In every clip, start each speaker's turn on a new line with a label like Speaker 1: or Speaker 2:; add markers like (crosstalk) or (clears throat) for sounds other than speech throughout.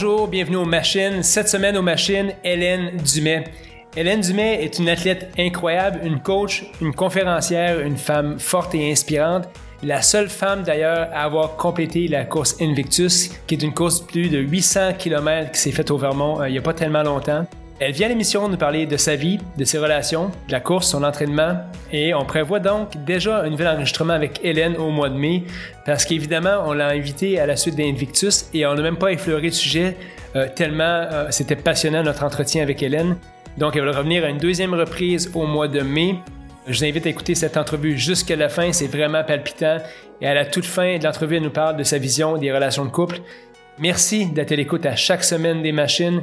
Speaker 1: Bonjour, bienvenue aux machines. Cette semaine aux machines, Hélène Dumais. Hélène Dumais est une athlète incroyable, une coach, une conférencière, une femme forte et inspirante. La seule femme d'ailleurs à avoir complété la course Invictus, qui est une course de plus de 800 km qui s'est faite au Vermont euh, il n'y a pas tellement longtemps. Elle vient à l'émission nous parler de sa vie, de ses relations, de la course, son entraînement, et on prévoit donc déjà un nouvel enregistrement avec Hélène au mois de mai, parce qu'évidemment, on l'a invitée à la suite d'Invictus et on n'a même pas effleuré le sujet euh, tellement euh, c'était passionnant notre entretien avec Hélène. Donc, elle va revenir à une deuxième reprise au mois de mai. Je vous invite à écouter cette entrevue jusqu'à la fin, c'est vraiment palpitant. Et à la toute fin de l'entrevue, elle nous parle de sa vision des relations de couple. Merci d'être à l'écoute à chaque semaine des machines.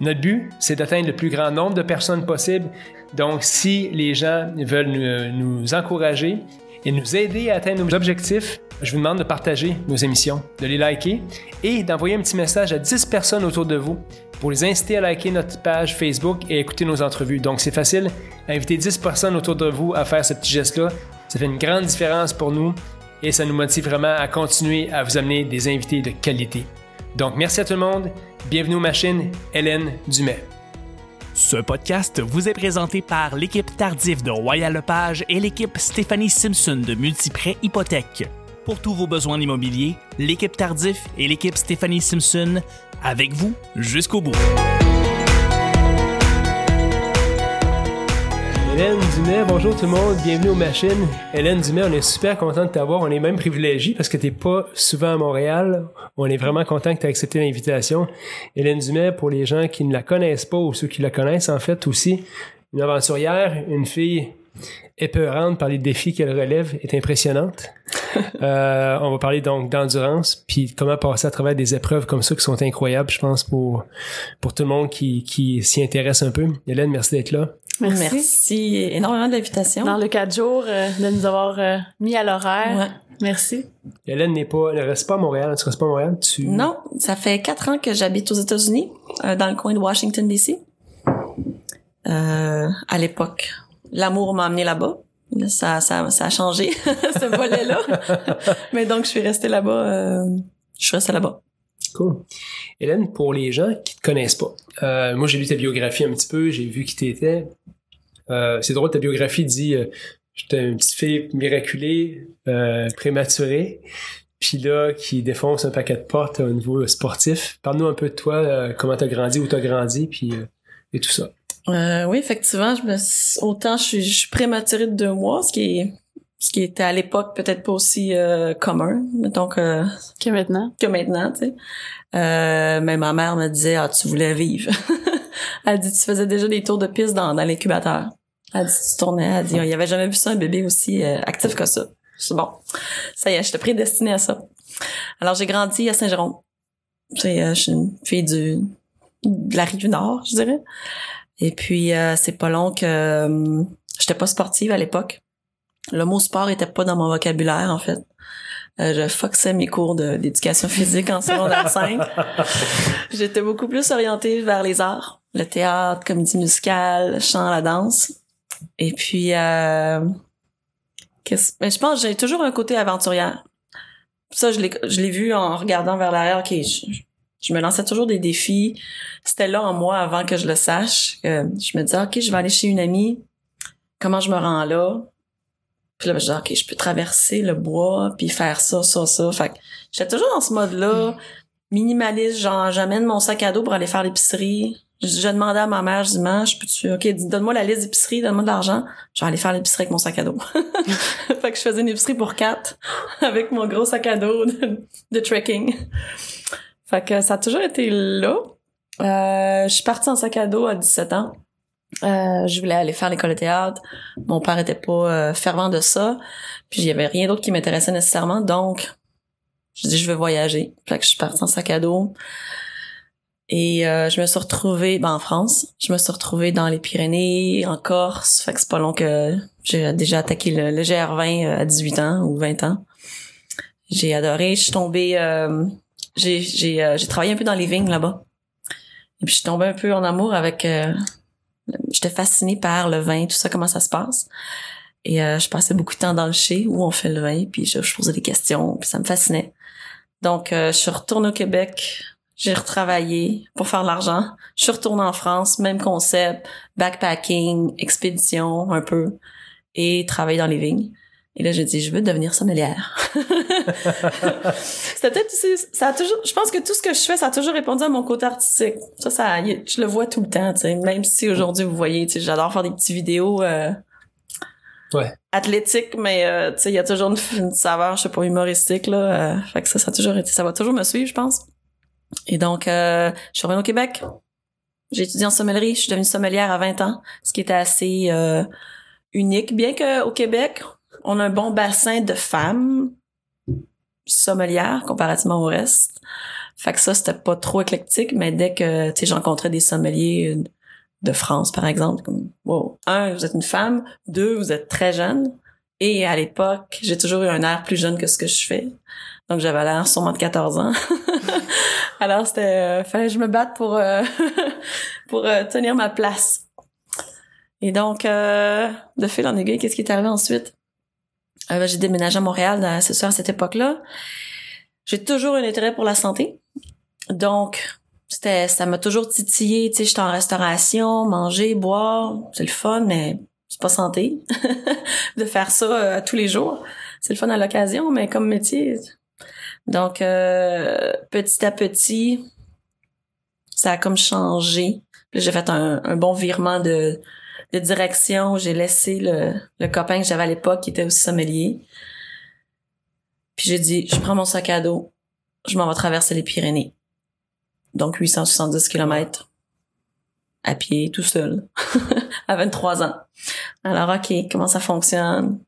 Speaker 1: Notre but, c'est d'atteindre le plus grand nombre de personnes possible. Donc, si les gens veulent nous, encourager et nous aider à atteindre nos objectifs, je vous demande de partager nos émissions, de les liker et d'envoyer un petit message à 10 personnes autour de vous pour les inciter à liker notre page Facebook et écouter nos entrevues. Donc, c'est facile. Inviter 10 personnes autour de vous à faire ce petit geste-là. Ça fait une grande différence pour nous et ça nous motive vraiment à continuer à vous amener des invités de qualité. Donc, merci à tout le monde. Bienvenue aux machines, Hélène Dumais.
Speaker 2: Ce podcast vous est présenté par l'équipe Tardif de Royal Lepage et l'équipe Stéphanie Simpson de Multiprêt Hypothèque. Pour tous vos besoins immobiliers, l'équipe Tardif et l'équipe Stéphanie Simpson avec vous jusqu'au bout.
Speaker 1: Hélène Dumais, bonjour tout le monde, bienvenue aux machines. Hélène Dumais, on est super content de t'avoir, on est même privilégié parce que t'es pas souvent à Montréal. On est vraiment content que tu aies accepté l'invitation. Hélène Dumais, pour les gens qui ne la connaissent pas ou ceux qui la connaissent en fait aussi, une aventurière, une fille épeurante par les défis qu'elle relève, est impressionnante. (laughs) euh, on va parler donc d'endurance, puis comment passer à travers des épreuves comme ça qui sont incroyables, je pense, pour, pour tout le monde qui, qui s'y intéresse un peu. Hélène, merci d'être là.
Speaker 3: Merci. Merci énormément de l'invitation.
Speaker 4: Dans le quatre jours, euh, de nous avoir euh, mis à l'horaire. Ouais. Merci.
Speaker 1: Hélène n'est pas, elle reste pas à Montréal. Tu restes pas à Montréal? Tu...
Speaker 3: Non, ça fait quatre ans que j'habite aux États-Unis, euh, dans le coin de Washington, D.C. à l'époque, l'amour m'a amené là-bas. Ça, ça, ça a changé, (laughs) ce volet-là. (laughs) Mais donc, je suis restée là-bas. je suis restée là-bas.
Speaker 1: Cool. Hélène, pour les gens qui te connaissent pas, euh, moi j'ai lu ta biographie un petit peu, j'ai vu qui t'étais. Euh, c'est drôle, ta biographie dit euh, j'étais une petite fille miraculée, euh, prématurée, puis là qui défonce un paquet de portes au niveau sportif. Parle-nous un peu de toi, comment t'as grandi, où t'as grandi, puis et tout ça.
Speaker 3: oui, effectivement, je me autant je suis, je suis prématurée de deux mois, ce qui est ce qui était à l'époque peut-être pas aussi euh, commun, mettons que
Speaker 4: que maintenant.
Speaker 3: Que maintenant, tu sais. Euh, mais ma mère me disait ah tu voulais vivre. (laughs) elle dit tu faisais déjà des tours de piste dans, dans l'incubateur. Elle dit tu tournais, elle dit il y avait jamais vu ça un bébé aussi euh, actif que ça. C'est bon. Ça y est, j'étais prédestinée à ça. Alors j'ai grandi à Saint-Jérôme. Euh, je suis une fille du de la rive nord, je dirais. Et puis euh, c'est pas long que j'étais pas sportive à l'époque le mot sport était pas dans mon vocabulaire en fait. Euh, je foxais mes cours d'éducation physique en secondaire (laughs) 5. J'étais beaucoup plus orientée vers les arts, le théâtre, comédie musicale, le chant, la danse. Et puis, euh, mais je pense que j'ai toujours un côté aventurière. Ça, je l'ai vu en regardant vers l'arrière. Ok, je, je, me lançais toujours des défis. C'était là en moi avant que je le sache. je me disais, ok, je vais aller chez une amie. Comment je me rends là? Puis là, je disais, OK, je peux traverser le bois, puis faire ça, ça, ça. Fait que j'étais toujours dans ce mode-là, minimaliste, genre, j'amène mon sac à dos pour aller faire l'épicerie. Je, demandais à ma mère, je dis, je peux-tu, OK, donne-moi la liste d'épicerie, donne-moi de l'argent. Je vais aller faire l'épicerie avec mon sac à dos. (laughs) fait que je faisais une épicerie pour quatre, (laughs) avec mon gros sac à dos de, trekking. Fait que ça a toujours été là. Euh, je suis partie en sac à dos à 17 ans. Euh, je voulais aller faire l'école de théâtre. Mon père était pas euh, fervent de ça. Puis il y avait rien d'autre qui m'intéressait nécessairement. Donc, je dis je veux voyager. Fait que je suis partie en sac à dos. Et euh, je me suis retrouvée ben, en France. Je me suis retrouvée dans les Pyrénées, en Corse. Fait que c'est pas long que j'ai déjà attaqué le, GR20 à 18 ans ou 20 ans. J'ai adoré. Je suis tombée... j'ai j'ai j'ai travaillé un peu dans les vignes là-bas. Et puis je suis tombée un peu en amour avec j'étais fascinée par le vin, tout ça, comment ça se passe. Et euh, je passais beaucoup de temps dans le chez où on fait le vin, puis je, posais des questions, puis ça me fascinait. Donc, euh, je suis retournée au Québec. J'ai retravaillé pour faire de l'argent. Je suis retournée en France, même concept, backpacking, expédition un peu, et travailler dans les vignes. Et là, j'ai dit, je veux devenir sommelière. (laughs) C'était peut-être, ça a toujours, je pense que tout ce que je fais, ça a toujours répondu à mon côté artistique. Ça, ça, je le vois tout le temps, tu sais. Même si aujourd'hui, vous voyez, tu sais, j'adore faire des petites vidéos, euh,
Speaker 1: ouais.
Speaker 3: athlétiques, mais, euh, tu sais, il y a toujours une, saveur, je sais pas, humoristique, là. Euh, fait que ça, ça a toujours été, ça va toujours me suivre, je pense. Et donc, euh, je suis revenue au Québec. J'ai étudié en sommellerie. Je suis devenue sommelière à 20 ans, ce qui était assez euh, unique. Bien qu'au Québec, on a un bon bassin de femmes sommelières comparativement au reste. Fait que ça, c'était pas trop éclectique, mais dès que, tu j'encontrais des sommeliers de France, par exemple, un, vous êtes une femme, deux, vous êtes très jeune. Et à l'époque, j'ai toujours eu un air plus jeune que ce que je fais. Donc, j'avais l'air sûrement de 14 ans. (laughs) Alors, c'était, euh, fallait que je me batte pour, euh, (laughs) pour euh, tenir ma place. Et donc, de fil en aiguille, qu'est-ce qui est arrivé ensuite? Ben, j'ai déménagé à Montréal, c'est sûr, à cette époque-là. J'ai toujours un intérêt pour la santé. Donc, c'était, ça m'a toujours titillé, tu sais, j'étais en restauration, manger, boire, c'est le fun, mais c'est pas santé (laughs) de faire ça tous les jours. C'est le fun à l'occasion, mais comme métier, donc, euh, petit à petit, ça a comme changé. Puis j'ai fait un, bon virement de, de direction. J'ai laissé le, le copain que j'avais à l'époque, qui était aussi sommelier. Puis j'ai dit, je prends mon sac à dos, je m'en vais traverser les Pyrénées. Donc 870 km à pied, tout seul, (laughs) à 23 ans. Alors, OK, comment ça fonctionne?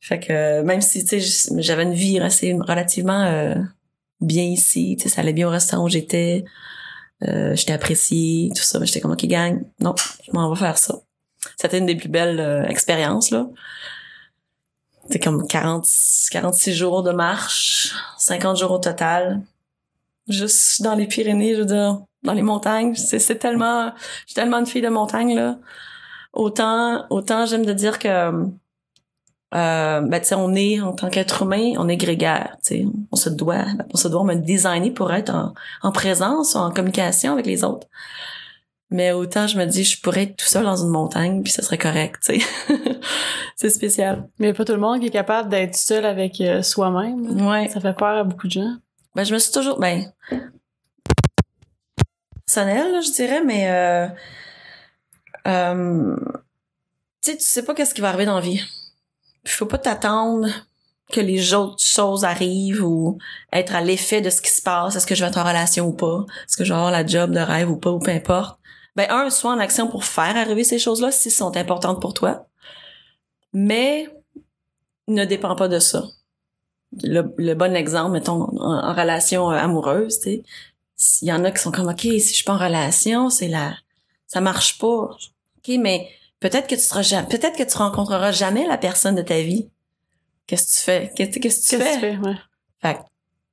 Speaker 3: Fait que même si tu sais j'avais une vie relativement euh, bien ici, tu sais ça allait bien au restaurant où j'étais, euh, j'étais appréciée, tout ça, j'étais comme OK gang, non, je m'en vais faire ça. C'était une des plus belles euh, expériences là. C'était comme 40 46 jours de marche, 50 jours au total. Juste dans les Pyrénées, je veux dire, dans les montagnes, c'est c'est tellement j'ai tellement une fille de montagne là. Autant autant j'aime de dire que euh, ben, on est en tant qu'être humain, on est grégaire. sais on se doit, on se doit me designer pour être en, en présence, en communication avec les autres. Mais autant je me dis, je pourrais être tout seul dans une montagne, puis ça serait correct, tu sais. (laughs) c'est spécial.
Speaker 4: Mais pas tout le monde qui est capable d'être seul avec euh, soi-même.
Speaker 3: Ouais.
Speaker 4: Ça fait peur à beaucoup de gens.
Speaker 3: Ben, je me suis toujours, ben, personnel, je dirais, mais euh, euh, tu sais, tu sais pas qu'est-ce qui va arriver dans la vie faut pas t'attendre que les autres choses arrivent ou être à l'effet de ce qui se passe. Est-ce que je vais être en relation ou pas? Est-ce que je vais avoir la job de rêve ou pas ou peu importe? Ben, un, soit en action pour faire arriver ces choses-là si sont importantes pour toi. Mais ne dépend pas de ça. Le, bon exemple, mettons, en, relation euh, amoureuse, tu sais. Il y en a qui sont comme, OK, si je suis pas en relation, c'est la, ça marche pas. OK, mais peut-être que tu seras jamais, peut-être que tu rencontreras jamais la personne de ta vie. Qu'est-ce que tu fais? Qu'est-ce que tu fais?
Speaker 4: Qu'est-ce que tu fais, ouais.
Speaker 3: Fait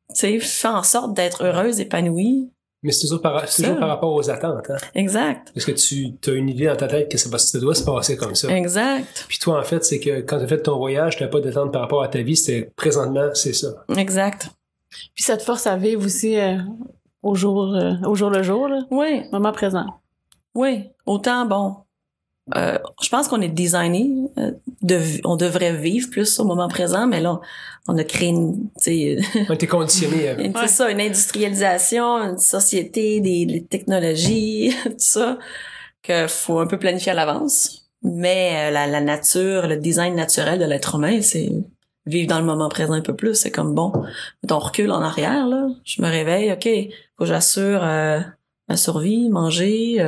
Speaker 3: tu sais, fais en sorte d'être heureuse, épanouie.
Speaker 1: Mais c'est toujours, par, toujours par rapport aux attentes, hein?
Speaker 3: Exact.
Speaker 1: Parce que tu as une idée dans ta tête que ça, ça doit se passer comme ça.
Speaker 3: Exact.
Speaker 1: Puis toi, en fait, c'est que quand tu as fait ton voyage, tu n'as pas d'attente par rapport à ta vie, c'était présentement, c'est ça.
Speaker 3: Exact.
Speaker 4: Puis ça te force à vivre aussi euh, au jour euh, au jour le jour, là.
Speaker 3: Oui.
Speaker 4: Moment présent.
Speaker 3: Oui. Autant, bon, euh, je pense qu'on est designé euh, de on devrait vivre plus au moment présent mais là on a créé une
Speaker 1: on était conditionné
Speaker 3: euh. c'est ça une industrialisation une société des, technologies (laughs) tout ça que faut un peu planifier à l'avance mais la, la, nature le design naturel de l'être humain c'est vivre dans le moment présent un peu plus c'est comme bon on recule en arrière là je me réveille ok faut que j'assure ma survie manger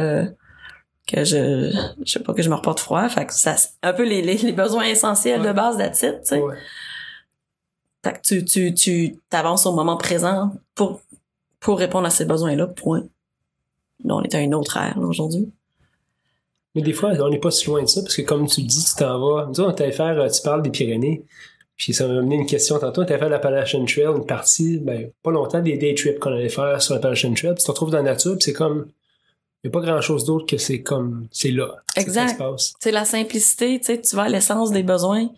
Speaker 3: que je je sais pas que je me reporte froid. Fait que ça un peu les, les, besoins essentiels de base d'attitude tu sais. Fait que tu tu tu t'avances au moment présent pour pour répondre à ces besoins là point. Là on est à une autre ère aujourd'hui.
Speaker 1: Mais des fois on n'est pas si loin de ça parce que comme tu dis tu t'en vas. Nous on t'allait faire euh, tu parles des Pyrénées puis ça m'a amené une question tantôt, tu fait l'Appalachian Trail, une partie, ben, pas longtemps, des day trips qu'on allait faire sur l'Appalachian Trail, puis tu te retrouves dans la nature, puis c'est comme, il n'y a pas grand chose d'autre que c'est comme c'est là
Speaker 3: exact c'est la simplicité tu sais tu vas à l'essence des besoins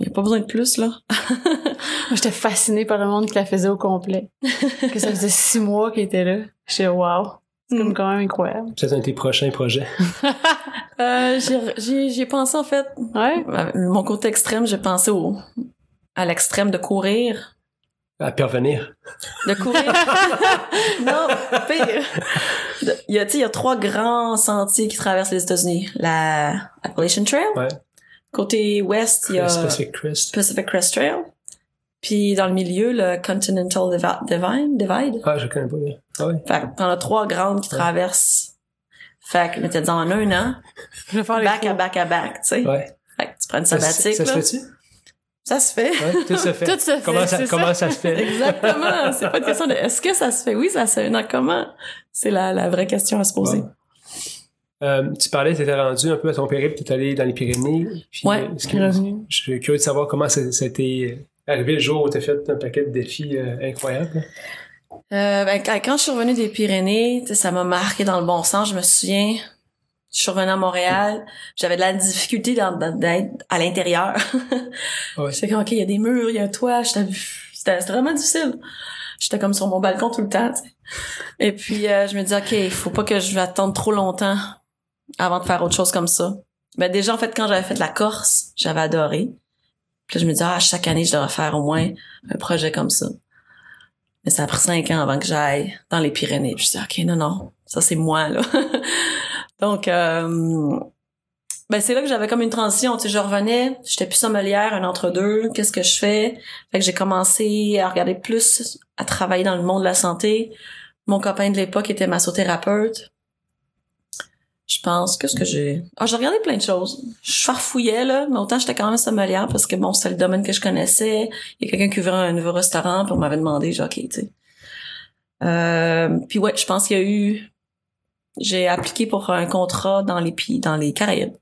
Speaker 3: Il n'y a pas besoin de plus, là.
Speaker 4: Moi, j'étais fascinée par le monde qui la faisait au complet. (laughs) que ça faisait six mois qu'elle était là. J'étais wow. C'est comme
Speaker 3: Mm.
Speaker 4: quand même incroyable.
Speaker 1: C'est un de tes prochains projets. (laughs)
Speaker 3: Euh, j'ai- j'ai j'ai pensé, en fait,
Speaker 4: Ouais.
Speaker 3: mon côté extrême, j'ai pensé au, à l'extrême de courir.
Speaker 1: À parvenir.
Speaker 3: De courir. (laughs) non, pire. Il y a, tu sais, il y a trois grands sentiers qui traversent les États-Unis. La Appalachian Trail.
Speaker 1: Ouais.
Speaker 3: Côté ouest, il y a
Speaker 1: Pacific Crest.
Speaker 3: Pacific Crest Trail. Puis dans le milieu, le Continental Divi- Divide. Divide.
Speaker 1: Ah, je connais pas bien. Ah ouais.
Speaker 3: Fait que t'en as trois grandes qui
Speaker 1: Ouais.
Speaker 3: traversent. Fait que, mais t'es en un an,
Speaker 4: Je vais faire les
Speaker 3: back à back à back, tu sais.
Speaker 1: Ouais.
Speaker 3: Fait que tu prends une
Speaker 1: Ça,
Speaker 3: sabbatique,
Speaker 1: ça se
Speaker 3: là.
Speaker 1: fait-tu?
Speaker 3: Ça se fait.
Speaker 1: Ouais, tout se fait. (laughs)
Speaker 4: Tout se fait,
Speaker 1: Comment ça, se fait?
Speaker 3: Exactement. C'est pas une question de est-ce que ça se fait? Oui, ça se fait. Non, comment? C'est la, la vraie question à se poser.
Speaker 1: Euh, tu parlais, tu étais rendu un peu à ton périple, tu es allé dans les Pyrénées. Ce
Speaker 4: je suis
Speaker 1: curieux de savoir comment ça, ça a été arrivé le jour où tu as fait un paquet de défis euh, incroyables.
Speaker 3: Euh, ben, quand, je suis revenue des Pyrénées, ça m'a marqué dans le bon sens. Je me souviens, je suis revenue à Montréal, j'avais de la difficulté d'être à l'intérieur.
Speaker 1: Ouais. (laughs)
Speaker 3: J'étais comme, OK, il y a des murs, il y a un toit. J'étais, c'était vraiment difficile. J'étais comme sur mon balcon tout le temps. Et puis, euh, je me dis, OK, il faut pas que je vais attendre trop longtemps avant de faire autre chose comme ça. Ben, déjà, en fait, quand j'avais fait la Corse, j'avais adoré. Puis là, je me dis, ah, chaque année, je devrais faire au moins un projet comme ça. Mais ça a pris cinq ans avant que j'aille dans les Pyrénées. Puis je dis, OK, non, non, ça c'est moi, là. (laughs) Donc, euh, ben c'est là que j'avais comme une transition. Tu sais, je revenais, j'étais plus sommelière, un entre-deux. Qu'est-ce que je fais? Fait que j'ai commencé à regarder plus, à travailler dans le monde de la santé. Mon copain de l'époque était massothérapeute. Je pense, qu'est-ce que j'ai... Ah, j'ai regardé plein de choses. Je farfouillais, là, mais autant j'étais quand même sommelière parce que, bon, c'était le domaine que je connaissais. Il y a quelqu'un qui ouvrait un nouveau restaurant, puis on m'avait demandé, j'ai OK, tu sais. Euh, puis ouais, je pense qu'il y a eu... J'ai appliqué pour un contrat dans les pays, dans les Caraïbes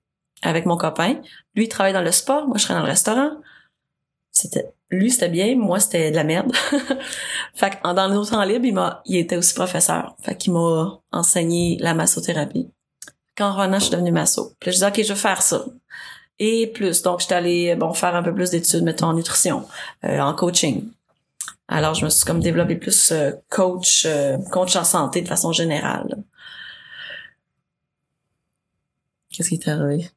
Speaker 3: avec mon copain. Lui, il travaille dans le sport, moi, je serais dans le restaurant. C'était... Lui, c'était bien, moi, c'était de la merde. (laughs) fait que dans le temps libre, il m'a, il était aussi professeur. Fait qu'il m'a enseigné la massothérapie. Quand revenant, je suis devenue masso. Puis je disais, OK, je vais faire ça. Et plus. Donc, j'étais allée, bon, faire un peu plus d'études, mettons, en nutrition, euh, en coaching. Alors, je me suis comme développée plus euh, coach, euh, coach en santé de façon générale. Qu'est-ce qui est arrivé?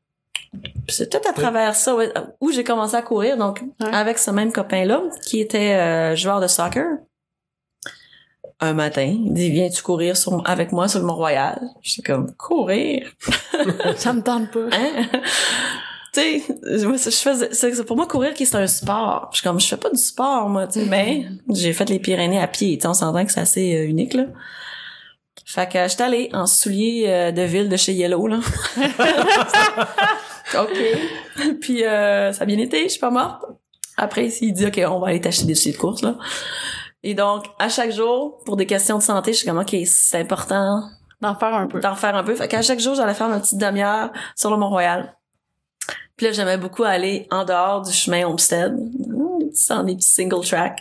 Speaker 3: C'est peut-être à travers ça ouais, où j'ai commencé à courir, donc
Speaker 4: Ouais.
Speaker 3: avec ce même copain-là, qui était euh, joueur de soccer. Un matin, il dit Viens-tu courir sur, avec moi sur le Mont-Royal? J'étais comme courir? (laughs)
Speaker 4: Ça me tente pas.
Speaker 3: Hein? (laughs) tu sais, je faisais, pour moi courir qui c'est un sport. Je suis comme je fais pas du sport moi, tu sais, mais j'ai fait les Pyrénées à pied, tu on s'entend que c'est assez euh, unique là. Fait que j'étais allée en souliers euh, de ville de chez Yellow là. (laughs) OK. (laughs) Puis euh, ça a bien été, je suis pas morte. Après, il dit OK, on va aller t'acheter des souliers de course là. Et donc à chaque jour pour des questions de santé, je suis comme OK, c'est important
Speaker 4: D'en faire un peu.
Speaker 3: d'en faire un peu. Fait qu'à chaque jour, j'allais faire ma petite demi-heure sur le Mont-Royal. Puis là, j'aimais beaucoup aller en dehors du chemin Homestead, Mmh, des petits, des petits single track.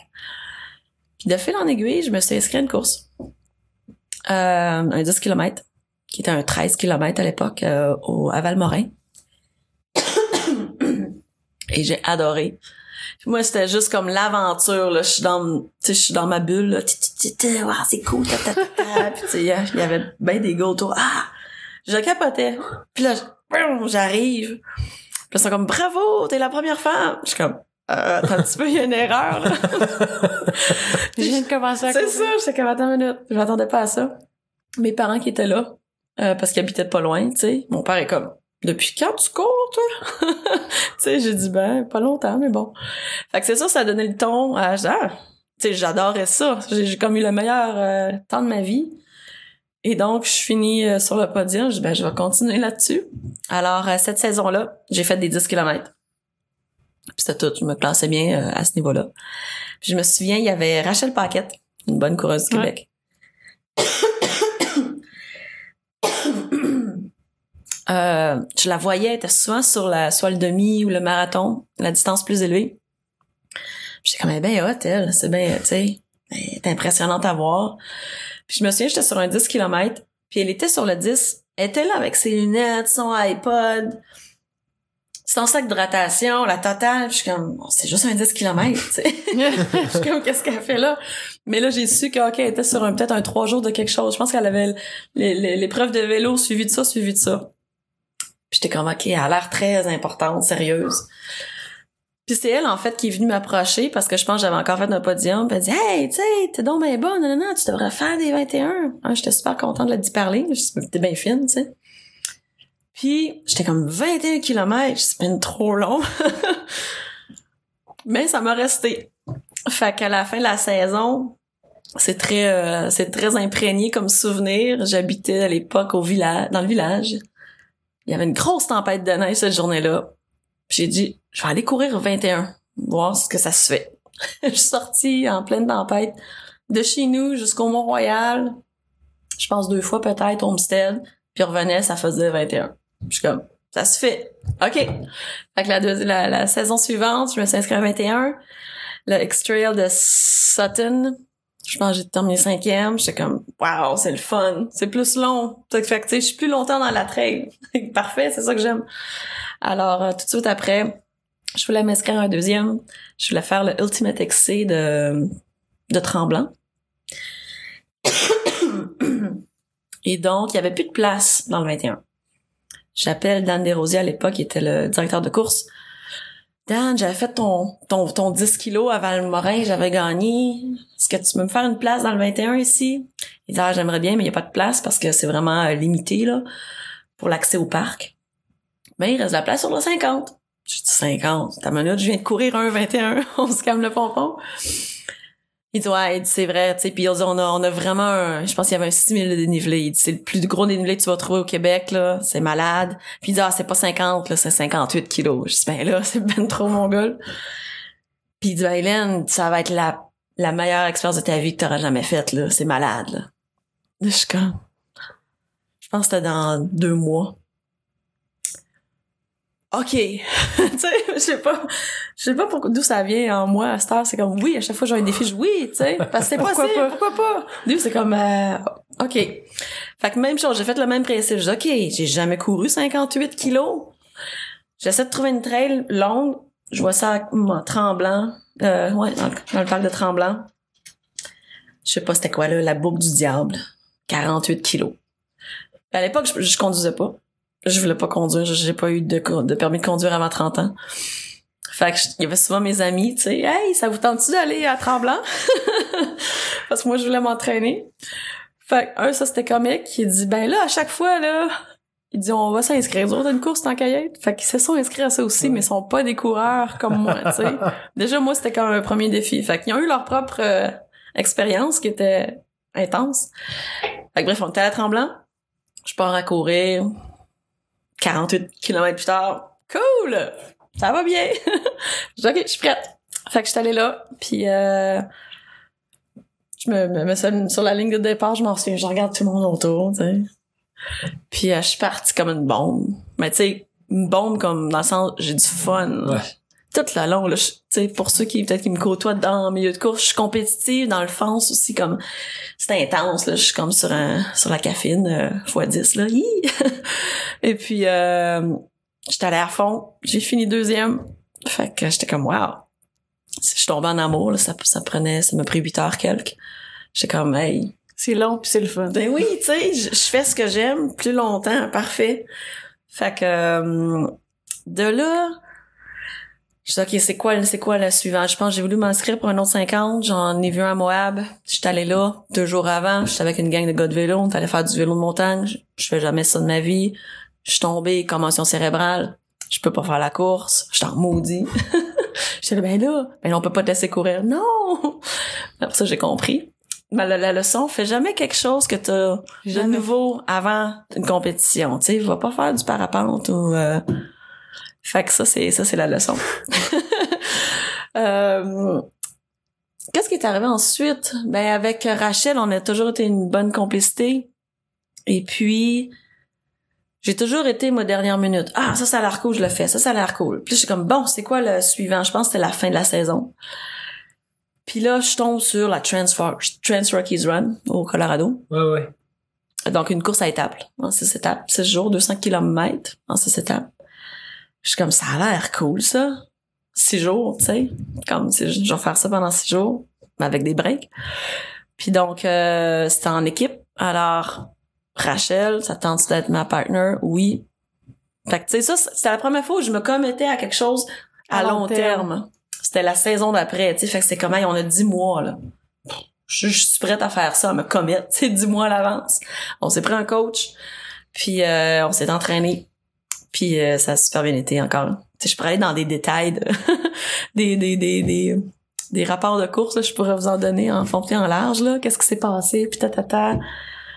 Speaker 3: Puis de fil en aiguille, je me suis inscrite à une course. Euh, un 10 km, qui était un 13 km à l'époque, euh, au, à Valmorin. (coughs) Et j'ai adoré. Moi, c'était juste comme l'aventure, là. Je suis dans, je suis dans ma bulle, là. Wow, c'est cool, ta, ta, ta, il y avait ben des gars autour. Ah! Je capotais. Puis là, j'arrive. Puis ils sont comme, bravo, t'es la première femme. Je suis comme, euh, attends un petit peu, il y a une erreur, là. (laughs)
Speaker 4: Je viens de commencer à
Speaker 3: C'est ça, j'étais comme, attends une minute. Je m'attendais pas à ça. Mes parents qui étaient là, euh, parce qu'ils habitaient pas loin, tu sais. Mon père est comme, depuis quand tu cours, toi? (laughs) tu sais, j'ai dit, ben, pas longtemps, mais bon. Fait que c'est ça, ça a donné le ton à, ah, tu sais, j'adorais ça. J'ai j'ai comme eu le meilleur euh, temps de ma vie. Et donc, je finis euh, sur le podium. Je dis, ben, je vais continuer là-dessus. Alors, euh, cette saison-là, j'ai fait des 10 km. Puis c'était tout. Je me classais bien euh, à ce niveau-là. Puis je me souviens, il y avait Rachel Paquette, une bonne coureuse du. Québec. (coughs) Euh, je la voyais, elle était souvent sur la, soit le demi ou le marathon, la distance plus élevée. J'étais comme, bien hot, elle. C'est bien, tu sais, elle est impressionnante à voir. Puis je me souviens, j'étais sur un 10 km, puis elle était sur le 10. Elle était là avec ses lunettes, son iPod. Sans sac d'hydratation, la totale, je suis comme, oh, c'est juste un 10 km, tu sais. (laughs) je suis comme, qu'est-ce qu'elle fait là? Mais là, j'ai su qu'elle elle était sur un, peut-être un trois jours de quelque chose. Je pense qu'elle avait l'épreuve de vélo suivi de ça, suivi de ça. Puis j'étais comme, OK, elle a l'air très importante, sérieuse. Puis c'est elle, en fait, qui est venue m'approcher parce que je pense que j'avais encore fait un podium. Puis elle dit, hey, tu sais, t'es donc bien bonne, non, non, non, tu devrais faire des 21. Hein, j'étais super contente de d'y parler. T'es bien fine, tu sais. Puis j'étais comme 21 km, c'est peine trop long. (laughs) Mais ça m'a resté. Fait qu'à la fin de la saison, c'est très euh, c'est très imprégné comme souvenir. J'habitais à l'époque au village dans le village. Il y avait une grosse tempête de neige cette journée-là. J'ai dit je vais aller courir 21, voir ce que ça se fait. (laughs) je suis sortie en pleine tempête de chez nous jusqu'au Mont-Royal. Je pense deux fois peut-être Homestead, puis revenais, ça faisait 21. Je suis comme ça se fait. OK. Fait que la, la, la saison suivante, je me suis inscrite à 21. Le X-Trail de Sutton, je pense que j'ai terminé cinquième. J'étais comme, wow, c'est le fun. C'est plus long. Fait que, tu sais, je suis plus longtemps dans la trail. (laughs) Parfait, c'est ça que j'aime. Alors, euh, tout de suite après, je voulais m'inscrire à un deuxième. Je voulais faire le Ultimate XC de, de Tremblant. (coughs) Et donc, il y avait plus de place dans le 21. J'appelle Dan Desrosiers à l'époque, qui était le directeur de course. Dan, j'avais fait ton, ton, ton 10 kilos à Valmorin, j'avais gagné. Est-ce que tu peux me faire une place dans le 21 ici? Il dit, ah, j'aimerais bien, mais il n'y a pas de place parce que c'est vraiment euh, limité, là, pour l'accès au parc. Mais il reste la place sur le 50. Je dis 50. T'as minute, je viens de courir un 21. (laughs) on se calme le pompon. Il dit, ouais, c'est vrai, tu sais, puis on a, on a vraiment un, je pense qu'il y avait un 6000 de dénivelé. C'est le plus gros dénivelé que tu vas trouver au Québec, là. C'est malade. Puis il dit, ah, c'est pas 50, là, c'est 58 kilos. Je dis, ben là, (laughs) c'est ben trop, mon gars. Puis il dit, Hélène, ça va être la, la meilleure expérience de ta vie que t'auras jamais faite, là. C'est malade. Là, je suis comme, je pense que c'était dans deux mois. OK. (laughs) tu sais, je sais pas, je sais pas pourquoi, d'où ça vient en moi à cette heure. C'est comme, oui, à chaque fois que j'ai un défi, je oui, tu sais, parce que c'est
Speaker 4: Pourquoi
Speaker 3: possible,
Speaker 4: pas?
Speaker 3: pourquoi pas? D'où c'est comme, euh, OK. Fait que même chose, j'ai fait le même principe. Je dis, OK, j'ai jamais couru 58 kilos. J'essaie de trouver une trail longue. Je vois ça en tremblant. Euh, ouais, dans, dans le parc de Tremblant. Je sais pas c'était quoi, là, la boucle du diable. 48 kilos. À l'époque, je, je conduisais pas. Je voulais pas conduire. J'ai pas eu de, de permis de conduire avant 30 ans. Fait que il y avait souvent mes amis, tu sais, hey, ça vous tente-tu d'aller à Tremblant? (laughs) Parce que moi, je voulais m'entraîner. Fait que, un, ça, c'était comique. Il dit, ben là, à chaque fois, là, il dit, on va s'inscrire. Autres, une course en caillette. Fait qu'ils se sont inscrits à ça aussi, mais ils sont pas des coureurs comme moi, tu sais. (laughs) Déjà, moi, c'était comme un premier défi. Fait qu'ils ont eu leur propre euh, expérience qui était intense. Fait que bref, on était à Tremblant. Je pars à courir. 48 km plus tard. Cool! Ça va bien! (laughs) je OK, je suis prête. Fait que je suis allée là, puis euh, je me, me sur, la ligne de départ, je m'en souviens, je regarde tout le monde autour, tu. Puis euh, je suis partie comme une bombe. Mais tu sais, une bombe comme dans le sens, j'ai du fun.
Speaker 1: Ouais.
Speaker 3: Tout le long, là, je- tu sais, pour ceux qui peut-être qui me côtoient dans le milieu de course, je suis compétitive dans le fond aussi comme c'est intense là, je suis comme sur un sur la caféine euh, fois 10 là. (laughs) Et puis euh, j'étais allée à fond, j'ai fini deuxième. Fait que j'étais comme wow. Je suis tombée en amour là, ça ça prenait ça m'a pris 8 heures quelques. J'étais comme hey,
Speaker 4: C'est long puis c'est le fun.
Speaker 3: ben oui, tu sais, je, je fais ce que j'aime plus longtemps, parfait. Fait que euh, de là, je dis ok, c'est quoi, c'est quoi la suivante? Je pense que j'ai voulu m'inscrire pour un autre 50. J'en ai vu un à Moab. J'étais allée là deux jours avant. J'étais avec une gang de gars de vélo. On allé faire du vélo de montagne. Je, je fais jamais ça de ma vie. Je suis tombée, commotion cérébrale. Je peux pas faire la course. Je t'en maudit. (laughs) J'étais là, ben là, ben là, on peut pas te laisser courir. Non! (laughs) Après ça, j'ai compris. Mais la, la leçon, fais jamais quelque chose que t'as de nouveau avant une compétition. Tu sais, va pas faire du parapente ou... euh, Fait que ça, c'est ça, c'est la leçon. (laughs) Euh, Qu'est-ce qui est arrivé ensuite? Ben, avec Rachel, on a toujours été une bonne complicité. Et puis, j'ai toujours été, moi, dernière minute. Ah, ça, ça a l'air cool, je le fais. Ça, ça a l'air cool. Puis je suis comme, bon, c'est quoi le suivant? Je pense que c'était la fin de la saison. Puis là, je tombe sur la Trans, Trans Rockies Run au Colorado.
Speaker 1: Ouais, ouais.
Speaker 3: Donc, une course à étapes, en six étapes. Six jours, 200 km en six étapes. Je suis comme, ça a l'air cool, ça. Six jours, tu sais. Comme, je vais faire ça pendant six jours, avec des breaks. Puis donc, euh, c'était en équipe. Alors, Rachel, ça tente d'être ma partner? Oui. Fait que, tu sais, ça, c'était la première fois où je me commettais à quelque chose à,
Speaker 4: À long
Speaker 3: long terme.
Speaker 4: terme.
Speaker 3: C'était la saison d'après, tu sais. Fait que c'est comment, on a dix mois, là. Je, je suis prête à faire ça, à me commettre, (laughs) tu sais, dix mois à l'avance. On s'est pris un coach, puis euh, on s'est entraîné. Puis euh, ça a super bien été encore. Tu sais, je pourrais aller dans des détails de- (laughs) des, des, des, des, des rapports de course, là, je pourrais vous en donner en fond et en large, là. Qu'est-ce qui s'est passé, puis tatata.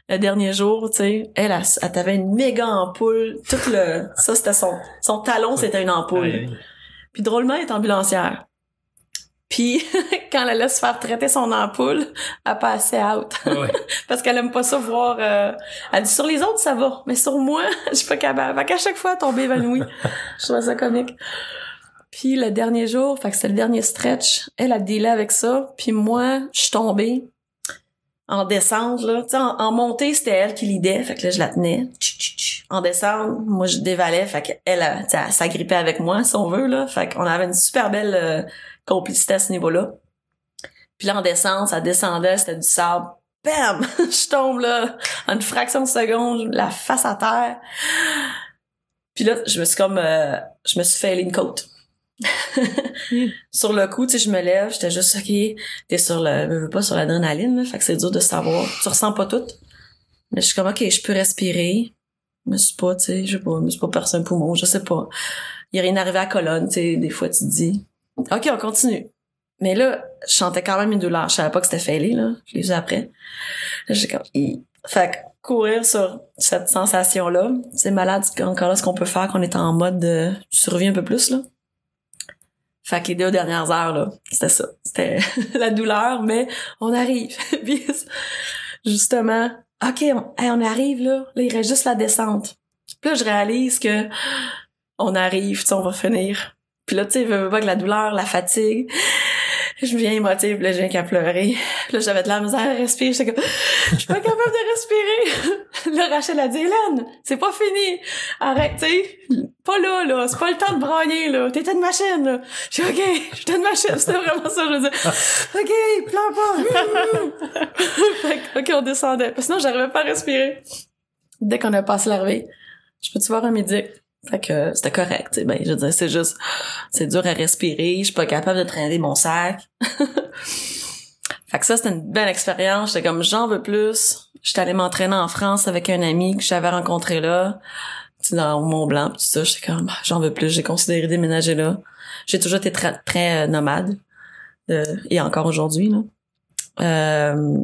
Speaker 3: Le dernier jour, tu sais, elle, elle, elle avait une méga ampoule. Tout le, ça, c'était son, son talon, c'était une ampoule. Puis drôlement, elle est ambulancière. Puis (laughs) quand elle laisse faire traiter son ampoule, elle passait out.
Speaker 1: Ouais, ouais. (laughs)
Speaker 3: Parce qu'elle aime pas ça voir... euh, Elle dit, sur les autres, ça va. Mais sur moi, (laughs) je suis pas capable. Fait qu'à chaque fois, elle tombait évanouie. je trouvais ça comique. Puis le dernier jour, fait que c'était le dernier stretch, elle a dealé avec ça. Puis moi, je suis tombée en descente, là. Tu en, en montée, c'était elle qui lidait. Fait que là, je la tenais. En descente, moi, je dévalais. Fait qu'elle, elle, elle s'agrippait avec moi, si on veut, là. Fait qu'on avait une super belle euh, complicité à ce niveau-là. Puis là, en descente, ça descendait, c'était du sable. Bam! (laughs) je tombe, là, en une fraction de seconde, la face à terre. Puis là, je me suis comme... euh, je me suis fait une côte. (laughs) sur le coup, tu sais, je me lève, j'étais juste, OK, t'es sur le... veux, veux pas sur l'adrénaline, là, fait que c'est dur de savoir. Tu ressens pas tout. Mais je suis comme, OK, je peux respirer. Je me suis pas, tu sais, je sais pas, je me suis pas percé un poumon, je sais pas. Il y a rien arrivé à la colonne, tu sais, des fois, tu te dis, OK, on continue. Mais là, je sentais quand même une douleur. Je savais pas que c'était fêlé, là. Je l'ai vu après. J'ai comme, fait que courir sur cette sensation-là, c'est malade encore là ce qu'on peut faire qu'on est en mode de survie un peu plus, là. Fait que les deux dernières heures, là, c'était ça. C'était (laughs) la douleur, mais on arrive. (laughs) Justement, OK, on, on arrive, là. Là, il reste juste la descente. Puis là, je réalise que on arrive, tu on va finir. Puis là, tu sais, veux, veux pas que la douleur, la fatigue, je viens émotive, puis là, j'ai qu'à pleurer. Puis là, j'avais de la misère à respirer. J'étais comme, je suis pas capable de respirer. (laughs) là, Rachel a dit, Hélène, c'est pas fini. Arrête, tu sais. Pas là, là. C'est pas le temps de brailler, là. T'étais une machine, là. J'ai OK, j'étais une machine. C'était vraiment ça, je veux dire. OK, pleure pas. (laughs) fait OK, on descendait. Sinon, j'arrivais pas à respirer. Dès qu'on a passé l'arrivée, je peux-tu voir un médic? Fait que c'était correct. Ben, je veux dire, c'est juste, c'est dur à respirer. Je suis pas capable de traîner mon sac. (laughs) fait que ça, c'était une belle expérience. J'étais comme, j'en veux plus. J'étais allée m'entraîner en France avec un ami que j'avais rencontré là, dans Mont Blanc, pis tout ça. J'étais comme, Ah, j'en veux plus. J'ai considéré déménager là. J'ai toujours été très, très euh, nomade. Euh, et encore aujourd'hui, là. Euh,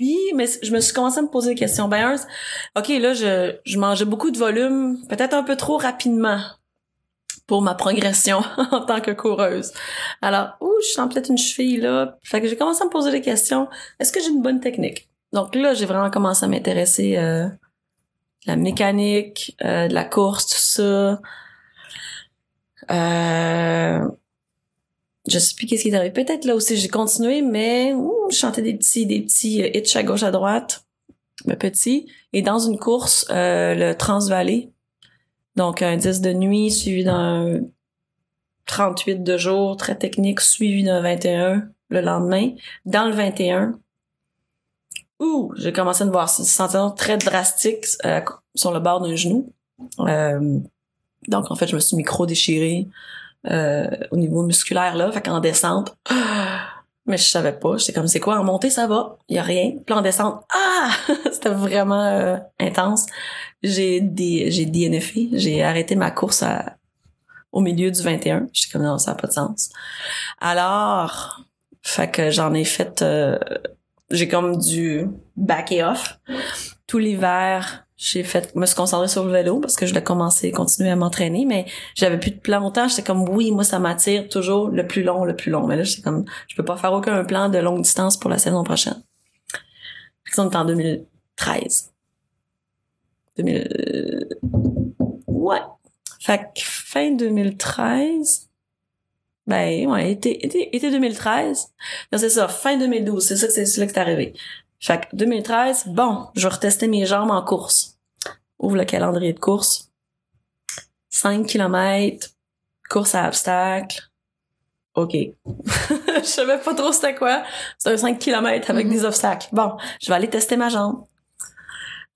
Speaker 3: puis, mais je me suis commencé à me poser des questions. Ben, OK, là, je, je mangeais beaucoup de volume, peut-être un peu trop rapidement pour ma progression (laughs) en tant que coureuse. Alors, ouh, je sens peut-être une cheville là. Fait que j'ai commencé à me poser des questions. Est-ce que j'ai une bonne technique? Donc là, j'ai vraiment commencé à m'intéresser euh, la mécanique, euh, de la course, tout ça. Euh, je sais plus qu'est-ce qui est arrivé. Peut-être là aussi j'ai continué, mais je chantais des petits, des petits euh, à gauche à droite, mais petits. Et dans une course, euh, le Transvalley, donc un 10 de nuit suivi d'un 38 de jour, très technique, suivi d'un 21 le lendemain. Dans le 21, ouh, j'ai commencé à me voir sensation très drastique euh, sur le bord d'un genou. Euh, donc en fait, je me suis micro déchirée euh, au niveau musculaire là, fait qu'en descente, (gasps) mais je savais pas, j'étais comme c'est quoi? En montée ça va, y a rien, puis en descente, ah, (laughs) c'était vraiment euh, intense. J'ai des j'ai DNFé, j'ai arrêté ma course au milieu du 21, j'étais comme non, ça a pas de sens. Alors, fait que j'en ai fait euh, j'ai comme du back et off. Tout l'hiver j'ai fait me suis concentrée sur le vélo parce que je voulais commencer continuer à m'entraîner mais j'avais plus de plan autant j'étais comme oui moi ça m'attire toujours le plus long le plus long. Mais là j'étais comme je peux pas faire aucun plan de longue distance pour la saison prochaine. On est en 2013 2000 ouais. Fait que fin 2013 ben ouais été été, été 2013 non c'est ça fin 2012 c'est ça que c'est là que c'est arrivé fait que 2013, bon, je vais retester mes jambes en course. Ouvre le calendrier de course. 5 km, course à obstacles. OK. (laughs) je savais pas trop c'était quoi. C'est un 5 km avec
Speaker 4: Mhm.
Speaker 3: des obstacles. Bon, je vais aller tester ma jambe.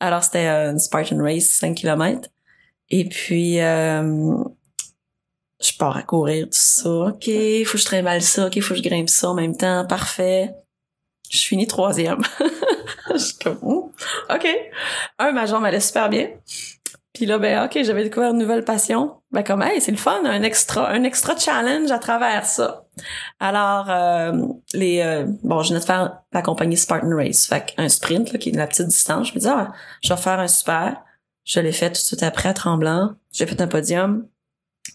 Speaker 3: Alors, c'était euh, une Spartan Race, 5 km. Et puis, euh, je pars à courir, tout ça. OK, faut que je trimballe ça. OK, faut que je grimpe ça en même temps. Parfait. Je finis troisième. (laughs) je suis comme, oh, OK. Un, ma jambe allait super bien. Puis là, ben, OK, j'avais découvert une nouvelle passion. Ben, comme, hey, c'est le fun, un extra, un extra challenge à travers ça. Alors, euh, les, euh, bon, je venais de faire la compagnie Spartan Race. Fait un sprint, là, qui est de la petite distance. Je me dis, ah, je vais faire un super. Je l'ai fait tout de suite après à Tremblant. J'ai fait un podium.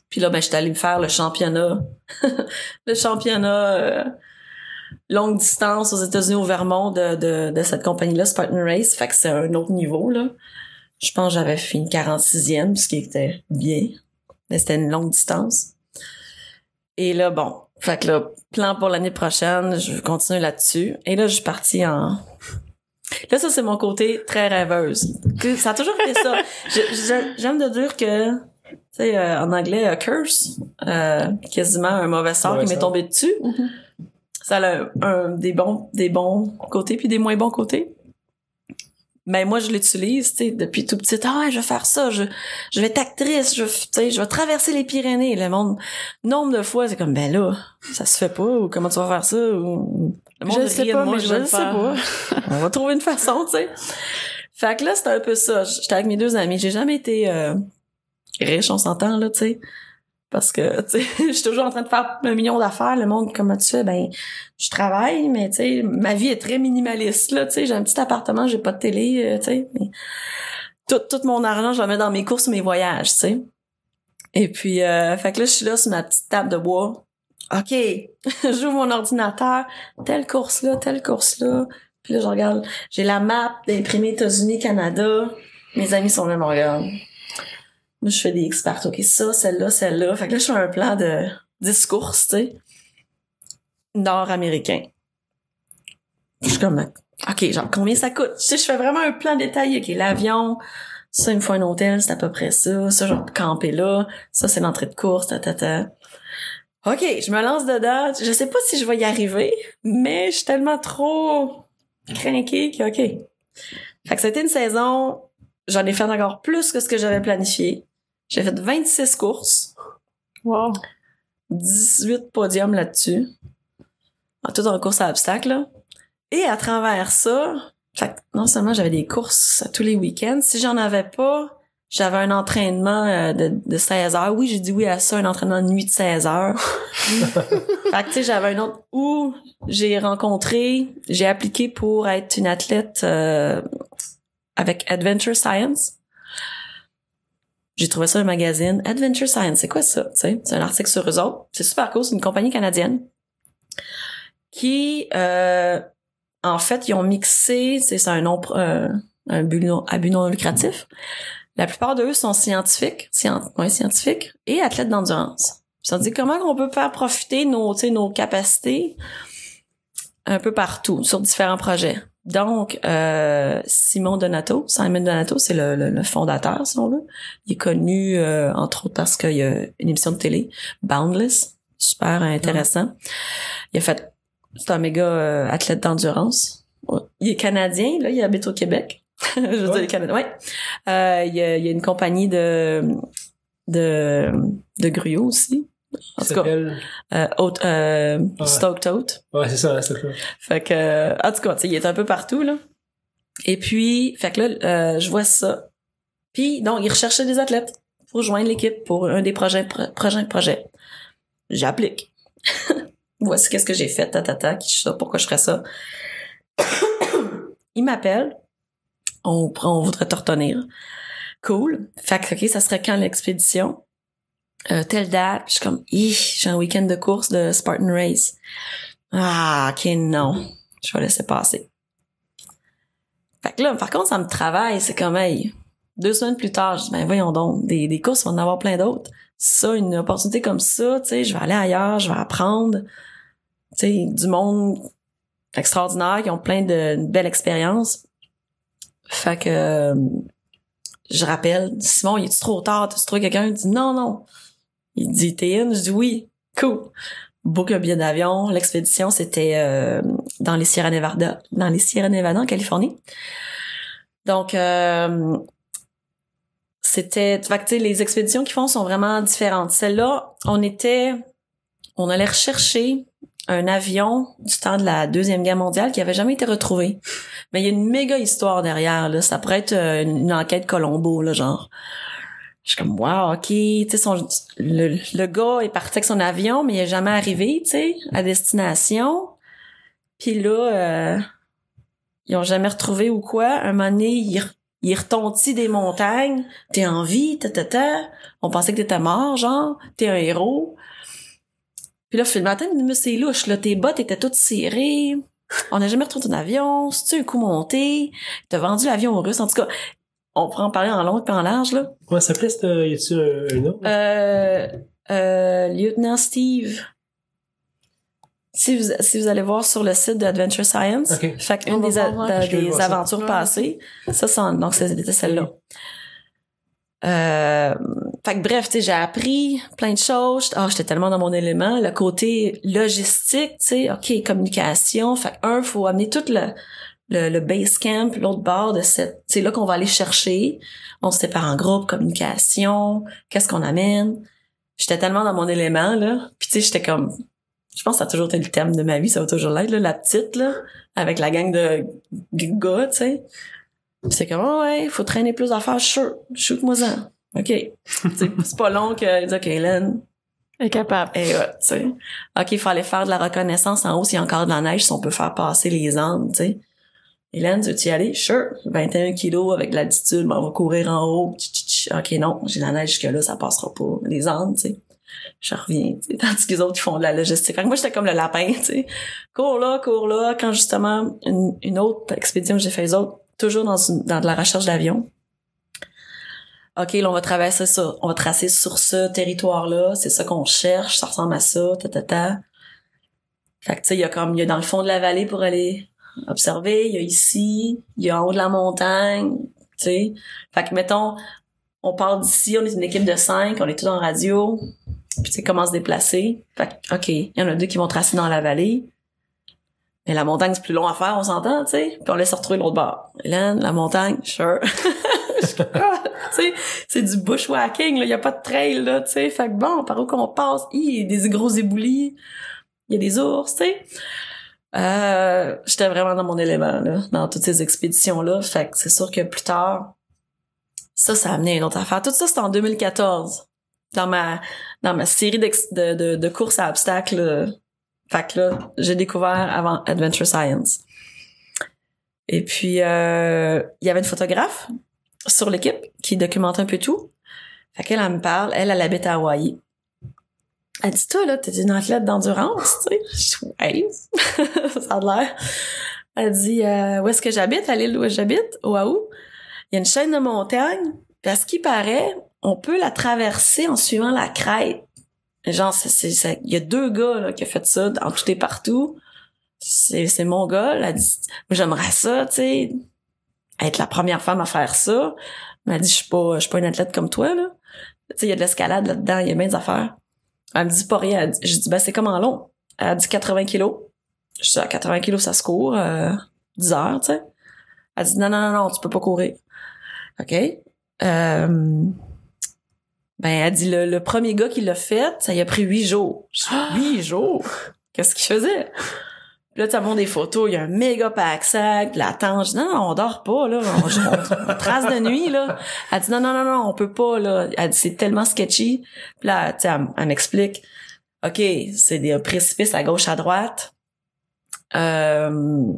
Speaker 3: Puis là, ben, j'étais allée me faire le championnat. (laughs) le championnat euh, longue distance aux États-Unis au Vermont de, de, de cette compagnie-là, Spartan Race. Fait que c'est un autre niveau, là. Je pense que j'avais fini 46e, ce qui était bien. Mais c'était une longue distance. Et là, bon. Fait que là, plan pour l'année prochaine, je vais continuer là-dessus. Et là, je suis partie en... Là, ça, c'est mon côté très rêveuse. Ça a toujours été ça. (laughs) J'aime de dire que, tu sais, euh, en anglais, a curse, euh, quasiment un mauvais sort qui m'est tombé dessus.
Speaker 4: Mhm.
Speaker 3: Ça a un, des bons des bons côtés puis des moins bons côtés. Mais moi je l'utilise, tu sais, depuis tout petit. Ah, ouais, je vais faire ça, je je vais être actrice, je tu sais, je vais traverser les Pyrénées. Le monde nombre de fois, c'est comme ben là, ça se fait pas ou comment tu vas faire ça ou le monde
Speaker 4: Je sais pas,
Speaker 3: moi,
Speaker 4: mais je le
Speaker 3: sais pas. (laughs) On va trouver une façon, tu sais. Fait que là, c'était un peu ça. J'étais avec mes deux amis. J'ai jamais été euh, riche, on s'entend, là, tu sais. Parce que, (laughs) tu sais, je suis toujours en train de faire un million d'affaires. Le monde, comment tu fais? Ben, je travaille, mais tu sais, ma vie est très minimaliste, là, tu sais. J'ai un petit appartement, j'ai pas de télé, euh, tu sais. mais Tout, tout mon argent, je le mets dans mes courses, mes voyages, tu sais. Et puis, euh, fait que là, je suis là sur ma petite table de bois. OK, (laughs) j'ouvre mon ordinateur, telle course-là, telle course-là. Puis là, je regarde, j'ai la map d'imprimé États-Unis, Canada. Mes amis sont là, me regardent. Moi, je fais des experts. OK, ça, celle-là, celle-là. Fait que là, je fais un plan de 10 courses, tu sais. Nord-américain. Je suis comme, OK, genre, combien ça coûte? Tu sais, je fais vraiment un plan détaillé. OK, l'avion, ça, me faut un hôtel, c'est à peu près ça. Ça, genre, camper là. Ça, c'est l'entrée de course, ta, ta, ta. OK, je me lance dedans. Je sais pas si je vais y arriver, mais je suis tellement trop craquée que OK. Fait que c'était une saison, j'en ai fait encore plus que ce que j'avais planifié. J'ai fait 26 courses,
Speaker 4: Wow.
Speaker 3: 18 podiums là-dessus. En tout en course à obstacles. Et à travers ça, fait non seulement j'avais des courses tous les week-ends, si j'en avais pas, j'avais un entraînement euh, de, de 16 heures. Oui, j'ai dit oui à ça, un entraînement de nuit de 16 heures. (laughs) (laughs) fait que tu sais, j'avais un autre où j'ai rencontré, j'ai appliqué pour être une athlète euh, avec Adventure Science. J'ai trouvé ça dans un magazine. Adventure Science, c'est quoi ça? C'est un article sur eux autres. C'est super cool, c'est une compagnie canadienne qui, euh, en fait, ils ont mixé, c'est un nom, euh, un but non, à but non lucratif. La plupart d'eux sont scientifiques, scien- ouais, scientifiques et athlètes d'endurance. Ils se sont dit comment on peut faire profiter nos, nos capacités un peu partout, sur différents projets? Donc, euh, Simon Donato, Simon Donato, c'est le, le- le fondateur, si on veut. Il est connu, euh, entre autres, parce qu'il y a une émission de télé, Boundless, super intéressant. Il a fait, c'est un méga euh, athlète d'endurance. Il est canadien, là, il habite au Québec. (laughs) Je veux dire, le Canada, ouais. Euh, il, y a, il y a une compagnie de, de, de gruyot aussi. En tout cas, euh, euh,
Speaker 1: Ouais.
Speaker 3: Stoked Oat.
Speaker 1: Ouais, c'est ça, ça.
Speaker 3: Fait que, euh, en tout cas, tu sais, il est un peu partout, là. Et puis, fait que là, euh, je vois ça. Puis, donc, il recherchait des athlètes pour joindre l'équipe pour un des projets, pro- prochains projets. J'applique. (laughs) Voici qu'est-ce que j'ai fait, ta, ta, ta, qui pourquoi je ferais ça. (coughs) il m'appelle. On, prend- on voudrait te retenir. Cool. Fait que, OK, ça serait quand l'expédition? Euh, telle date. Puis je suis comme, j'ai un week-end de course de Spartan Race. Ah, ok, non. Je vais laisser passer. Fait que là, par contre, ça me travaille. C'est comme, hey, deux semaines plus tard, je dis, ben voyons donc, des, des courses, on va en avoir plein d'autres. Ça, une opportunité comme ça, tu sais, je vais aller ailleurs, je vais apprendre. Tu sais, du monde extraordinaire qui ont plein de une belle expérience. Fait que euh, je rappelle, Simon, il est trop tard? Tu trouves quelqu'un? Dit non, non. Il dit, t'es in? Je dis oui. Cool. Book un billet d'avion. L'expédition, c'était euh, dans les Sierra Nevada, dans les Sierra Nevada en Californie. Donc, euh, c'était, tu vois, les expéditions qu'ils font sont vraiment différentes. Celle-là, on était, on allait rechercher un avion du temps de la deuxième guerre mondiale qui avait jamais été retrouvé. Mais il y a une méga histoire derrière là. Ça pourrait être euh, une enquête Colombo là, genre. Je suis comme wow, ok, tu sais, son, le, le gars est parti avec son avion, mais il est jamais arrivé, tu sais, à destination. Puis là, euh, ils ont jamais retrouvé ou quoi. Un moment donné, il, il retontit des montagnes. T'es en vie, ta, ta, ta. On pensait que t'étais mort, genre. T'es un héros. Puis là, le matin, mais c'est louche, là. Tes bottes étaient toutes serrées. On n'a jamais retrouvé ton avion. C'est-tu un coup monté? T'as vendu l'avion aux Russes. En tout cas, on pourrait en parler en long et en large, là.
Speaker 1: Comment ça s'appelait, ce... y a-tu un, un nom?
Speaker 3: Euh, euh, Lieutenant Steve. Si vous, si vous allez voir sur le site de Adventure Science,
Speaker 1: Ok.
Speaker 3: fait une des, a-
Speaker 4: voir,
Speaker 3: de-
Speaker 1: je vais
Speaker 3: des
Speaker 1: ça.
Speaker 3: aventures passées, ça, c'est donc c'était celle-là. Euh, fait que bref, tu sais, j'ai appris plein de choses. Ah, j'étais tellement dans mon élément. Le côté logistique, tu sais, ok, communication. Fait que un, faut amener tout le le, le base camp, l'autre bord de cette, c'est là qu'on va aller chercher. On se sépare en groupe, communication, qu'est-ce qu'on amène. J'étais tellement dans mon élément là, puis tu sais, j'étais comme, je pense que ça a toujours été le thème de ma vie, ça va toujours l'être là, la petite là, avec la gang de gars, tu sais. C'est comme, oh, ouais, faut traîner plus d'affaires, sure, shoot-moi-en. OK. Tu sais, c'est pas long que, OK, Hélène,
Speaker 4: est capable.
Speaker 3: et ouais, tu sais. OK, il fallait faire de la reconnaissance en haut s'il y a encore de la neige, si on peut faire passer les Andes, tu sais. Hélène, veux-tu y aller? Sure. 21 kilos avec l'altitude, mais on va courir en haut. OK, non, j'ai la neige jusque-là, ça passera pas. Les Andes, tu sais. Je reviens. (laughs) Tandis que les autres, ils font de la logistique. Fait que moi, j'étais comme le lapin, tu sais. Cours là, cours là. Quand justement, une, une autre expédition que j'ai fait les autres, toujours dans, une, dans de la recherche d'avion. OK, là, on va traverser ça. On va tracer sur ce territoire-là. C'est ça qu'on cherche. Ça ressemble à ça. Ta, ta, ta. Fait que, tu sais, il y a comme, il y a dans le fond de la vallée pour aller observer. Il y a ici. Il y a en haut de la montagne. Tu sais. Fait que, mettons, on part d'ici. On est une équipe de cinq. On est tous en radio. Puis, tu sais, comment se déplacer. Fait que, OK, il y en a deux qui vont tracer dans la vallée. Mais la montagne, c'est plus long à faire, on s'entend, tu sais. Puis on laisse se retrouver l'autre bord. Hélène, la montagne, sure. (laughs) c'est du bushwhacking. Il y a pas de trail, là, tu sais. Fait que bon, par où qu'on passe? Il y a des gros éboulis. Il y a des ours, tu sais. Euh, j'étais vraiment dans mon élément, là, dans toutes ces expéditions-là. Fait que c'est sûr que plus tard, ça, ça a amené à une autre affaire. Tout ça, c'était en 2014. Dans ma, dans ma série de, de, de courses à obstacles, là. Fait que là, j'ai découvert avant Adventure Science. Et puis, euh, il y avait une photographe sur l'équipe qui documentait un peu tout. Fait qu'elle, elle me parle. Elle, elle habite à Hawaï. Elle dit, toi, là, t'es une athlète d'endurance, tu sais. Ouais. (laughs) ça a l'air. Elle dit, euh, où est-ce que j'habite? À l'île où j'habite, Oahu. Il y a une chaîne de montagnes. Puis à ce qui paraît, on peut la traverser en suivant la crête. Genre, c'est, il y a deux gars là, qui ont fait ça et partout. C'est, c'est mon gars. Elle dit, j'aimerais ça, tu sais, être la première femme à faire ça. Elle m'a dit, je suis pas, je suis pas une athlète comme toi, là. Tu sais, il y a de l'escalade là-dedans, il y a bien des affaires. Elle me dit pas rien. Elle dit- Je dis, ben, c'est comme en long? Elle a dit 80 kilos. Je dis, à 80 kilos, ça se court, euh, 10 heures, tu sais. Elle dit, non, non, non, non, tu peux pas courir. OK? Euh, ben, elle dit, le, le premier gars qui l'a fait, ça y a pris huit jours. (gasps) Huit jours? Qu'est-ce qu'il faisait? Là, tu montres des photos, il y a un méga pack-sac, de la dis, non, non, on dort pas, là. On, on- (laughs) on trace de nuit, là. Elle dit, non, non, non, non, on peut pas, là. Elle dit, c'est tellement sketchy. Puis là, tu sais, elle, elle m'explique. OK, c'est des précipices à gauche, à droite. Euh,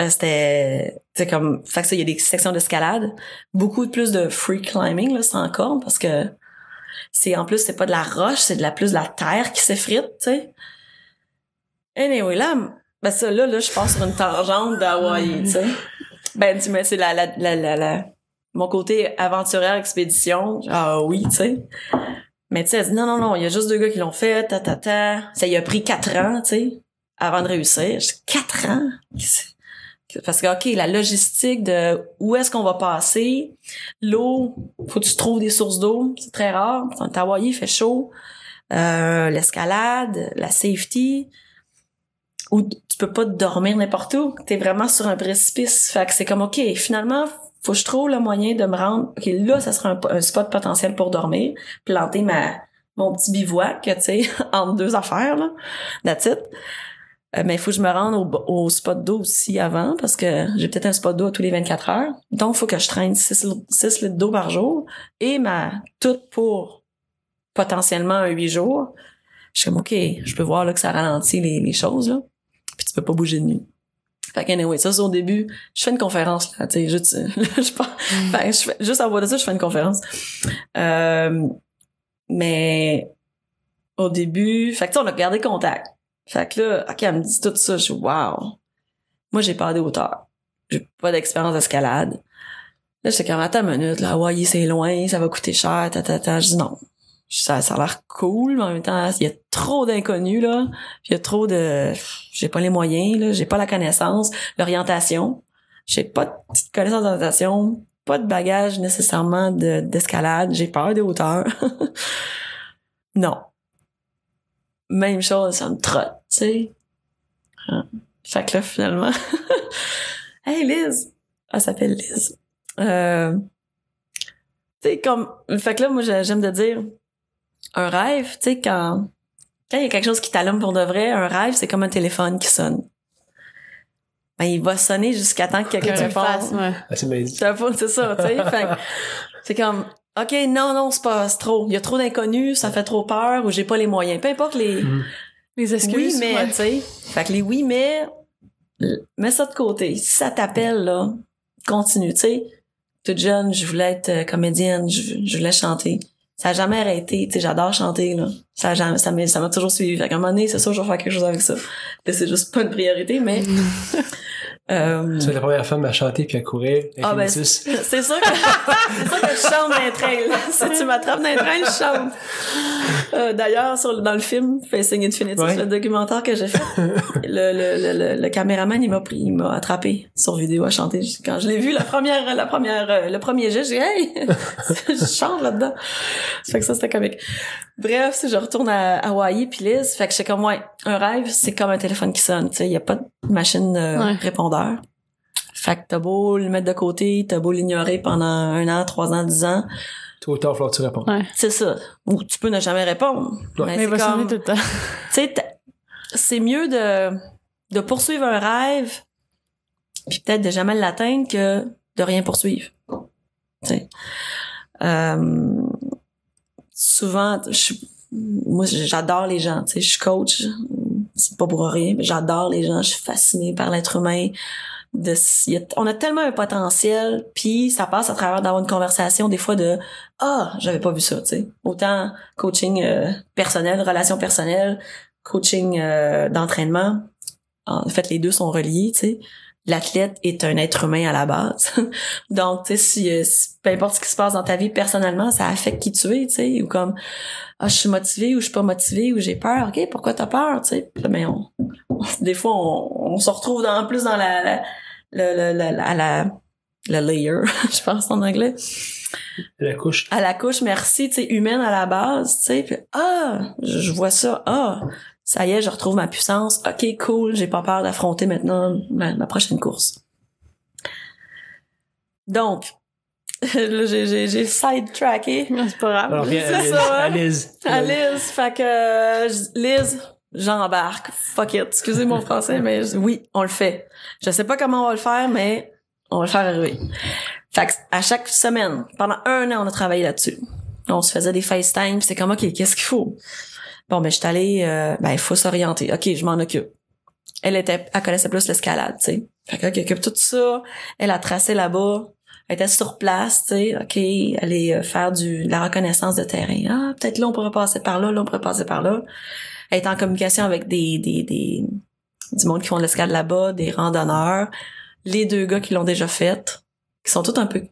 Speaker 3: euh, c'était c'est comme fait que ça il y a des sections d'escalade beaucoup plus de free climbing là sans corde parce que c'est en plus c'est pas de la roche c'est de la plus de la terre qui s'effrite tu sais anyway là ben ça là là je passe sur une tangente d'Hawaï tu sais ben tu mets c'est la la, la la la mon côté aventurière expédition ah oui tu sais mais tu sais elle dit non non non il y a juste deux gars qui l'ont fait ta ta ta ça y a pris quatre ans tu sais avant de réussir. Quatre ans? Parce que, OK, la logistique de où est-ce qu'on va passer, l'eau, faut que tu trouves des sources d'eau, c'est très rare. En Hawaii, il fait chaud. Euh, l'escalade, la safety, où tu peux pas dormir n'importe où. T'es vraiment sur un précipice. Fait que c'est comme, OK, finalement, faut que je trouve le moyen de me rendre. OK, là, ça sera un, spot potentiel pour dormir. Planter ma mon petit bivouac, tu sais, (laughs) entre deux affaires, là. That's it. Euh, mais il faut que je me rende au, au spot d'eau aussi avant parce que j'ai peut-être un spot d'eau tous les 24 heures. Donc, il faut que je traîne 6, litres d'eau par jour et ma toute pour potentiellement un 8 jours. Je suis comme, OK, je peux voir là, que ça ralentit les, les choses. Là. Tu peux pas bouger de nuit. Fait que anyway, ça c'est au début. Je fais une conférence là, tu sais, juste, (laughs) je ben, je fais, juste à voix de ça, je fais une conférence. Euh, mais au début, fait que on a gardé contact. Fait que là, OK, elle me dit tout ça, je suis wow. Moi, j'ai pas de hauteur. J'ai pas d'expérience d'escalade. Là, j'étais comme, attends une minute, là, Hawaii, c'est loin, ça va coûter cher, ta, ta, ta. Je dis non. Ça, ça a l'air cool, mais en même temps, il y a trop d'inconnus, là. Il y a trop de, j'ai pas les moyens, là. J'ai pas la connaissance, l'orientation. J'ai pas de connaissance d'orientation, pas de bagage nécessairement de, d'escalade. J'ai peur des hauteurs. (laughs) non même chose, ça me trotte, tu sais. Ah. Fait que là, finalement, (laughs) hey Liz! Elle s'appelle Liz. Euh, tu sais, comme, fait que là, moi, j'aime de dire, un rêve, tu sais, quand, quand il y a quelque chose qui t'allume pour de vrai, un rêve, c'est comme un téléphone qui sonne. Ben, il va sonner jusqu'à temps que quelqu'un réponde.
Speaker 4: Ouais.
Speaker 1: Ah, c'est
Speaker 3: C'est ça, tu sais. (laughs) c'est comme, OK, non, non, c'est pas trop. Il y a trop d'inconnus, ça fait trop peur ou j'ai pas les moyens. Peu importe les,
Speaker 1: Mhm.
Speaker 4: Les excuses.
Speaker 3: oui, mais,
Speaker 4: ouais.
Speaker 3: tu sais. Fait que les oui, mais, mets ça de côté. Si ça t'appelle, là, continue, tu sais. Toute jeune, je voulais être euh, comédienne, je, je voulais chanter. Ça a jamais arrêté, tu sais, j'adore chanter, là. Ça ça m'a, toujours suivi. Fait qu'à un moment donné, c'est sûr, je vais faire quelque chose avec ça. C'est juste pas une priorité, mais, (laughs) euh,
Speaker 1: Tu es la première femme à chanter puis à courir.
Speaker 3: ah ben, c'est c'est sûr que (laughs) c'est sûr que je chante dans les trails. (laughs) Si tu m'attrapes dans les trails, je chante. Euh, D'ailleurs, sur le- dans le film Facing Infinity,
Speaker 1: Ouais.
Speaker 3: le documentaire que j'ai fait, (laughs) le, le, le, le, le caméraman il m'a pris, il m'a attrapé sur vidéo à chanter. Quand je l'ai vu la première, la première, euh, le premier geste, j'ai dit hey, je chante là-dedans. Fait que ça c'était comique. Bref, si je retourne à Hawaï puis Liz, fait que comme ouais, un rêve c'est comme un téléphone qui sonne. Tu sais, il y a pas de machine euh,
Speaker 4: Ouais.
Speaker 3: Fait que t'as beau le mettre de côté, t'as beau l'ignorer pendant un an, trois ans, dix ans,
Speaker 1: Tout au tard, faut que tu réponds.
Speaker 4: Ouais.
Speaker 3: c'est ça. Ou tu peux ne jamais répondre.
Speaker 1: Ouais.
Speaker 3: Mais
Speaker 4: Mais va
Speaker 3: comme,
Speaker 4: tout le temps. (laughs)
Speaker 3: tu sais, t'as- c'est mieux de, de poursuivre un rêve, puis peut-être de jamais l'atteindre que de rien poursuivre. Tu sais. Euh, souvent, je, moi, j'adore les gens. Tu sais, je suis coach. C'est pas pour rien, mais j'adore les gens. Je suis fascinée par l'être humain. De, on a tellement un potentiel, puis ça passe à travers d'avoir une conversation des fois de ah j'avais pas vu ça, tu sais. Autant coaching euh, personnel, relation personnelle, coaching euh, d'entraînement. En fait, les deux sont reliés, tu sais. L'athlète est un être humain à la base. (laughs) Donc, tu sais, si, euh, si- peu importe ce qui se passe dans ta vie personnellement, ça affecte qui tu es, tu sais, ou comme ah je suis motivée ou je suis pas motivée ou j'ai peur. Ok, pourquoi t'as peur, tu sais? Là, ben, on, on- des fois on, on se retrouve dans, en plus dans la la la la, la, la, la layer, (laughs) je pense en anglais
Speaker 1: La couche.
Speaker 3: à la couche merci tu sais humaine à la base tu sais puis ah je, je vois ça ah ça y est je retrouve ma puissance. Ok cool j'ai pas peur d'affronter maintenant ma, ma prochaine course. Donc (laughs) là j'ai j'ai j'ai side-tracké.
Speaker 4: C'est pas grave.
Speaker 1: Alors, viens, Liz.
Speaker 3: ça,
Speaker 1: à Liz.
Speaker 3: à Liz fait que Liz j'embarque. Fuck it. Excusez mon français mais je- oui on le fait. Je sais pas comment on va le faire mais on va le faire arriver. Fait que à chaque semaine pendant un an on a travaillé là-dessus. On se faisait des FaceTime c'est comme ok qu'est-ce qu'il faut? Bon ben je suis allée euh, ben il faut s'orienter ok je m'en occupe elle était elle connaissait plus l'escalade tu sais fait que occupe tout ça elle a tracé là-bas elle était sur place, tu sais, OK, aller euh, faire du de la reconnaissance de terrain. Ah, peut-être là, on pourrait passer par là, là, on pourrait passer par là. Elle est en communication avec des, des, des, du monde qui font de l'escalade là-bas, des randonneurs. Les deux gars qui l'ont déjà fait. Qui sont tous un peu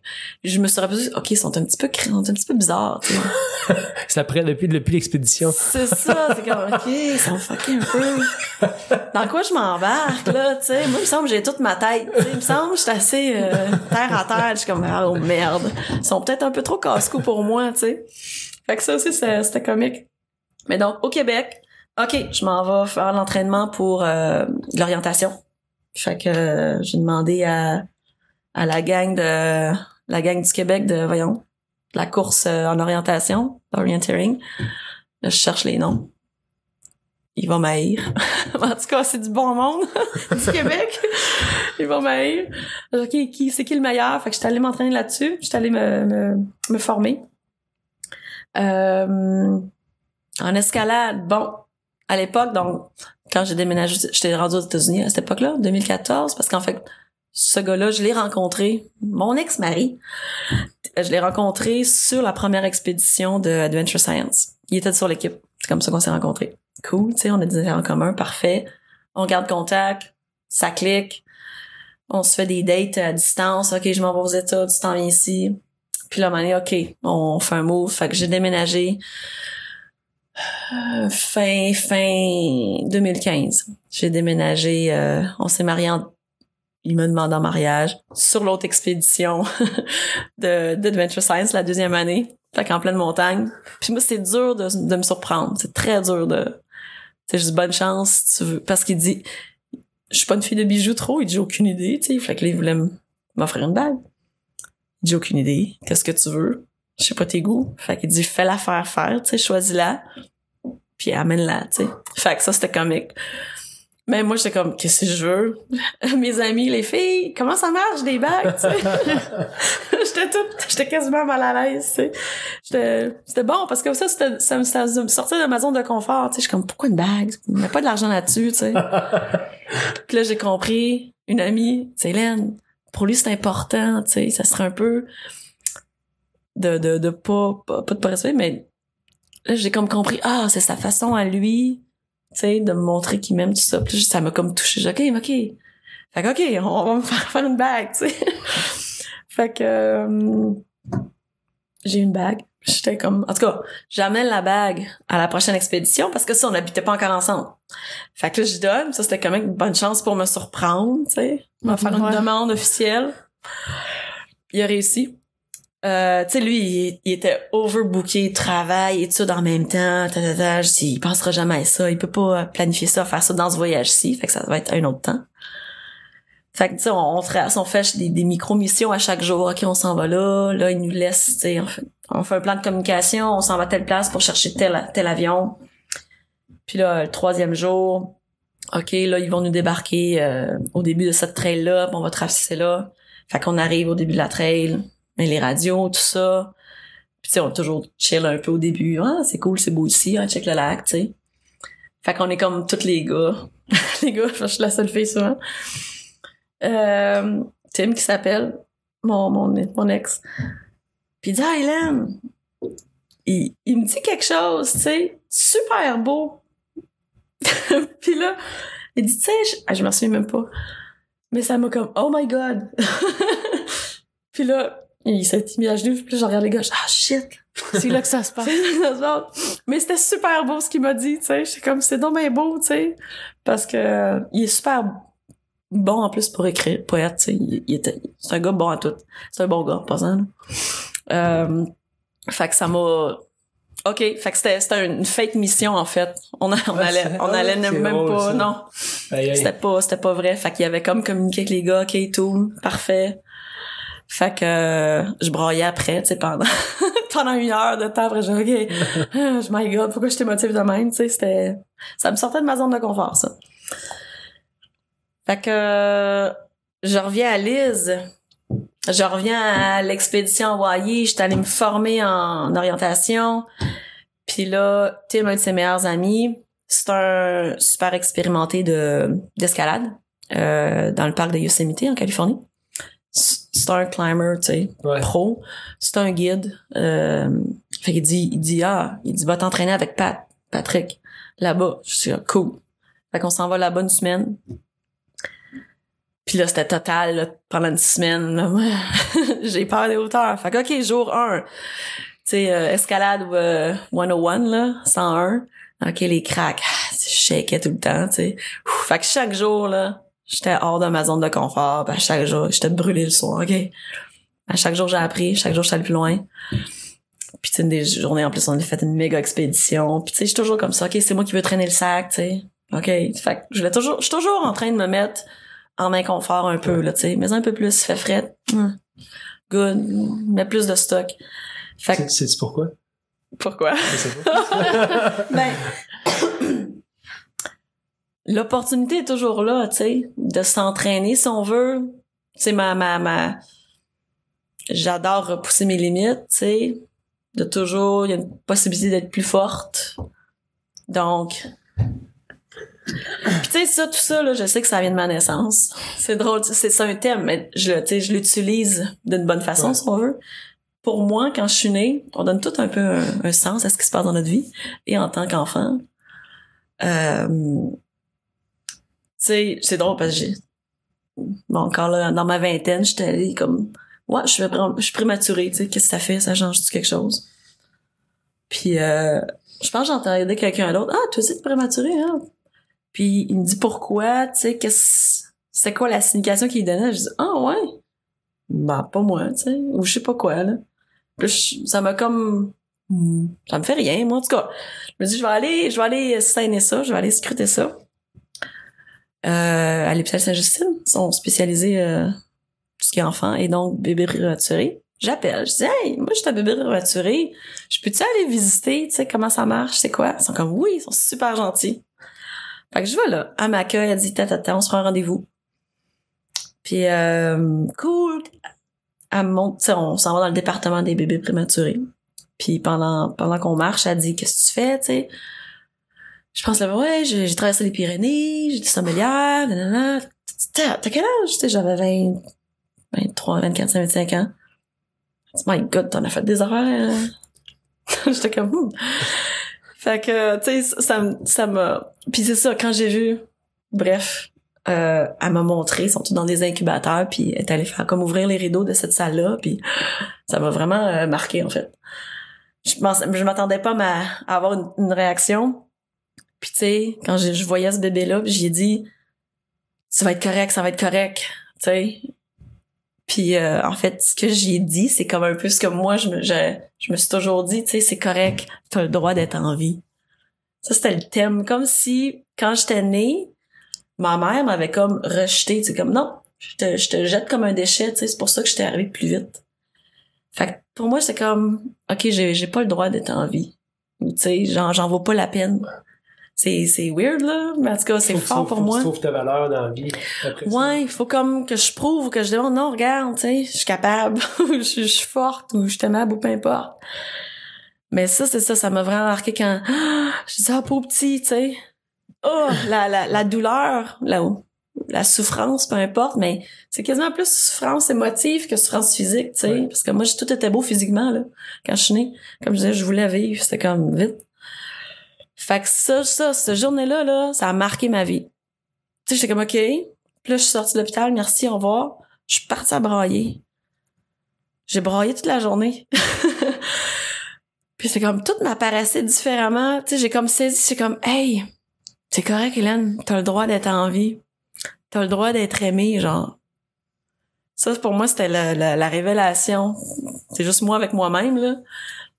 Speaker 3: je me suis rappelé ok ils sont un petit peu ils sont un petit peu bizarres tu sais. (laughs)
Speaker 1: C'est après, depuis, depuis l'expédition.
Speaker 3: c'est ça c'est comme ok ils sont fuckés un peu dans quoi je m'embarque là tu sais? Moi il me semble que j'ai toute ma tête tu sais. Il me semble que je suis assez euh, terre à terre je suis comme oh merde. Ils sont peut-être un peu trop casse-cou pour moi tu sais. Fait que ça aussi c'est- c'était comique. Mais donc au Québec ok je m'en vais faire l'entraînement pour euh, l'orientation. Fait que euh, j'ai demandé à à la gang de la gang du Québec de voyons la course euh, en orientation orienteering je cherche les noms. Ils vont m'haïr. (laughs) En tout cas c'est du bon monde (laughs) du Québec. Ils vont m'haïr. Ok qui c'est qui le meilleur? Fait que j'étais allée m'entraîner là-dessus. J'étais allée me, me me former. Euh, en escalade bon à l'époque donc quand j'ai déménagé j'étais rendue aux États-Unis à cette époque-là 2014 parce qu'en fait ce gars-là, je l'ai rencontré, mon ex-mari, je l'ai rencontré sur la première expédition de Adventure Science. Il était sur l'équipe. C'est comme ça qu'on s'est rencontrés. Cool, tu sais, on a des affaires en commun, parfait. On garde contact, ça clique. On se fait des dates à distance. OK, je m'en vais aux États, tu t'en viens ici. Puis là, moment donné, OK, on fait un move. Fait que j'ai déménagé euh, fin, fin 2015. J'ai déménagé, euh, on s'est marié en il me demande en mariage sur l'autre expédition (laughs) de d'Adventure Science la deuxième année. Fait qu'en pleine montagne. Puis moi c'est dur de, de me surprendre. C'est très dur de c'est juste bonne chance tu veux. Parce qu'il dit je suis pas une fille de bijoux trop. Il dit j'ai aucune idée tu sais. Fait que là il voulait m'offrir une bague. Il dit aucune idée. Qu'est-ce que tu veux? Je sais pas tes goûts. Fait qu'il dit fais la faire faire tu sais choisis-la puis amène-la tu sais. Fait que ça c'était comique mais moi, j'étais comme, qu'est-ce que je veux? (laughs) Mes amis, les filles, comment ça marche des bagues, tu sais? (laughs) j'étais toute, j'étais quasiment mal à l'aise, tu sais. J'étais, c'était bon parce que ça, ça me, ça me sortait de ma zone de confort, tu sais. Je suis comme, pourquoi une bague? Il n'y a pas de l'argent là-dessus, tu sais. (laughs) Puis là, j'ai compris, une amie, c'est Hélène, pour lui, c'est important, tu sais. Ça serait un peu de, de, de pas, pas, pas de pas respect, mais là, j'ai comme compris, ah, c'est sa façon à lui, tu sais, de me montrer qu'il m'aime tout ça. Puis ça m'a comme touché. J'ai dit, OK, OK. Fait que, OK, on va me (laughs) faire faire une bague, tu sais. (laughs) fait que euh, j'ai une bague. J'étais comme... En tout cas, j'amène la bague à la prochaine expédition parce que ça, on n'habitait pas encore ensemble. Fait que là, je donne. Ça, c'était quand même une bonne chance pour me surprendre, tu sais. Me faire une demande officielle. Il a réussi. Euh, tu sais, lui, il, il était overbooké, travail, études en même temps, ta, ta, ta. Il pensera jamais à ça. Il peut pas planifier ça, faire ça dans ce voyage-ci. Fait que ça va être un autre temps. Fait que, tu sais, on, on, fait des, des micro-missions à chaque jour. OK, on s'en va là. Là, il nous laisse, tu sais, on fait, on fait un plan de communication. On s'en va à telle place pour chercher tel, tel avion. Puis là, le troisième jour, OK, là, ils vont nous débarquer euh, au début de cette trail-là. on va traverser là. Fait qu'on arrive au début de la trail mais les radios, tout ça. Puis tu sais, on est toujours chill un peu au début. Ah, c'est cool, c'est beau ici, hein, check le lac, tu sais. Fait qu'on est comme tous les gars. (laughs) les gars, je suis la seule fille souvent. Euh, Tim qui s'appelle, mon, mon, mon ex. Puis il dit, ah, Hélène, il, il me dit quelque chose, tu sais, super beau. (laughs) Puis là, il dit, tu sais, je, ah, je m'en souviens même pas. Mais ça m'a comme, oh my god. (laughs) Puis là, il s'est mis à genoux, puis je regarde les gars, je dis, ah shit! (laughs)
Speaker 4: C'est là que ça se passe.
Speaker 3: Mais c'était super beau ce qu'il m'a dit, tu sais. J'étais comme, c'est bien beau, tu sais. Parce que euh, il est super bon en plus pour écrire, poète, tu sais. Il, il était, c'est un gars bon à tout. C'est un bon gars, pas ça, là. Euh, fait que ça m'a... OK, fait que c'était, c'était une fake mission, en fait. On, a- on
Speaker 1: Ouais,
Speaker 3: allait, on
Speaker 1: ah,
Speaker 3: allait même pas,
Speaker 1: ça.
Speaker 3: non. C'était pas, c'était pas vrai. Fait qu'il avait comme communiqué avec les gars, ok, tout, parfait. Fait que euh, je broyais après, tu sais, pendant (laughs) pendant une heure de temps. Après, j'ai ok, ah, (laughs) my God, pourquoi je t'émotive de même, tu sais, c'était, ça me sortait de ma zone de confort, ça. Fait que euh, je reviens à Lise. Je reviens à l'expédition Hawaii. J'étais allée me former en orientation. Puis là, Tim, un de ses meilleurs amis, c'est un super expérimenté de d'escalade euh, dans le parc de Yosemite en Californie. C'est un climber, tu sais,
Speaker 1: Ouais.
Speaker 3: pro. C'est un guide. Euh, fait qu'il dit, il dit ah, il dit va t'entraîner avec Pat, Patrick, là-bas. Je suis ah, cool. Fait qu'on s'en va là-bas une semaine. Puis là, c'était total là, pendant une semaine. là. (laughs) J'ai peur des hauteurs. Fait que, OK, jour 1. Tu sais, euh, escalade euh, 101, là, 101. OK, les cracks. Ah, Je shakeais tout le temps, tu sais. Fait que chaque jour, là, j'étais hors de ma zone de confort. Puis à chaque jour, j'étais brûlée le soir, OK? À chaque jour, j'ai appris. Chaque jour, j'étais allée plus loin. Puis tu sais, des journées, en plus, on a fait une méga expédition. Puis tu sais, je suis toujours comme ça. OK, c'est moi qui veux traîner le sac, tu sais. OK. Fait que je vais toujours, je suis toujours en train de me mettre en inconfort un peu, là, tu sais. Mais un peu plus, fait fret. Hum. Good. Mets plus de stock. Fait que,
Speaker 1: C'est- pourquoi?
Speaker 3: pourquoi? (laughs) Ben, l'opportunité est toujours là, tu sais, de s'entraîner si on veut. C'est ma, ma, ma, j'adore repousser mes limites, tu sais, de toujours, il y a une possibilité d'être plus forte. Donc, puis tu sais, ça, tout ça, là, je sais que ça vient de ma naissance. C'est drôle, c'est c'est un thème, mais je, le- tu sais, je l'utilise d'une bonne façon,
Speaker 1: Ouais.
Speaker 3: si on veut. Pour moi, quand je suis née, on donne tout un peu un, un sens à ce qui se passe dans notre vie. Et en tant qu'enfant, euh, sais, c'est drôle parce que j'ai... Bon, encore là, dans ma vingtaine, j'étais allée comme... Ouais, je suis, prématurée, tu sais, qu'est-ce que ça fait? Ça change-tu quelque chose? Puis, euh, je pense que j'entendais quelqu'un d'autre. Ah, toi aussi, t'es prématuré, hein? Puis, il me dit pourquoi, tu sais, qu'est-ce... C'était quoi la signification qu'il donnait? Je dis, ah, ouais? Ben, pas moi, tu sais, ou je sais pas quoi, là. Puis, ça m'a comme... Ça me fait rien, moi, en tout cas. Je me dis, je vais aller, je vais aller saigner ça, je vais aller scruter ça. Euh, à l'hôpital Saint-Justine, ils sont spécialisés euh, tout ce qui est enfant et donc bébé prématuré. J'appelle, je dis, hey, moi, je suis un bébé prématuré. Je peux-tu aller visiter, tu sais, comment ça marche, c'est quoi? Ils sont comme, oui, ils sont super gentils. Fait que je vais là. Elle m'accueille, elle dit, tata, tata, on se prend un rendez-vous. Puis, euh, cool. Elle me montre, tu sais, on s'en va dans le département des bébés prématurés. Puis pendant pendant qu'on marche, elle dit qu'est-ce que tu fais, tu sais? Je pense là, ouais, j'ai traversé les Pyrénées, j'ai des sommelières, nanana. T'as quel âge? J'avais 20, 23, 24, 25 ans. My God, t'en as fait des affaires. (laughs) J'étais comme, hmm. Fait que, tu sais, ça ça m'a... Puis c'est ça, quand j'ai vu, bref, euh, elle m'a montré, sont tous dans des incubateurs, puis elle est allée faire comme ouvrir les rideaux de cette salle-là, puis ça m'a vraiment euh, marqué, en fait. Je je m'attendais pas à, avoir une réaction. Puis tu sais, quand je, je voyais ce bébé-là, puis j'ai dit, ça va être correct, ça va être correct, tu sais. Puis euh, en fait, ce que j'ai dit, c'est comme un peu ce que moi, je me, je, je me suis toujours dit, tu sais, c'est correct, t'as le droit d'être en vie. Ça, c'était le thème. Comme si, quand j'étais née, ma mère m'avait comme rejeté, tu sais, comme non, je te, je te jette comme un déchet, tu sais, c'est pour ça que j'étais arrivée plus vite. Fait que pour moi, c'est comme, ok, j'ai, pas le droit d'être en vie. Tu sais, j'en, vaut pas la peine. C'est, c'est weird, là, mais en tout cas, c'est fort pour
Speaker 1: faut que
Speaker 3: moi.
Speaker 1: Tu trouves ta valeur dans la vie après.
Speaker 3: Ouais, il faut comme que je prouve que je demande non, regarde, tu sais, je suis capable, (laughs) ou je, suis- forte, ou je suis aimable, ou peu importe. Mais ça, c'est ça, ça m'a vraiment marqué quand ah, je dis ah pauvre petit, tu sais. Oh, la, la, la douleur, la, la souffrance, peu importe, mais c'est quasiment plus souffrance émotive que souffrance physique, tu sais.
Speaker 1: Ouais.
Speaker 3: Parce que moi, j'ai- tout était beau physiquement, là, quand je suis née. Comme je disais, je voulais vivre, c'était comme vite. Fait que ça, ça, cette journée-là, là, ça a marqué ma vie. Tu sais, j'étais comme OK. Puis là, je suis sortie de l'hôpital, merci, au revoir. Je suis partie à brailler. J'ai braillé toute la journée. (laughs) Puis c'est comme tout m'apparaissait différemment. Tu sais, j'ai comme saisi, c'est comme hey, c'est correct, Hélène, t'as le droit d'être en vie. T'as le droit d'être aimée, genre. Ça, pour moi, c'était la, la, la révélation. C'est juste moi avec moi-même, là.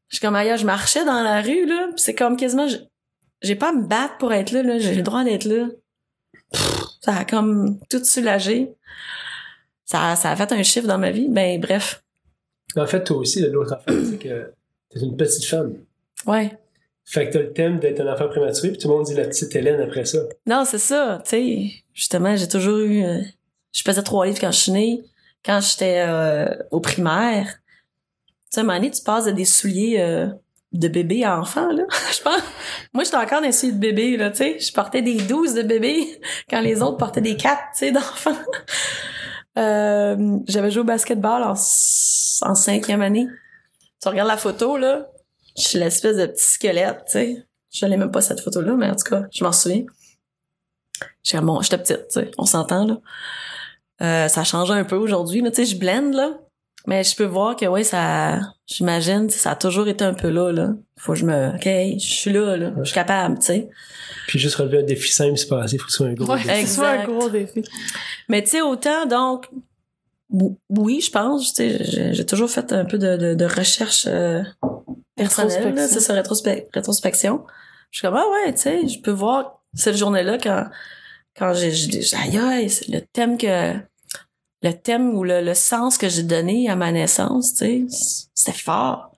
Speaker 3: Je suis comme, ailleurs, je marchais dans la rue, là, c'est comme quasiment, j'ai pas à me battre pour être là, là. J'ai le droit d'être là. Pff, Ça a comme tout soulagé. Ça, a- ça a fait un chiffre dans ma vie. Ben, bref.
Speaker 1: En fait, toi aussi, l'autre affaire, c'est que t'es une petite femme.
Speaker 3: Ouais.
Speaker 1: Fait que t'as le thème d'être un enfant prématuré, puis tout le monde dit la petite Hélène après ça.
Speaker 3: Non, c'est ça, tu sais. Justement, j'ai toujours eu... euh, je pesais trois livres quand je suis née. Quand j'étais euh, au primaire, tu sais, à un moment donné, tu passes de des souliers euh, de bébé à enfant, là. (laughs) je pense... Moi, j'étais encore dans de bébé, là, tu sais. Je portais des 12 de bébé (laughs) quand les autres portaient des 4, tu sais, d'enfants. (laughs) Euh, J'avais joué au basketball en, en cinquième année. Tu regardes la photo, là, je suis l'espèce de petit squelette, tu sais. Je l'ai même pas cette photo-là, mais en tout cas, je m'en souviens. J'étais bon, j'étais petite, tu sais, on s'entend là. Euh, ça change un peu aujourd'hui. là. Tu sais, je blende, là. Mais je peux voir que, oui, ça... J'imagine, ça a toujours été un peu là, là. Faut que je me... OK, je suis là, là. Je suis capable, tu sais.
Speaker 1: Puis juste relever un défi simple, c'est pas assez. Faut que ce soit un gros
Speaker 4: Ouais,
Speaker 1: défi.
Speaker 4: c'est soit un gros défi.
Speaker 3: Mais tu sais, autant, donc... ou- Oui, je pense. Tu sais, j'ai j'ai toujours fait un peu de, de, de recherche euh, personnelle, c'est ça, rétrospe- rétrospection. Je suis comme, ah ouais, tu sais, je peux voir cette journée-là quand, quand j'ai, j'ai, j'ai- aïe, aïe, c'est le thème que, le thème ou le, le sens que j'ai donné à ma naissance, tu sais, c'était fort.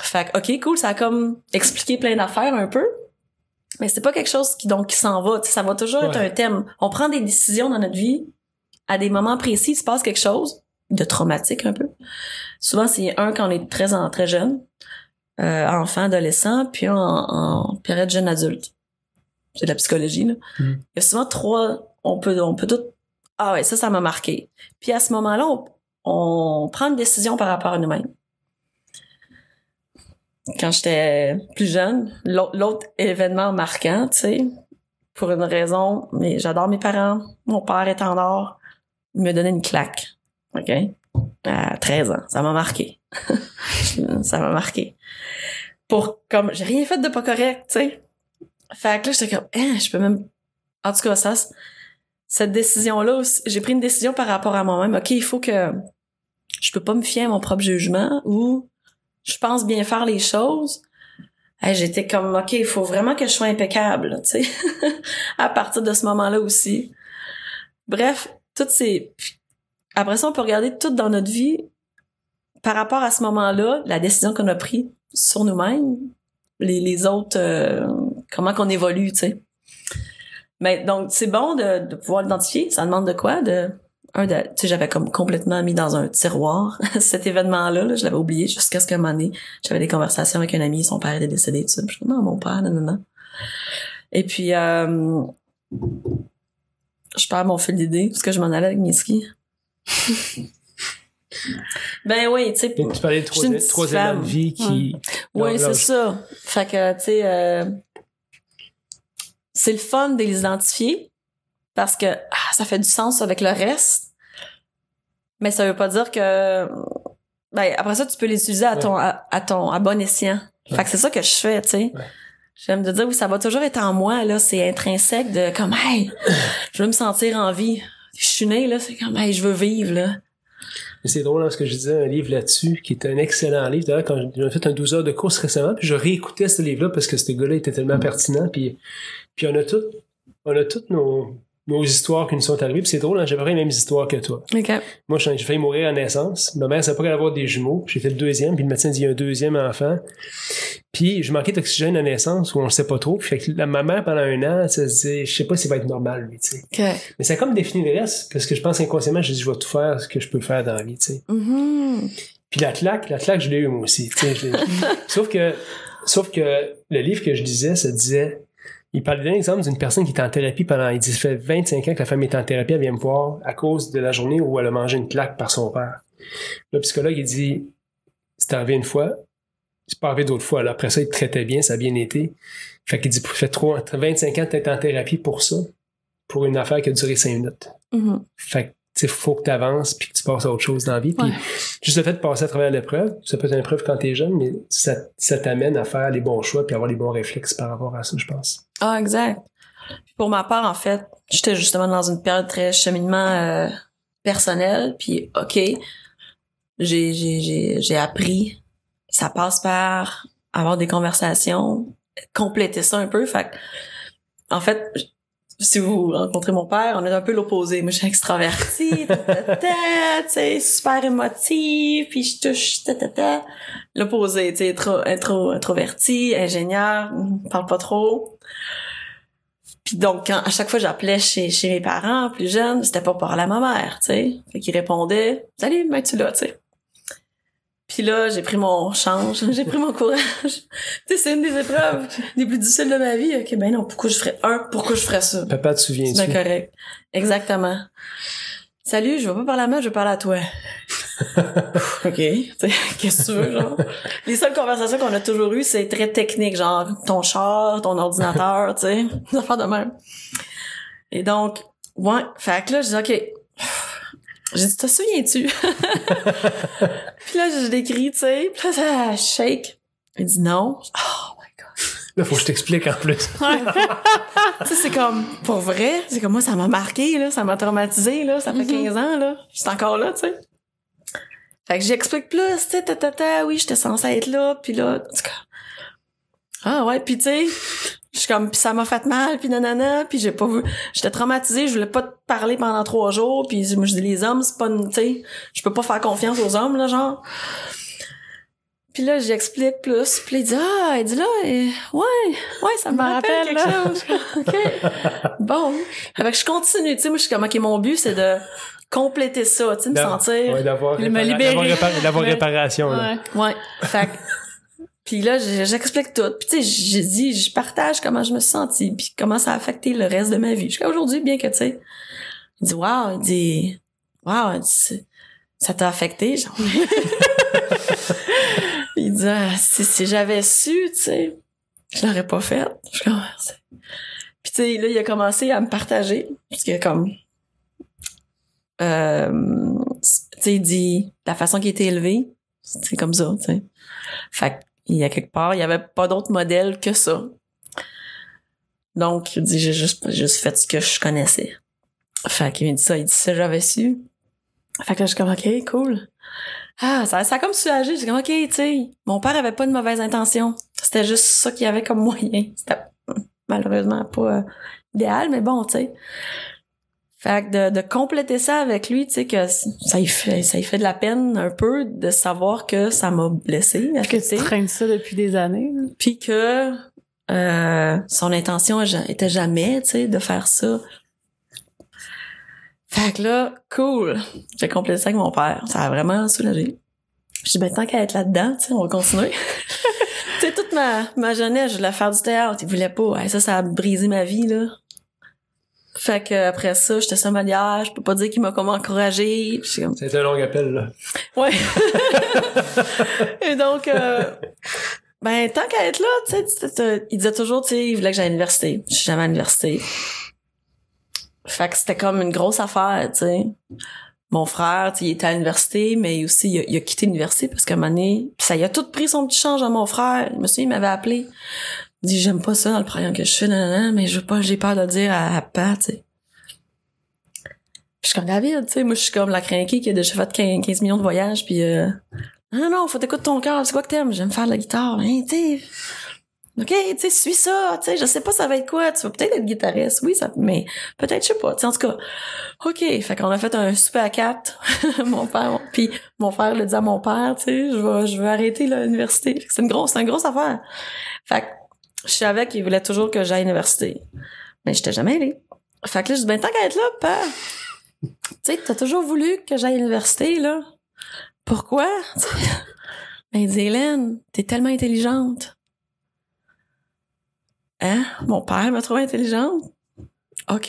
Speaker 3: Fait que, ok, cool, ça a comme expliqué plein d'affaires un peu. Mais c'est pas quelque chose qui, donc, qui s'en va, tu sais, ça va toujours être un thème. On prend des décisions dans notre vie, à des moments précis, il se passe quelque chose de traumatique un peu. Souvent, c'est un quand on est très, en- très jeune, euh, enfant, adolescent, puis un en, en période jeune adulte. C'est de la psychologie, là.
Speaker 1: Mm.
Speaker 3: Il y a souvent trois, on peut, on peut tout, ah ouais, ça, ça m'a marqué. Puis à ce moment-là, on, prend une décision par rapport à nous-mêmes. Quand j'étais plus jeune, l'autre événement marquant, tu sais, pour une raison, mais j'adore mes parents, mon père est en or, il me donnait une claque. OK? À 13 ans. Ça m'a marqué. (laughs) ça m'a marqué. Pour, comme, j'ai rien fait de pas correct, tu sais. Fait que là, j'étais comme, hein, je peux même, en tout cas, ça, cette décision-là, j'ai pris une décision par rapport à moi-même. OK, il faut que, je peux pas me fier à mon propre jugement ou je pense bien faire les choses. J'étais comme, OK, il faut vraiment que je sois impeccable, tu sais. (laughs) à partir de ce moment-là aussi. Bref, toutes ces... Après ça, on peut regarder tout dans notre vie par rapport à ce moment-là, la décision qu'on a prise sur nous-mêmes, les, les autres, euh, comment qu'on évolue, tu sais. Mais donc, c'est bon de, de pouvoir l'identifier. Ça demande de quoi? De, un, de, tu sais, j'avais comme complètement mis dans un tiroir (laughs) cet événement-là. là, je l'avais oublié jusqu'à ce qu'à un moment donné, j'avais des conversations avec un ami, son père était décédé, tout ça. Je dis, non, mon père, non, non, non. Et puis, euh, je perds mon fil d'idée parce que je m'en allais avec mes skis. (laughs) ben oui, tu sais.
Speaker 1: Tu parlais de trois, trois éléments de vie qui.
Speaker 3: Oui, c'est ça. Fait que, tu sais, euh, c'est le fun de les identifier parce que ah, ça fait du sens avec le reste. Mais ça veut pas dire que. Ben, après ça, tu peux les utiliser à ton, à, à ton, à bon escient. Fait que c'est ça que je fais, tu sais.
Speaker 1: Ouais.
Speaker 3: J'aime de dire, oui, ça va toujours être en moi, là. C'est intrinsèque de, comme, hey, je veux me sentir en vie. Je suis née, là. C'est comme, hey, je veux vivre, là.
Speaker 1: Mais C'est drôle, hein, parce que je disais un livre là-dessus, qui est un excellent livre. D'ailleurs, quand j'ai fait un 12 heures de course récemment, puis je réécoutais ce livre-là parce que ce gars-là était tellement pertinent. Puis, puis on a tout, on a toutes nos, nos histoires qui nous sont arrivées. Puis c'est drôle, hein, j'ai pas les mêmes histoires que toi. Moi, j'ai failli mourir à naissance. Ma mère savait pas qu'elle avoir des jumeaux. J'ai fait le deuxième, puis le médecin dit il y a un deuxième enfant. Puis je manquais d'oxygène à naissance, ou on le sait pas trop. Puis fait que la, ma mère, pendant un an, elle se disait, je sais pas s'il va être normal, lui, tu sais. Mais ça a comme défini le reste, parce que je pense inconsciemment, j'ai dit, je vais tout faire ce que je peux faire dans la vie, tu sais.
Speaker 3: Mhm.
Speaker 1: Puis la claque, la claque, je l'ai eu moi aussi. tu sais, je l'ai- (laughs) sauf que, sauf que le livre que je disais, ça disait, il parlait d'un exemple d'une personne qui est en thérapie pendant, il dit, ça fait 25 ans que la femme est en thérapie, elle vient me voir à cause de la journée où elle a mangé une claque par son père. Le psychologue, il dit, c'est arrivé une fois, c'est pas arrivé d'autres fois. Là. Après ça, il te traitait bien, ça a bien été. Fait qu'il dit, ça fait trop, 25 ans que t'es en thérapie pour ça, pour une affaire qui a duré 5 minutes.
Speaker 3: Mhm.
Speaker 1: Fait tu sais, faut que tu avances puis que tu passes à autre chose dans la vie. Puis,
Speaker 4: Ouais.
Speaker 1: juste le fait de passer à travers l'épreuve, ça peut être une épreuve quand t'es jeune, mais ça, ça t'amène à faire les bons choix puis avoir les bons réflexes par rapport à ça, je pense.
Speaker 3: Ah, exact. Puis Pour ma part, en fait, j'étais justement dans une période très cheminement euh, personnel, puis OK, j'ai j'ai j'ai j'ai appris. Ça passe par avoir des conversations, compléter ça un peu. Fait que, en fait, si vous rencontrez mon père, on est un peu l'opposé. Moi, je suis extravertie, (laughs) tu super émotive, puis je touche. L'opposé, tu sais, intro, intro, introverti, ingénieur, parle pas trop. Puis donc, quand, à chaque fois j'appelais chez, chez mes parents plus jeunes, c'était pas pour parler à ma mère, tu sais. Fait qu'ils répondaient « Salut, mec, tu là, tu sais. Puis là, j'ai pris mon change, (laughs) j'ai pris mon courage. (laughs) tu sais, c'est une des épreuves (laughs) les plus difficiles de ma vie. Ok, ben non, pourquoi je ferais un, pourquoi je ferais ça?
Speaker 1: Papa, te
Speaker 3: C'est
Speaker 1: souviens-tu?
Speaker 3: bien correct. Exactement. Salut, je vais pas parler à moi, je vais parler à toi. OK. Qu'est-ce que tu veux, genre? Les seules conversations qu'on a toujours eues, c'est très technique, genre ton char, ton ordinateur, tu sais, des affaires de même. Et donc, Ouais. Fait que là, je dis, OK. J'ai dit, te souviens-tu? (laughs) puis là, je l'écris, tu sais. Puis là, ça shake. Il dit non. Oh my god.
Speaker 1: Là, faut que je t'explique en plus. (laughs)
Speaker 3: tu sais, c'est comme, pour vrai, c'est comme moi, ça m'a marqué, là. Ça m'a traumatisé, là. Ça fait 15 ans, là. Je suis encore là, tu sais. Fait que j'explique plus, tu sais, ta, ta, ta, oui, j'étais censée être là, puis là, en tout cas. Ah ouais, puis tu sais, je suis comme, pis ça m'a fait mal, puis nanana, puis j'ai pas vu, j'étais traumatisée, je voulais pas te parler pendant trois jours, puis moi je dis les hommes, c'est pas, une- tu sais, je peux pas faire confiance aux hommes là, genre. Puis là, j'explique plus, puis il dit ah, il dit là, euh, ouais, ouais, ça me rappelle
Speaker 4: rappelle,
Speaker 3: quelque
Speaker 4: là.
Speaker 3: chose. (laughs) ok, bon, fait que je continue, tu sais, moi je suis comme ok, mon but c'est de compléter ça, tu sais, me sentir.
Speaker 1: Ouais, d'avoir répara-
Speaker 4: libéré.
Speaker 1: d'avoir répa- d'avoir
Speaker 4: Ouais.
Speaker 1: réparation. là.
Speaker 4: Ouais.
Speaker 3: Ouais. Fait que- puis là, j'explique tout. Puis tu sais, j'ai dit, je partage comment je me suis sentie, puis comment ça a affecté le reste de ma vie. Jusqu'à aujourd'hui, bien que tu sais. Il dit, wow, il dit, wow, ça t'a affecté, genre. (laughs) il dit, ah, si, j'avais su, tu sais, je l'aurais pas fait. Je suis comme, Puis tu sais, là, il a commencé à me partager, parce que comme, euh, tu sais, il dit, la façon qu'il était élevé, c'est comme ça, tu sais. Fait qu'il y a quelque part, il y avait pas d'autre modèle que ça. Donc, il dit, j'ai juste, fait ce que je connaissais. Fait qu'il m'a dit ça, il dit ça, j'avais su. Fait que là, je suis comme, OK, cool. Ah, ça, ça a comme soulagé. J'ai comme, OK, tu sais, mon père avait pas de mauvaise intention. C'était juste ça qu'il y avait comme moyen. C'était malheureusement pas euh, idéal, mais bon, tu sais. Fait que de, de compléter ça avec lui, tu sais, que ça y fait, ça y fait de la peine un peu de savoir que ça m'a blessé,
Speaker 4: Que tu traînes ça depuis des années.
Speaker 3: puis que euh, son intention était jamais, tu sais, de faire ça. Fait que là, cool. J'ai complété ça avec mon père. Ça a vraiment soulagé. Je dis, ben, tant qu'à être là-dedans, tu sais, on va continuer. (laughs) tu sais, toute ma, ma jeunesse, je voulais faire du théâtre. Il voulait pas. Hey, ça, ça a brisé ma vie, là. Fait que après ça, j'étais sommelière. Je peux pas dire qu'il m'a comme encouragé.
Speaker 1: C'était un long appel, là.
Speaker 3: Ouais. (laughs) Et donc, euh, ben, tant qu'à être là, tu sais, il disait toujours, tu sais, il voulait que j'aille à l'université. Je suis jamais à l'université. Fait que c'était comme une grosse affaire, tu sais. Mon frère, tu sais, il était à l'université, mais aussi, il a, il a quitté l'université parce qu'à un moment donné, pis ça, il a tout pris son petit change à mon frère. Je me souviens, il m'avait appelé. Dit, j'aime pas ça dans le programme que je fais, nan, nan, nan, mais je veux pas, j'ai peur de le dire à, à papa, tu sais. Je suis comme David, tu sais, moi je suis comme la crinquée qui a déjà fait 15 15 millions de voyages, puis euh, non, non, faut t'écouter ton cœur, c'est quoi que t'aimes? J'aime faire de la guitare, hein, tu. OK, tu sais, suis ça, tu sais, je sais pas ça va être quoi, tu vas peut-être être guitariste, oui, ça, mais peut-être, je sais pas, tu en tout cas, OK, fait qu'on a fait un super à quatre, (laughs) mon père, puis mon frère le dit à mon père, tu sais, je vais, je arrêter l'université. C'est une grosse, c'est une grosse affaire. Fait je savais qu'il voulait toujours que j'aille à l'université, mais j'étais jamais allée. Fait que là, je dis, ben, tant qu'à être là, père, tu sais, t'as toujours voulu que j'aille à l'université, là. Pourquoi? (laughs) ben, il dit, Hélène, t'es tellement intelligente. Hein? Mon père m'a trouvé intelligente. OK.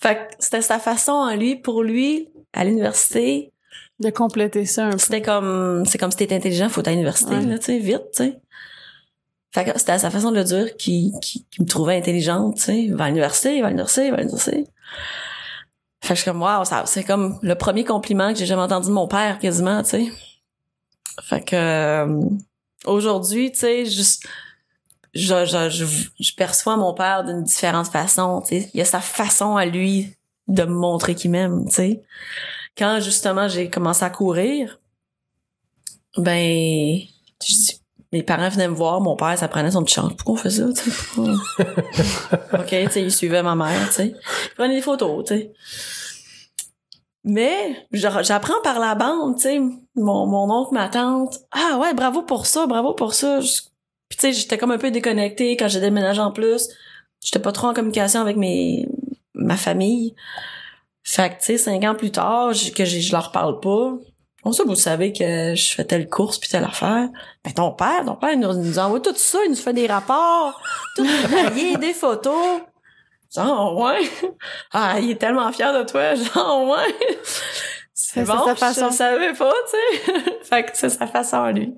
Speaker 3: Fait que c'était sa façon à lui, pour lui, à l'université,
Speaker 4: De compléter ça un peu.
Speaker 3: c'était comme, c'est comme si t'étais intelligent, faut être à l'université,
Speaker 4: Ouais.
Speaker 3: là, tu sais, vite, tu sais. Fait que c'était sa façon de le dire qui me trouvait intelligente, tu sais. Va à l'université, va à l'université, va à l'université. Fait que je suis comme, wow, ça, c'est comme le premier compliment que j'ai jamais entendu de mon père, quasiment, tu sais. Fait que, euh, aujourd'hui, tu sais, juste, je, je, je, je perçois mon père d'une différente façon, tu sais. Il a sa façon à lui de me montrer qu'il m'aime, tu sais. Quand, justement, j'ai commencé à courir, ben, je dis, mes parents venaient me voir, mon père, ça prenait son petit change. Pourquoi on fait ça, tu? (laughs) OK, tu sais, il suivait ma mère, tu sais. Prenait des photos, tu sais. Mais, j'apprends par la bande, tu sais. Mon, mon oncle, ma tante. Ah ouais, bravo pour ça, bravo pour ça. Je- Puis tu sais, j'étais comme un peu déconnectée quand j'ai déménagé en plus. J'étais pas trop en communication avec mes ma famille. Fait que, tu sais, cinq ans plus tard, que je leur parle pas. On sait, vous savez que je fais telle course puis telle affaire. Ben, ton père, ton père, il nous, il nous envoie tout ça, il nous fait des rapports, tout détaillé, des photos. Genre, ouais. Ah, il est tellement fier de toi, genre, ouais. C'est bon,
Speaker 4: sa
Speaker 3: je
Speaker 4: façon.
Speaker 3: le savais pas, tu sais. (laughs) fait que c'est sa façon à lui.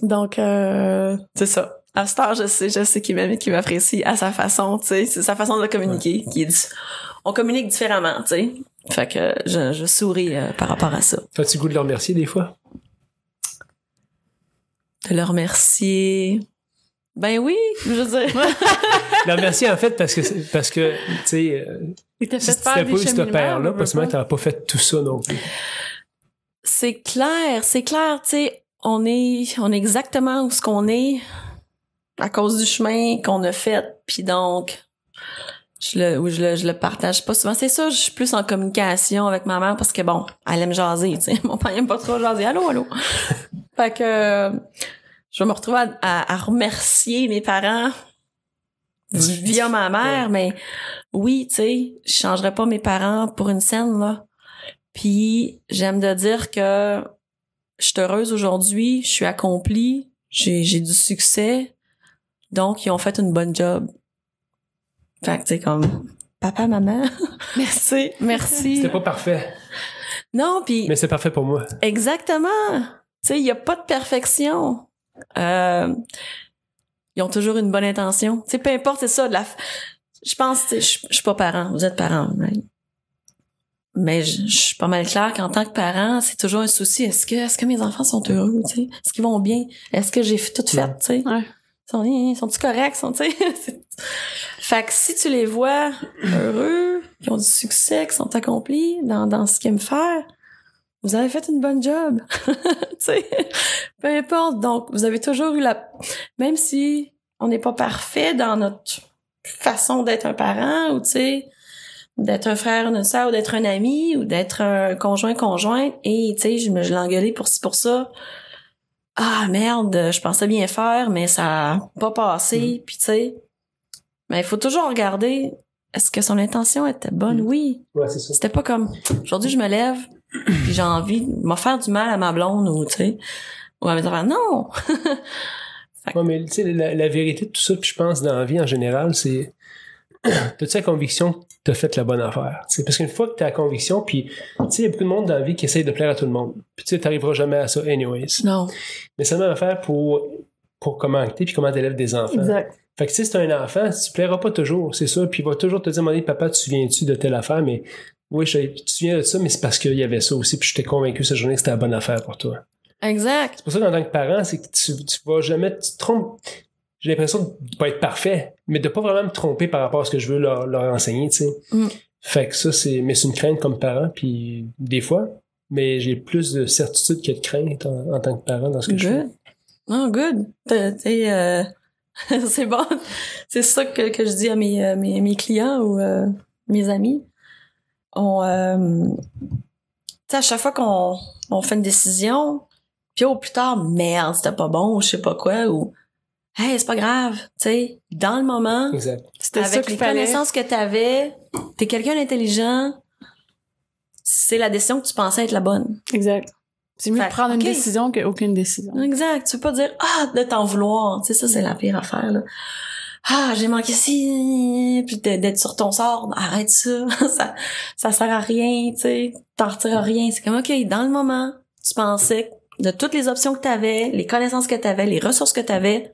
Speaker 3: Donc, euh, c'est ça. À ce temps, je sais, je sais qu'il m'aime et qu'il m'apprécie à sa façon, tu sais. C'est sa façon de communiquer. Qui est on communique différemment, tu sais. Fait que je, je souris euh, par rapport à ça.
Speaker 1: Fais-tu le goût de le remercier des fois?
Speaker 3: De le remercier? Ben oui, je veux dire. (laughs)
Speaker 1: Le remercier, en fait, parce que, parce que, tu sais, euh,
Speaker 4: Il t'a
Speaker 1: si
Speaker 4: fait
Speaker 1: tu
Speaker 4: faire des
Speaker 1: pas eu ce
Speaker 4: cheminements,
Speaker 1: père-là,
Speaker 4: veux
Speaker 1: parce que
Speaker 4: pas.
Speaker 1: tu n'aurais pas fait tout ça non plus.
Speaker 3: c'est clair, c'est clair, tu sais, on est, on est exactement où ce qu'on est à cause du chemin qu'on a fait, puis donc je le, ou je le, je le partage pas souvent. C'est ça, je suis plus en communication avec ma mère parce que bon, elle aime jaser, tu sais. (laughs) Mon père aime pas trop jaser. Allô, allô? (laughs) fait que je vais me retrouver à, à- à remercier mes parents via ma mère, mais oui, tu sais, je changerais pas mes parents pour une scène là. Puis j'aime de dire que je suis heureuse aujourd'hui, je suis accomplie, j'ai j'ai du succès, donc ils ont fait une bonne job. Fait que tu sais comme papa, maman, (laughs) merci, merci.
Speaker 1: C'était pas parfait,
Speaker 3: Non, puis
Speaker 1: mais c'est parfait pour moi.
Speaker 3: exactement. Tu sais, il y a pas de perfection. Euh, ils ont toujours une bonne intention. Tu sais, peu importe, c'est ça. de La... f- Je pense, tu sais, je suis pas parent. Vous êtes parent, right? Mais je je suis pas mal claire qu'en tant que parent, c'est toujours un souci. Est-ce que, est-ce que mes enfants sont heureux, tu sais? Est-ce qu'ils vont bien? Est-ce que j'ai tout fait, tu sais?
Speaker 4: Ouais.
Speaker 3: Sont, sont-ils corrects? Sont, (laughs) fait que si tu les vois heureux, qui ont du succès, qui sont accomplis dans, dans ce qu'ils aiment faire, vous avez fait une bonne job. (laughs) Peu importe. Donc, vous avez toujours eu la... Même si on n'est pas parfait dans notre façon d'être un parent ou, tu sais, d'être un frère, une sœur, ou d'être un ami, ou d'être un conjoint, conjointe, et, tu sais, je me engueulé pour ci, pour ça. Ah, merde, je pensais bien faire, mais ça a pas passé, puis tu sais. Mais il faut toujours regarder, est-ce que son intention était bonne?
Speaker 1: Mm.
Speaker 3: Oui.
Speaker 1: Ouais, c'est ça.
Speaker 3: C'était pas comme, aujourd'hui, je me lève, puis j'ai envie de me faire du mal à ma blonde, ou, tu sais, ou à mes enfants. Non! (laughs)
Speaker 1: Ouais, mais tu sais, la, la vérité de tout ça, puis je pense dans la vie en général, c'est. (clears throat) T'as-tu la conviction que t'as fait la bonne affaire? Tu sais, parce qu'une fois que t'as la conviction, puis tu sais, il y a beaucoup de monde dans la vie qui essaye de plaire à tout le monde. Puis tu sais, t'arriveras jamais à ça, anyways.
Speaker 3: non.
Speaker 1: Mais c'est la même affaire pour, pour comment t'es, puis comment t'élèves des enfants.
Speaker 4: Exact.
Speaker 1: Fait que si c'est un enfant, tu plairas pas toujours, c'est ça. Puis il va toujours te dire, papa, tu te souviens-tu de telle affaire? Mais oui, je, tu te souviens de ça, mais c'est parce qu'il y avait ça aussi, puis j'étais convaincu cette journée que c'était la bonne affaire pour toi.
Speaker 3: Exact.
Speaker 1: C'est pour ça qu'en tant que parent, c'est que tu, tu vas jamais, tu te trompes. J'ai l'impression de pas être parfait, mais de pas vraiment me tromper par rapport à ce que je veux leur, leur enseigner, tu sais.
Speaker 3: Mm.
Speaker 1: Fait que ça, c'est, mais c'est une crainte comme parent, puis des fois, mais j'ai plus de certitude que de crainte en, en tant que parent dans ce que je fais.
Speaker 3: Good. Non, good. Euh, (laughs) c'est bon. C'est ça que, que je dis à mes, euh, mes, mes clients ou euh, mes amis. On, euh, à chaque fois qu'on on fait une décision, puis au plus tard, merde, c'était pas bon, ou je sais pas quoi, ou hey, c'est pas grave, tu sais, dans le moment,
Speaker 1: Exact.
Speaker 4: C'était ça
Speaker 3: avec
Speaker 4: qu'il
Speaker 3: les
Speaker 4: fallait.
Speaker 3: connaissances que t'avais, t'es quelqu'un d'intelligent, c'est la décision que tu pensais être la bonne.
Speaker 4: Exact. C'est mieux
Speaker 3: Fait,
Speaker 4: de prendre une décision qu'aucune décision.
Speaker 3: Exact. Tu peux pas dire ah de t'en vouloir. Tu sais ça c'est la pire affaire là. Ah j'ai manqué ci puis de- d'être sur ton sort. Arrête ça. (laughs) ça ça sert à rien. Tu sais t'en retires rien. C'est comme ok dans le moment tu pensais de toutes les options que t'avais, les connaissances que t'avais, les ressources que t'avais,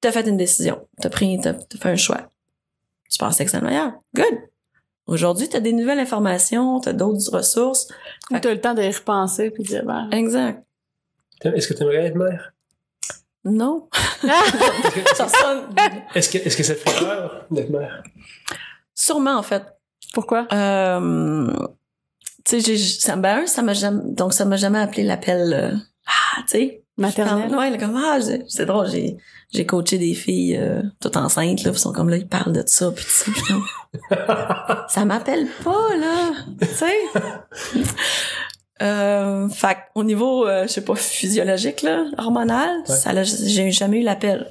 Speaker 3: t'as fait une décision. T'as pris t'as fait un choix. Tu pensais que c'était le meilleur. Good. Aujourd'hui t'as des nouvelles informations, t'as d'autres ressources.
Speaker 4: Ou t'as le temps de y repenser puis de dire, ben,
Speaker 3: Exact.
Speaker 1: Est-ce que tu aimerais être mère?
Speaker 3: Non. (laughs)
Speaker 1: Est-ce que, est-ce que, ça te fait peur d'être mère?
Speaker 3: Sûrement en fait.
Speaker 4: pourquoi?
Speaker 3: Euh, tu sais, j'ai, ça, ben, un, ça m'a jamais, donc ça m'a jamais appelé l'appel, euh, ah, tu sais.
Speaker 4: Maternelle.
Speaker 3: Ouais, là, comme, ah, c'est drôle, j'ai, j'ai coaché des filles, euh, toutes enceintes, là, ils sont comme là, ils parlent de ça, pis tout ça, (laughs) ça m'appelle pas, là, tu sais. (laughs) Euh, fait au niveau, euh, je sais pas, physiologique, là, hormonal,
Speaker 1: Ouais.
Speaker 3: ça j'ai jamais eu l'appel.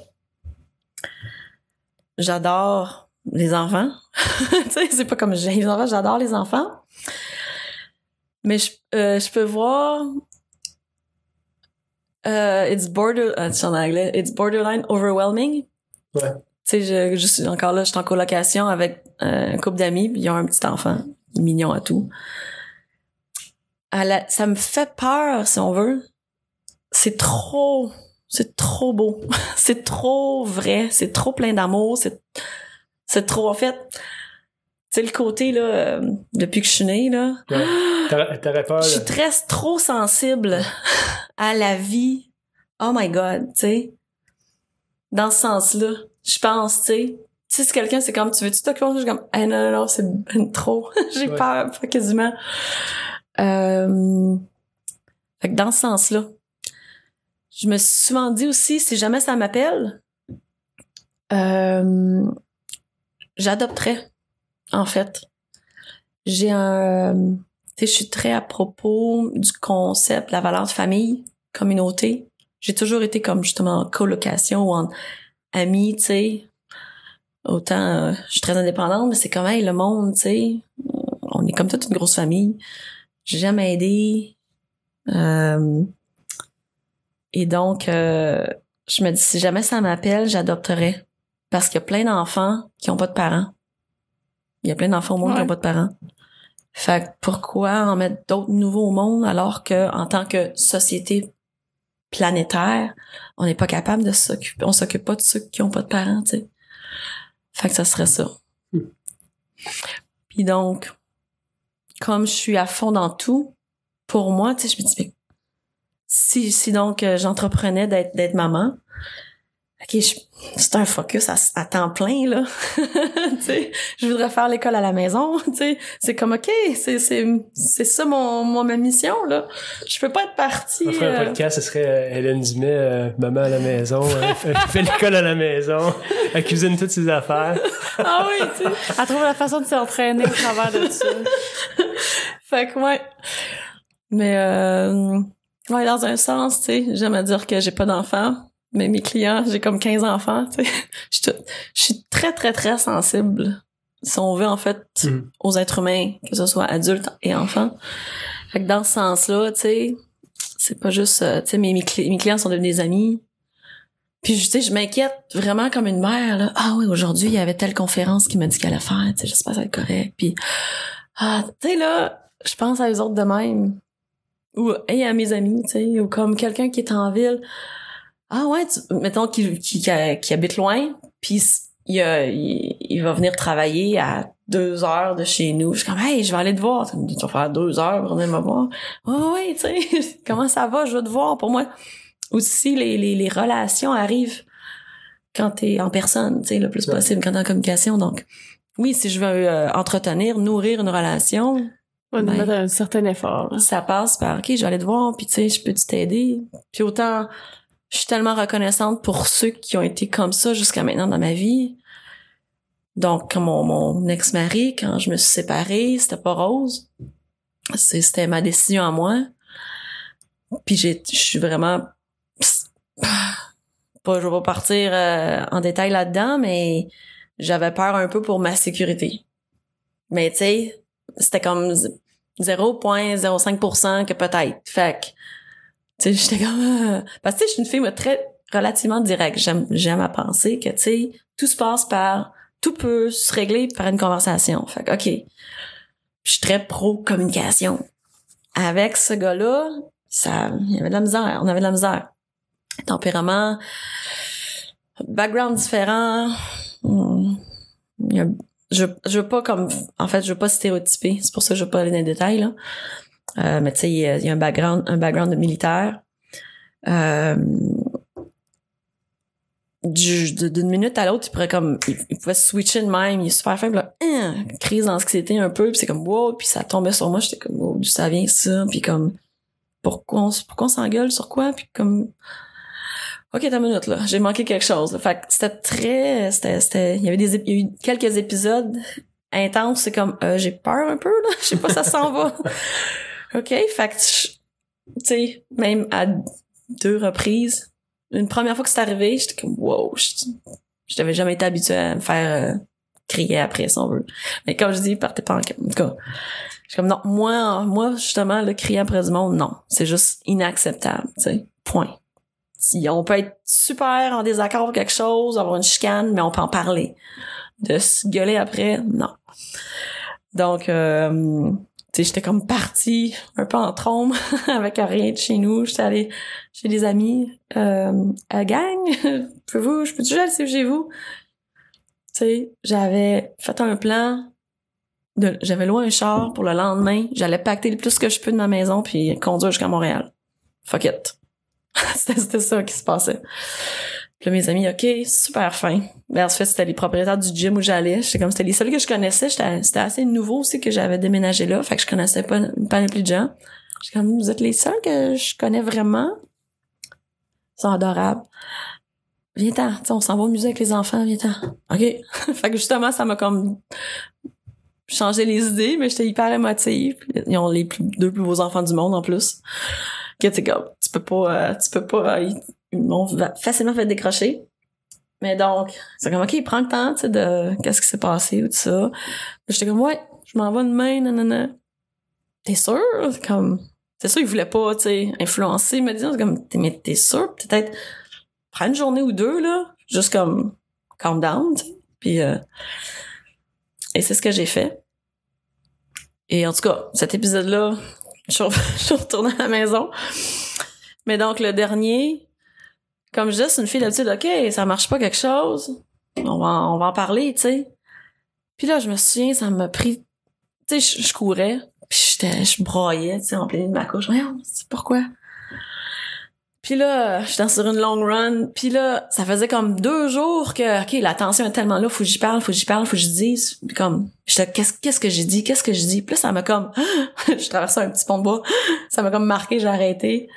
Speaker 3: J'adore les enfants. (laughs) tu sais, c'est pas comme j'ai les enfants, j'adore les enfants. Mais je, euh, je peux voir euh, it's border ah, en anglais it's borderline overwhelming
Speaker 1: Ouais.
Speaker 3: tu sais je, je suis encore là je suis en colocation avec euh, un couple d'amis puis ils ont un petit enfant mignon à tout À la- ça me fait peur si on veut c'est trop C'est trop beau. (laughs) c'est trop vrai. C'est trop plein d'amour. C'est, c'est trop, en fait, c'est le côté, là, euh, depuis que je suis née, là.
Speaker 1: Ouais. T'aurais peur.
Speaker 3: Je suis très trop sensible (laughs) à la vie. Oh my god, tu sais. Dans ce sens-là, je pense, tu sais. Tu sais, si quelqu'un, c'est comme, tu veux-tu t'occuper? Je suis comme, eh non, non, non, c'est ben trop. (laughs) J'ai
Speaker 1: Ouais.
Speaker 3: peur, pas quasiment. Euh... Fait que dans ce sens-là, je me suis souvent dit aussi, si jamais ça m'appelle, euh... j'adopterais, en fait. J'ai un... Tu sais, je suis très à propos du concept, la valeur de famille, communauté. J'ai toujours été comme justement en colocation ou en ami, tu sais. Autant, euh, je suis très indépendante, mais c'est comme, hey, le monde, tu sais, on est comme toute une grosse famille. J'ai jamais aidé. Euh, et donc, euh, je me dis, si jamais ça m'appelle, j'adopterais. Parce qu'il y a plein d'enfants qui ont pas de parents. Il y a plein d'enfants au monde qui
Speaker 4: Ouais.
Speaker 3: ont pas de parents. Fait que pourquoi en mettre d'autres nouveaux au monde alors que en tant que société planétaire, on n'est pas capable de s'occuper, on s'occupe pas de ceux qui ont pas de parents, tu sais? Fait que ça serait ça.
Speaker 1: Hmm.
Speaker 3: Puis donc, comme je suis à fond dans tout, pour moi, tu sais, je me dis, mais si, si donc euh, j'entreprenais d'être, d'être maman, ok, je- c'est un focus à, à temps plein, là. (laughs) tu sais, je voudrais faire l'école à la maison, (laughs) tu sais. C'est comme, ok, c'est, c'est, c'est ça mon, mon, ma mission, là. Je peux pas être partie.
Speaker 1: On ferait un
Speaker 3: euh,
Speaker 1: podcast, ce serait euh, Hélène Dumais, euh, maman à la maison, euh, (laughs) fait, l'école à la maison, elle cuisine toutes ses affaires.
Speaker 3: ah oui, tu sais.
Speaker 4: Elle trouve la façon de s'entraîner au travers de ça.
Speaker 3: Fait que ouais. Mais euh, ouais, dans un sens, tu sais, j'aime à dire que j'ai pas d'enfants, mais mes clients, j'ai comme 15 enfants, tu sais. (laughs) Je suis tout- je suis très très très sensible si on veut en fait
Speaker 1: Mhm.
Speaker 3: aux êtres humains, que ce soit adultes et enfants. Fait que dans ce sens-là, tu sais, c'est pas juste euh, tu sais mes, mes, cli- mes clients sont devenus des amis. Puis tu sais, je m'inquiète vraiment comme une mère là. Ah oui, aujourd'hui, il y avait telle conférence qui m'a dit qu'elle allait faire, tu sais, j'espère que ça va être correct. Puis ah, tu sais là, je pense à eux autres de même. Ou et à mes amis, tu sais, ou comme quelqu'un qui est en ville. Ah ouais, tu- mettons qu'il qui, qui, qui habite loin, puis il, a- il, il va venir travailler à deux heures de chez nous. Je suis comme, hey, je vais aller te voir. Tu me dis, tu vas faire deux heures pour venir me voir. Oh, oui, tu sais, (laughs) comment ça va? Je veux te voir. Pour moi, aussi, les, les, les relations arrivent quand t'es en personne, tu sais, le plus
Speaker 1: Ouais.
Speaker 3: possible, quand t'es en communication. Donc, oui, si je veux euh, entretenir, nourrir une relation,
Speaker 4: On va
Speaker 3: Ben.
Speaker 4: mettre un certain effort.
Speaker 3: ça passe par OK, je vais aller te voir, puis tu sais, je peux t'aider? Puis autant, je suis tellement reconnaissante pour ceux qui ont été comme ça jusqu'à maintenant dans ma vie. Donc, comme mon, mon ex-mari, quand je me suis séparée, c'était pas rose. C'était ma décision à moi. Puis je suis vraiment (sighs) pas, je vais pas partir euh, en détail là-dedans, mais j'avais peur un peu pour ma sécurité. Mais tu sais, c'était comme 0.05% que peut-être. Fait que, tu sais, j'étais comme... euh, Parce que je suis une fille très relativement directe. J'aime, j'aime à penser que, tu sais, tout se passe par... Tout peut se régler par une conversation. Fait que, OK. Je suis très pro-communication. Avec ce gars-là, ça... Il y avait de la misère. On avait de la misère. Tempérament, background différent. il y a- je, je veux pas comme en fait je veux pas stéréotyper c'est pour ça que je veux pas aller dans les détails là euh, mais tu sais il y, a- un background un background de militaire euh, d'une minute à l'autre il pourrait comme il, pouvait switcher de même il est super faible là, Hein, crise d'anxiété un peu puis c'est comme wow puis ça tombait sur moi j'étais comme wow d'où ça vient ça? Puis comme pourquoi on, pourquoi on s'engueule sur quoi? Puis comme OK, t'as une minute, là. J'ai manqué quelque chose. là. Fait que c'était très... C'était, c'était, il y avait des, il y a eu quelques épisodes intenses. C'est comme, euh, j'ai peur un peu, là. (laughs) Je sais pas, ça s'en va. OK, fait tu sais, même à deux reprises, une première fois que c'est arrivé, j'étais comme, wow, je, n'avais jamais été habituée à me faire euh, crier après, si on veut. Mais comme je dis, partez pas en, en tout cas. Je suis comme, non, moi, moi, justement, le crier après du monde, non. C'est juste inacceptable, tu sais. Point. Si on peut être super en désaccord avec quelque chose, avoir une chicane, mais on peut en parler. De se gueuler après, non. Donc, euh, sais, j'étais comme partie un peu en trombe (laughs) avec rien de chez nous. J'étais allée chez des amis. Euh, à gang, (laughs) peux-vous, je peux-tu aller chez vous? Tu sais, j'avais fait un plan. J'avais loué un char pour le lendemain. J'allais pacter le plus que je peux de ma maison puis conduire jusqu'à Montréal. Fuck it. (laughs) c'était ça qui se passait. Puis là, mes amis, OK, super fin. Ben, en fait, c'était les propriétaires du gym où j'allais. J'étais comme, c'était les seuls que je connaissais. C'était assez nouveau aussi que j'avais déménagé là. Fait que je connaissais pas, les plus de gens. J'étais comme, vous êtes les seuls que je connais vraiment? Ils sont adorables. Viens-t'en, on s'en va au musée avec les enfants, viens-t'en. OK. (laughs) fait que justement, ça m'a comme changé les idées, mais j'étais hyper émotive. Ils ont les deux plus beaux enfants du monde en plus. Que tu comme, tu peux pas, euh, tu peux pas, euh, ils m'ont facilement fait décrocher. Mais donc, c'est comme, OK, prends le temps, tu sais, de qu'est-ce qui s'est passé ou tout ça. J'étais comme, ouais, je m'en vais demain, nanana. T'es sûr? Comme, c'est sûr, il voulait pas, tu sais, influencer, me dire, comme, mais t'es sûr? Peut-être, prends une journée ou deux, là, juste comme, calm down, tu sais. Puis, euh, et c'est ce que j'ai fait. Et en tout cas, cet épisode-là, je (laughs) je suis retournée à la maison. Mais donc, le dernier, comme je dis, c'est une fille d'habitude, OK, ça marche pas quelque chose, on va, on va en parler, tu sais. Puis là, je me souviens, ça m'a pris, tu sais, je, courais, puis je broyais, tu sais, en plein de ma couche. Voyons, c'est pourquoi? Puis là, j'étais sur une long run. Puis là, ça faisait comme deux jours que, OK, la tension est tellement là, faut que j'y parle, faut que j'y parle, faut que je dise. Puis comme, j'étais, qu'est-ce, que j'ai dit, qu'est-ce que je dis? Puis là, ça m'a comme, (laughs) je traversais un petit pont bois, ça m'a comme marqué, j'ai arrêté.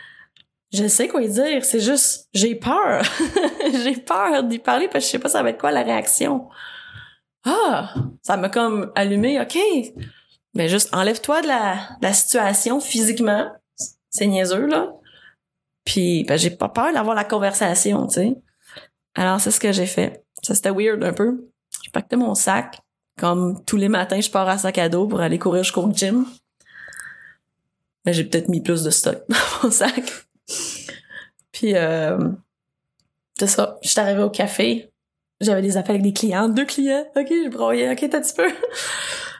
Speaker 3: Je sais quoi dire, c'est juste, j'ai peur. (laughs) j'ai peur d'y parler parce que je sais pas ça va être quoi la réaction. Ah, ça m'a comme allumé, OK. Mais juste, enlève-toi de la, de la situation physiquement. C'est niaiseux, là. Puis ben, j'ai pas peur d'avoir la conversation, tu sais. Alors c'est ce que j'ai fait. Ça c'était weird un peu. J'ai pacté mon sac. Comme tous les matins, je pars à sac à dos pour aller courir jusqu'au gym. Mais j'ai peut-être mis plus de stock (laughs) dans mon sac. Puis euh, c'est ça. J'étais arrivée au café. J'avais des appels avec des clients, deux clients. Ok, je broyais. Ok, t'as un petit peu.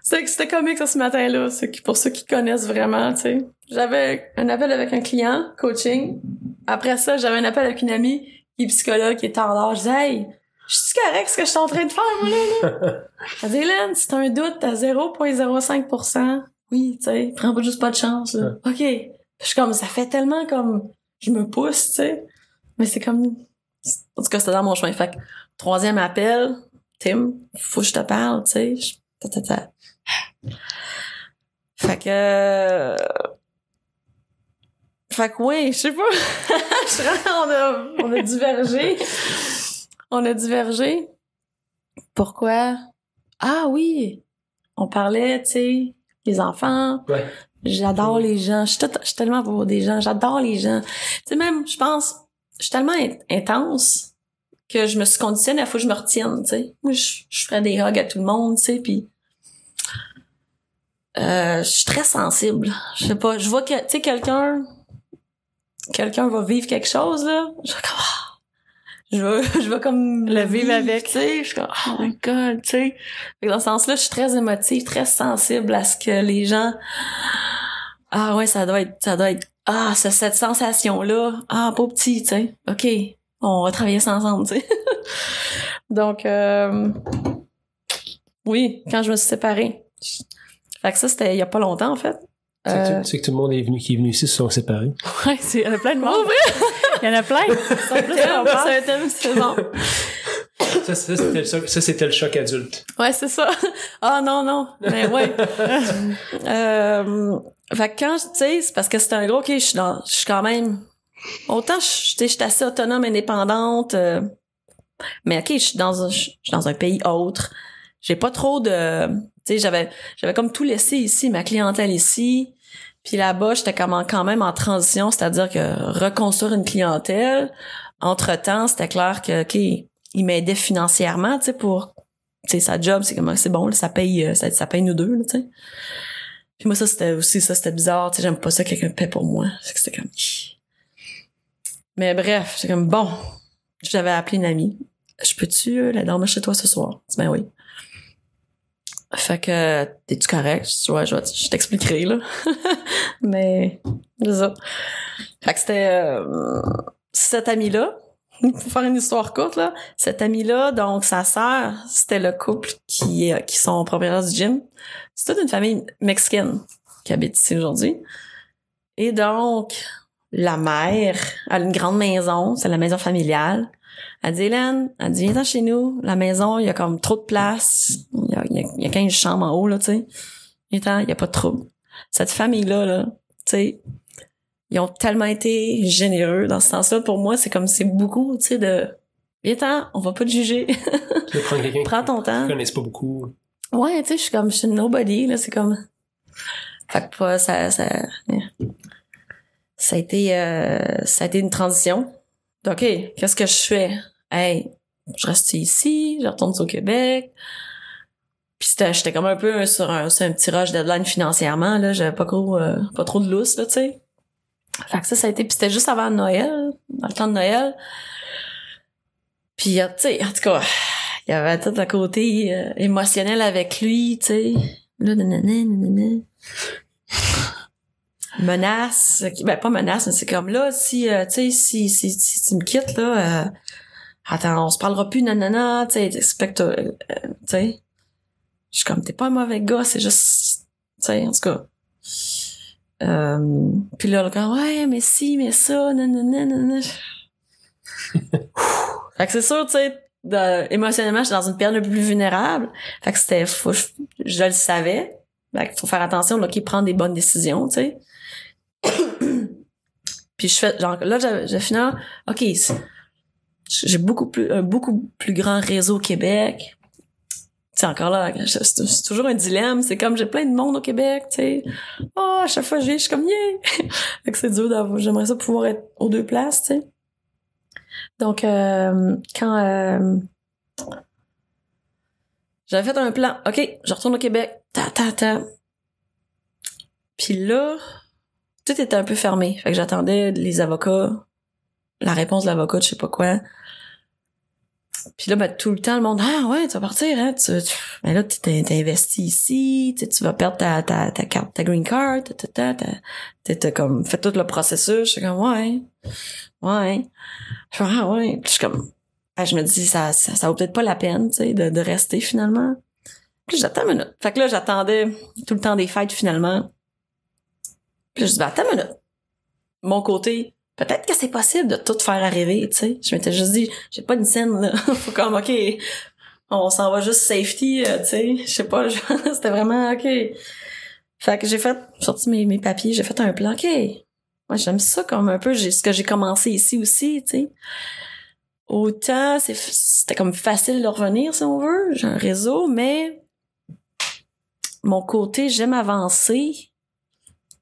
Speaker 3: C'était comique ça ce matin-là, pour ceux qui connaissent vraiment, tu sais. J'avais un appel avec un client, coaching. Après ça, j'avais un appel avec une amie qui est psychologue, qui est en l'âge. Je disais, hey, je suis correct ce que je suis en train de faire, moi, là? (laughs) Elle dit, Hélène, si t'as un doute, t'as 0,05%. Oui, tu sais, prends pas juste pas de chance, là. OK. Je suis comme, ça fait tellement comme, je me pousse, tu sais. Mais c'est comme, en tout cas, c'était dans mon chemin. Fait que, troisième appel, Tim, faut que je te parle, tu sais. Fait que... Fait que oui, je sais pas. (laughs) on, a, on a divergé. On a divergé. Pourquoi? Ah oui! On parlait, tu sais, les enfants.
Speaker 1: Ouais.
Speaker 3: J'adore les gens. Je suis, tout- je suis tellement pour des gens. J'adore les gens. Tu sais, même, je pense, je suis tellement in- intense que je me suis conditionnée à faut que je me retienne, tu sais. Moi, je, je ferais des hugs à tout le monde, tu sais, puis euh, je suis très sensible. Je sais pas, je vois que, tu sais, quelqu'un, quelqu'un va vivre quelque chose, là. Je vais comme, ah! je veux, (laughs) je veux comme
Speaker 4: Le vivre avec.
Speaker 3: tu sais. Je suis comme, oh my god, tu sais. Fait que Dans ce sens-là, je suis très émotive, très sensible à ce que les gens, ah ouais, ça doit être, ça doit être, ah, c'est cette sensation-là, ah, pas petit, tu sais. OK, on va travailler ça ensemble, tu sais. (laughs) Donc, euh, oui, quand je me suis séparée. Fait que ça, c'était il y a pas longtemps, en fait.
Speaker 1: Tu sais que
Speaker 3: Euh,
Speaker 1: tout- tu sais que tout le monde est venu, qui est venu ici se sont séparés.
Speaker 4: Ouais, c'est, il y en a plein de monde. Il y en a plein. (laughs)
Speaker 3: c'est un thème, c'est un thème, c'est bon.
Speaker 1: Ça, ça, c'était le choc- adulte.
Speaker 3: Ouais, c'est ça. Ah non, non. Mais ouais. (laughs) euh, fait que quand, tu sais, c'est parce que c'est un gros, ok, je suis dans, je suis quand même, autant, je tu sais, je suis assez autonome, indépendante, euh, mais ok, je suis dans un, je suis dans un pays autre. J'ai pas trop de, tu sais, j'avais, j'avais comme tout laissé ici, ma clientèle ici. Puis là-bas, j'étais quand même en transition, c'est-à-dire que reconstruire une clientèle. Entre-temps, c'était clair que, OK, il m'aidait financièrement, tu sais, pour, tu sais, sa job, c'est comme, c'est bon, là, ça paye, euh, ça, ça paye nous deux, tu sais. Puis moi, ça, c'était aussi, ça, c'était bizarre, tu sais, j'aime pas ça que quelqu'un paie pour moi. C'était comme, mais bref, j'étais comme, bon, j'avais appelé une amie. Je peux-tu euh, la dormir chez toi ce soir? Ben oui. Fait que, t'es-tu correct? Ouais, je, je t'expliquerai, là. (laughs) Mais, c'est ça. Fait que c'était, euh, cet ami-là, pour faire une histoire courte, là, cet ami-là, donc sa sœur, c'était le couple qui, euh, qui sont propriétaires du gym. C'est toute une famille mexicaine qui habite ici aujourd'hui. Et donc, la mère a une grande maison, c'est la maison familiale. Elle dit, Hélène, elle dit, viens chez nous. La maison, il y a comme trop de place. Il y a, il y a, il y a 15 chambres en haut, là, tu sais. Viens il y a pas de trouble. Cette famille-là, là, tu sais, ils ont tellement été généreux dans ce sens-là. Pour moi, c'est comme, c'est beaucoup, tu sais, de, viens on va pas te juger. (laughs) Prends ton temps.
Speaker 1: qui connaissent pas beaucoup.
Speaker 3: Ouais, tu sais, je suis comme, je suis nobody, là, c'est comme... Fait que pas, ça, ça, ça a été, euh, ça a été une transition. OK, qu'est-ce que je fais? Hey, je reste ici, je retourne au Québec. Puis j'étais comme un peu sur un, sur un petit rush deadline financièrement, là, j'avais pas trop, euh, pas trop de lousse, là, tu sais. Fait que ça, ça a été, puis c'était juste avant Noël, dans le temps de Noël. Puis, euh, tu sais, en tout cas, il y avait tout le côté euh, émotionnel avec lui, tu sais. Là, nanana, nanana. Menace, euh, ben pas menace, mais c'est comme là, si, euh, tu sais, si, si, si tu me quittes, là, euh, attends, on se parlera plus, nanana, tu sais, expecte, euh, euh, tu sais. Je suis comme, t'es pas un mauvais gars, c'est juste, tu sais, en tout cas. Euh, puis là, le gars, ouais, mais si, mais ça, nanana, nanana. (laughs) fait que c'est sûr, tu sais, de- émotionnellement, j'étais dans une période un peu plus vulnérable. Fait que c'était, je, je le savais. Fait qu'il faut faire attention, là, qu'il prend des bonnes décisions, tu sais. Puis je fais, genre, là, j'ai fini, OK, c'est- j'ai beaucoup plus, un beaucoup plus grand réseau au Québec. Sais, encore là, c'est c'est toujours un dilemme. C'est comme, j'ai plein de monde au Québec, tu sais. Oh, à chaque fois je je suis comme, yeah! (laughs) fait que c'est dur d'avoir, j'aimerais ça pouvoir être aux deux places, tu sais. Donc, euh, quand euh, j'avais fait un plan, OK, je retourne au Québec, ta, ta, ta. Puis là, tout était un peu fermé. Fait que j'attendais les avocats, la réponse de l'avocat, je sais pas quoi. Puis là, ben, tout le temps, le monde, ah ouais, tu vas partir, hein, tu, tu- ben là, t'es investi ici, tu tu vas perdre ta, ta, ta carte, ta green card, ta, ta, ta, t'as comme fait tout le processus. Je suis comme, ouais, ouais. Je fais, ah ouais. Je suis comme, ah, je me dis, ça, ça, ça vaut peut-être pas la peine, tu sais, de, de rester finalement. Puis j'attends une minute. Fait que là, j'attendais tout le temps des fêtes finalement. Puis je dis, ben, attends une minute. Mon côté, peut-être que c'est possible de tout faire arriver, tu sais. Je m'étais juste dit, j'ai pas une scène, là. (laughs) Faut comme, OK, on s'en va juste safety, euh, tu sais. Je sais pas, (laughs) c'était vraiment, OK. Fait que j'ai fait, sorti mes, mes papiers, j'ai fait un plan, OK. Moi, j'aime ça comme un peu ce que j'ai commencé ici aussi, tu sais. Autant, c'était comme facile de revenir, si on veut. J'ai un réseau, mais mon côté, j'aime avancer,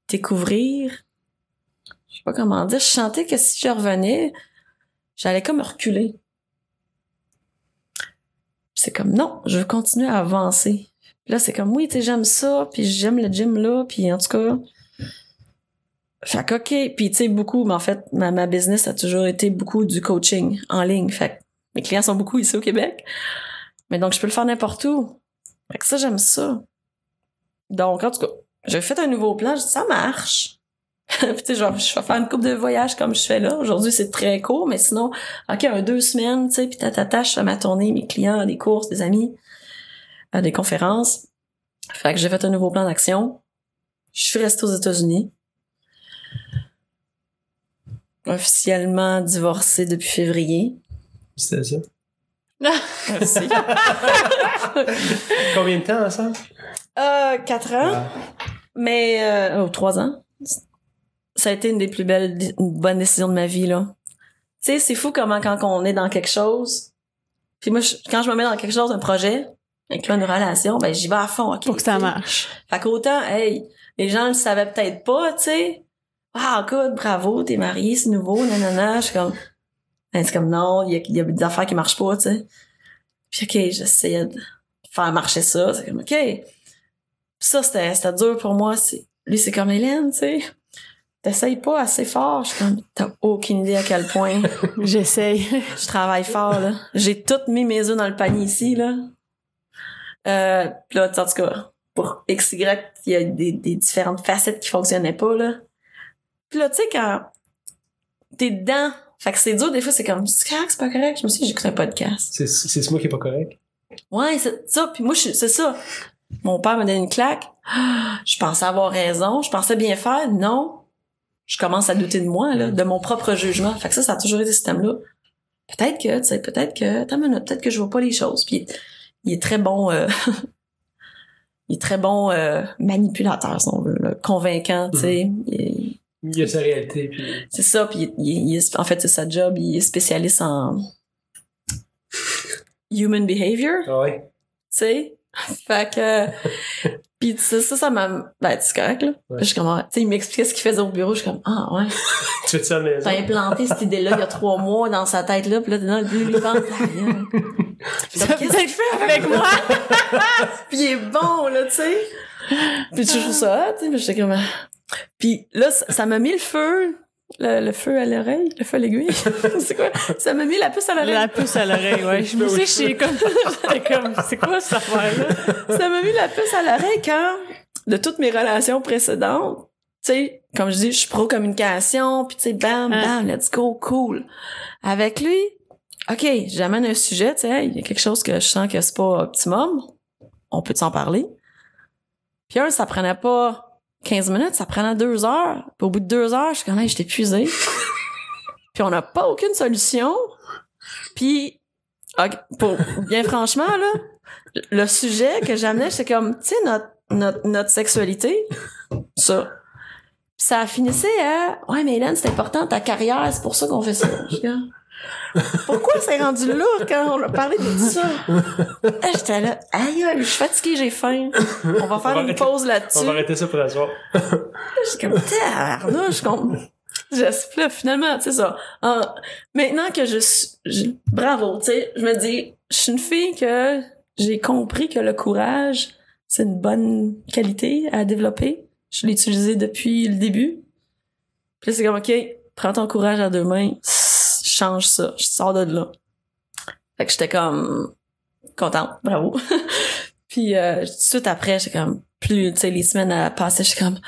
Speaker 3: découvrir. Je sais pas comment dire. Je sentais que si je revenais, j'allais comme reculer. C'est comme, non, je veux continuer à avancer. Puis là, c'est comme, oui, tu j'aime ça, puis j'aime le gym là, puis en tout cas... Fait que, OK. Puis, tu sais, beaucoup, mais en fait, ma, ma business a toujours été beaucoup du coaching en ligne. Fait que mes clients sont beaucoup ici au Québec. Mais donc, je peux le faire n'importe où. Fait que ça, j'aime ça. Donc, en tout cas, j'ai fait un nouveau plan. Je dis, ça marche. (laughs) Puis, tu sais, genre, je vais faire une coupe de voyage comme je fais là. Aujourd'hui, c'est très court, mais sinon, OK, un deux semaines, tu sais, puis t'attaches à ma tournée, mes clients, des courses, des amis, à des conférences. Fait que j'ai fait un nouveau plan d'action. Je suis restée aux États-Unis. Officiellement divorcée depuis février.
Speaker 1: C'était ça. (laughs)
Speaker 3: Merci. (laughs)
Speaker 1: Combien de temps ensemble?
Speaker 3: Euh, quatre ans.
Speaker 1: Ah.
Speaker 3: Mais euh, oh, trois ans. Ça a été une des plus belles, une bonne décision de ma vie là. Tu sais, c'est fou comment quand on est dans quelque chose. Puis moi, je- quand je me mets dans quelque chose, un projet, incluant une relation, ben j'y vais à fond. ok,
Speaker 4: Pour que ça marche.
Speaker 3: Fait qu'autant, hey, les gens le savaient peut-être pas, tu sais. Ah, écoute, bravo, t'es marié, c'est nouveau, nanana. Je suis comme, ben, c'est comme non, il y a, il y a des affaires qui marchent pas, tu sais. Puis ok, j'essayais de faire marcher ça. C'est comme ok. Puis ça, c'était, c'était dur pour moi. C'est, lui, c'est comme Hélène, tu sais. T'essayes pas assez fort. Je suis comme, t'as aucune idée à quel point (laughs)
Speaker 4: J'essaye.
Speaker 3: je travaille fort, là. J'ai toutes mis mes œufs dans le panier ici, là. Euh, puis là, en tout cas, pour XY, il y a des, des différentes facettes qui fonctionnaient pas, là. Puis là, tu sais, quand t'es dedans, fait que c'est dur, des fois, c'est comme, c'est correct, c'est pas correct? Je me suis dit, j'écoute un podcast.
Speaker 1: C'est, c'est moi qui est pas correct.
Speaker 3: Ouais, c'est ça. Puis moi, je- c'est ça. Mon père me donne une claque. (gasps) Je pensais avoir raison. Je pensais bien faire. Non. Je commence à douter de moi, là, de mon propre jugement. Fait que ça, ça a toujours été ce système-là. Peut-être que, tu sais, peut-être que, attends peut-être que je vois pas les choses. Puis il est très bon, euh, (laughs) il est très bon euh, manipulateur, si on veut, là, convaincant, tu sais. Il-
Speaker 1: Il y a sa réalité, puis
Speaker 3: C'est ça, puis il, il- en fait, c'est sa job. Il est spécialiste en human behavior.
Speaker 1: ah ouais.
Speaker 3: tu sais? (laughs) Fait que, pis ça, ça, ça m'a, ben, c'est correct, là.
Speaker 1: Ouais.
Speaker 3: Je suis comme, ah, tu sais, il m'expliquait ce qu'il faisait au bureau, je suis comme, ah, ouais. (laughs)
Speaker 1: Tu fais ça maison.
Speaker 3: T'as implanté cette idée-là il y a trois mois dans sa tête, là, pis là, dans le but, lui, pense,
Speaker 4: peut être fait avec moi? (laughs)
Speaker 3: Pis il est bon, là, tu sais. Pis je trouve ça, tu sais, pis j'étais comme, ah. Pis là, ça m'a mis le feu, le, le feu à l'oreille, le feu à l'aiguille? (laughs) (laughs) c'est quoi? Ça m'a mis la puce à l'oreille.
Speaker 4: La puce à l'oreille, ouais. (laughs) Je me suis comme, j'étais comme, c'est quoi cette affaire-là?
Speaker 3: ça m'a mis la puce à l'oreille quand, de toutes mes relations précédentes, tu sais, comme je dis, je suis pro-communication, puis tu sais, bam,
Speaker 4: Hein.
Speaker 3: bam, let's go, cool. Avec lui, OK, j'amène un sujet, tu sais, il y a quelque chose que je sens que c'est pas optimum, on peut s'en parler? Puis un, ça prenait pas 15 minutes, ça prenait deux heures. Puis au bout de deux heures, je suis comme, hey, j'étais épuisée. (laughs) puis on n'a pas aucune solution. Puis, pour, bien franchement, là, le sujet que j'amenais, c'est comme, tu sais, notre, notre, notre sexualité, ça. Puis ça finissait à, ouais, mais Hélène, c'est important, ta carrière, c'est pour ça qu'on fait ça. Pourquoi c'est rendu là quand on a parlé de ça? Ah, J'étais là, aïe, je suis fatiguée, j'ai faim. On va faire
Speaker 1: va
Speaker 3: une
Speaker 1: arrêter-
Speaker 3: pause
Speaker 1: On
Speaker 3: là-dessus.
Speaker 1: va arrêter ça pour la soirée.
Speaker 3: Je suis comme, tabarnouche. Je là, finalement, tu sais ça. En- maintenant que je suis... bravo, tu sais, je me dis, je suis une fille que j'ai compris que le courage, c'est une bonne qualité à développer. Je l'ai utilisé depuis le début. Puis là, c'est comme, OK, prends ton courage à deux mains, change ça, je sors de là. Fait que j'étais comme contente, bravo. (laughs) Puis euh, tout de suite après, j'étais comme, plus, tu sais, les semaines à passer, j'étais comme,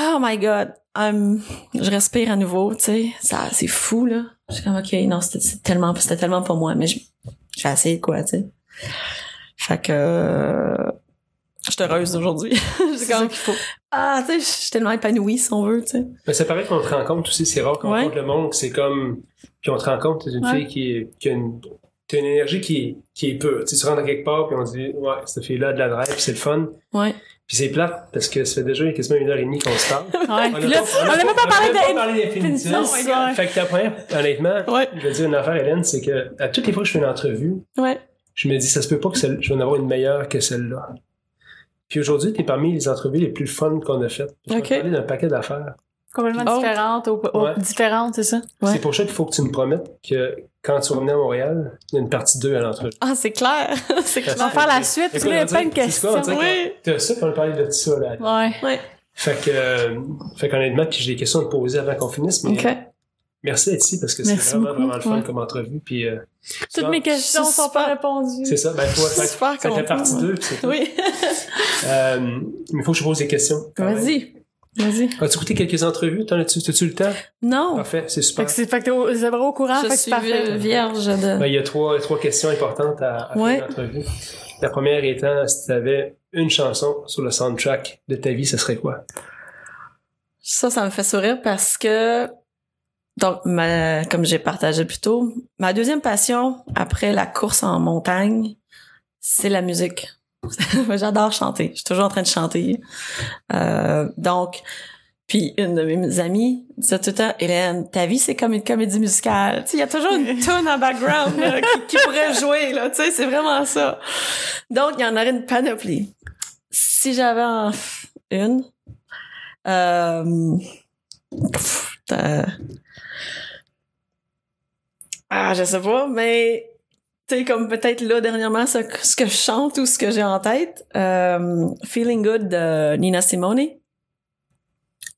Speaker 3: oh my god, je respire à nouveau, tu sais, ça, c'est fou, là. J'étais comme, ok, non, c'était tellement, c'était tellement pas moi, mais je- j'ai essayé quoi, tu sais. Fait que, euh, je suis heureuse aujourd'hui. (laughs)
Speaker 4: C'est
Speaker 3: comme,
Speaker 4: qu'il faut.
Speaker 3: Ah, tu sais, je suis tellement épanouie, si on veut, tu sais.
Speaker 1: Mais ça paraît qu'on te rencontre aussi, c'est rare qu'on
Speaker 3: Ouais.
Speaker 1: rencontre le monde, c'est comme. Puis on te rencontre, t'es une
Speaker 4: Ouais.
Speaker 1: fille qui, est- qui a une. T'as une énergie qui est, qui est pure. Tu sais, tu rentres à quelque part, puis on dit, ouais, cette fille-là a de la drive, puis c'est le fun.
Speaker 3: Ouais.
Speaker 1: Puis c'est plate, parce que ça fait déjà quasiment une heure et demie qu'on se parle. (laughs)
Speaker 4: Ouais.
Speaker 1: On
Speaker 4: Puis là,
Speaker 1: pas-
Speaker 4: on a même pas
Speaker 1: on
Speaker 4: parlé
Speaker 1: d'Infinity.
Speaker 4: Ouais.
Speaker 1: Fait que ta première, honnêtement,
Speaker 3: Ouais.
Speaker 1: je vais dire une affaire, Hélène, c'est que à toutes les fois que je fais une entrevue,
Speaker 3: Ouais.
Speaker 1: je me dis, ça se peut pas que celle, je vais en avoir une meilleure que celle-là. Puis aujourd'hui, t'es parmi les entrevues les plus fun qu'on a faites. Je vais
Speaker 3: Ok.
Speaker 1: te parler d'un paquet d'affaires.
Speaker 4: complètement
Speaker 3: Oh.
Speaker 4: différente, au, au-
Speaker 1: Ouais.
Speaker 4: différente, c'est ça?
Speaker 3: Ouais.
Speaker 1: C'est pour ça qu'il faut que tu me promettes que quand tu venir à Montréal, il y a une partie 2 à l'entrevue.
Speaker 3: Ah, c'est clair. (laughs) c'est clair.
Speaker 4: On va faire la suite, il y a
Speaker 1: on
Speaker 4: plein de
Speaker 1: dirait- c'est quoi, on
Speaker 4: questions.
Speaker 1: dirait
Speaker 3: Oui.
Speaker 1: T'as ça, puis on a parlé de ça, là.
Speaker 4: Ouais.
Speaker 3: Ouais.
Speaker 1: Fait que, euh, fait qu'honnêtement, puis j'ai des questions à te poser avant qu'on finisse, mais
Speaker 3: OK.
Speaker 1: Merci d'être ici parce que c'est vraiment,
Speaker 4: beaucoup.
Speaker 1: vraiment le fun
Speaker 3: Ouais.
Speaker 1: comme entrevue. Puis, euh,
Speaker 4: Toutes
Speaker 1: ça,
Speaker 4: mes questions sont pas répondues.
Speaker 1: C'est ça, ben, faut, fait,
Speaker 3: super
Speaker 1: fait que la
Speaker 3: contente,
Speaker 1: partie
Speaker 3: ouais.
Speaker 1: 2, c'est tout.
Speaker 3: Oui. (laughs)
Speaker 1: Euh, mais il faut que je pose des questions.
Speaker 3: Vas-y. Vas-y.
Speaker 1: As-tu écouté quelques entrevues? T'en as-tu, as-tu le temps?
Speaker 3: Non.
Speaker 1: Parfait, c'est
Speaker 4: Fait
Speaker 1: super.
Speaker 4: que c'est, fait que t'es au, c'est vraiment au courant, fait
Speaker 3: Je
Speaker 4: que c'est
Speaker 3: vierge de...
Speaker 1: Ben, il y a trois, trois questions importantes à, à
Speaker 3: Ouais.
Speaker 1: faire dans l'entrevue. La première étant, si tu avais une chanson sur le soundtrack de ta vie, ce serait quoi?
Speaker 3: Ça, ça me fait sourire parce que, donc, ma, comme j'ai partagé plus tôt, ma deuxième passion après la course en montagne, c'est la musique. (laughs) J'adore chanter. Je suis toujours en train de chanter. Euh, donc, puis une de mes amies disait tout le temps, Hélène, ta vie c'est comme une comédie musicale. Tu sais, il y a toujours une (laughs) tune en background là, qui, qui pourrait jouer là. Tu sais, c'est vraiment ça. Donc, il y en aurait une panoplie. Si j'avais en une, euh, pff, euh, ah, je sais pas, mais tu sais, comme peut-être là dernièrement, ce, que- je chante ou ce que j'ai en tête, euh, Feeling Good de Nina Simone.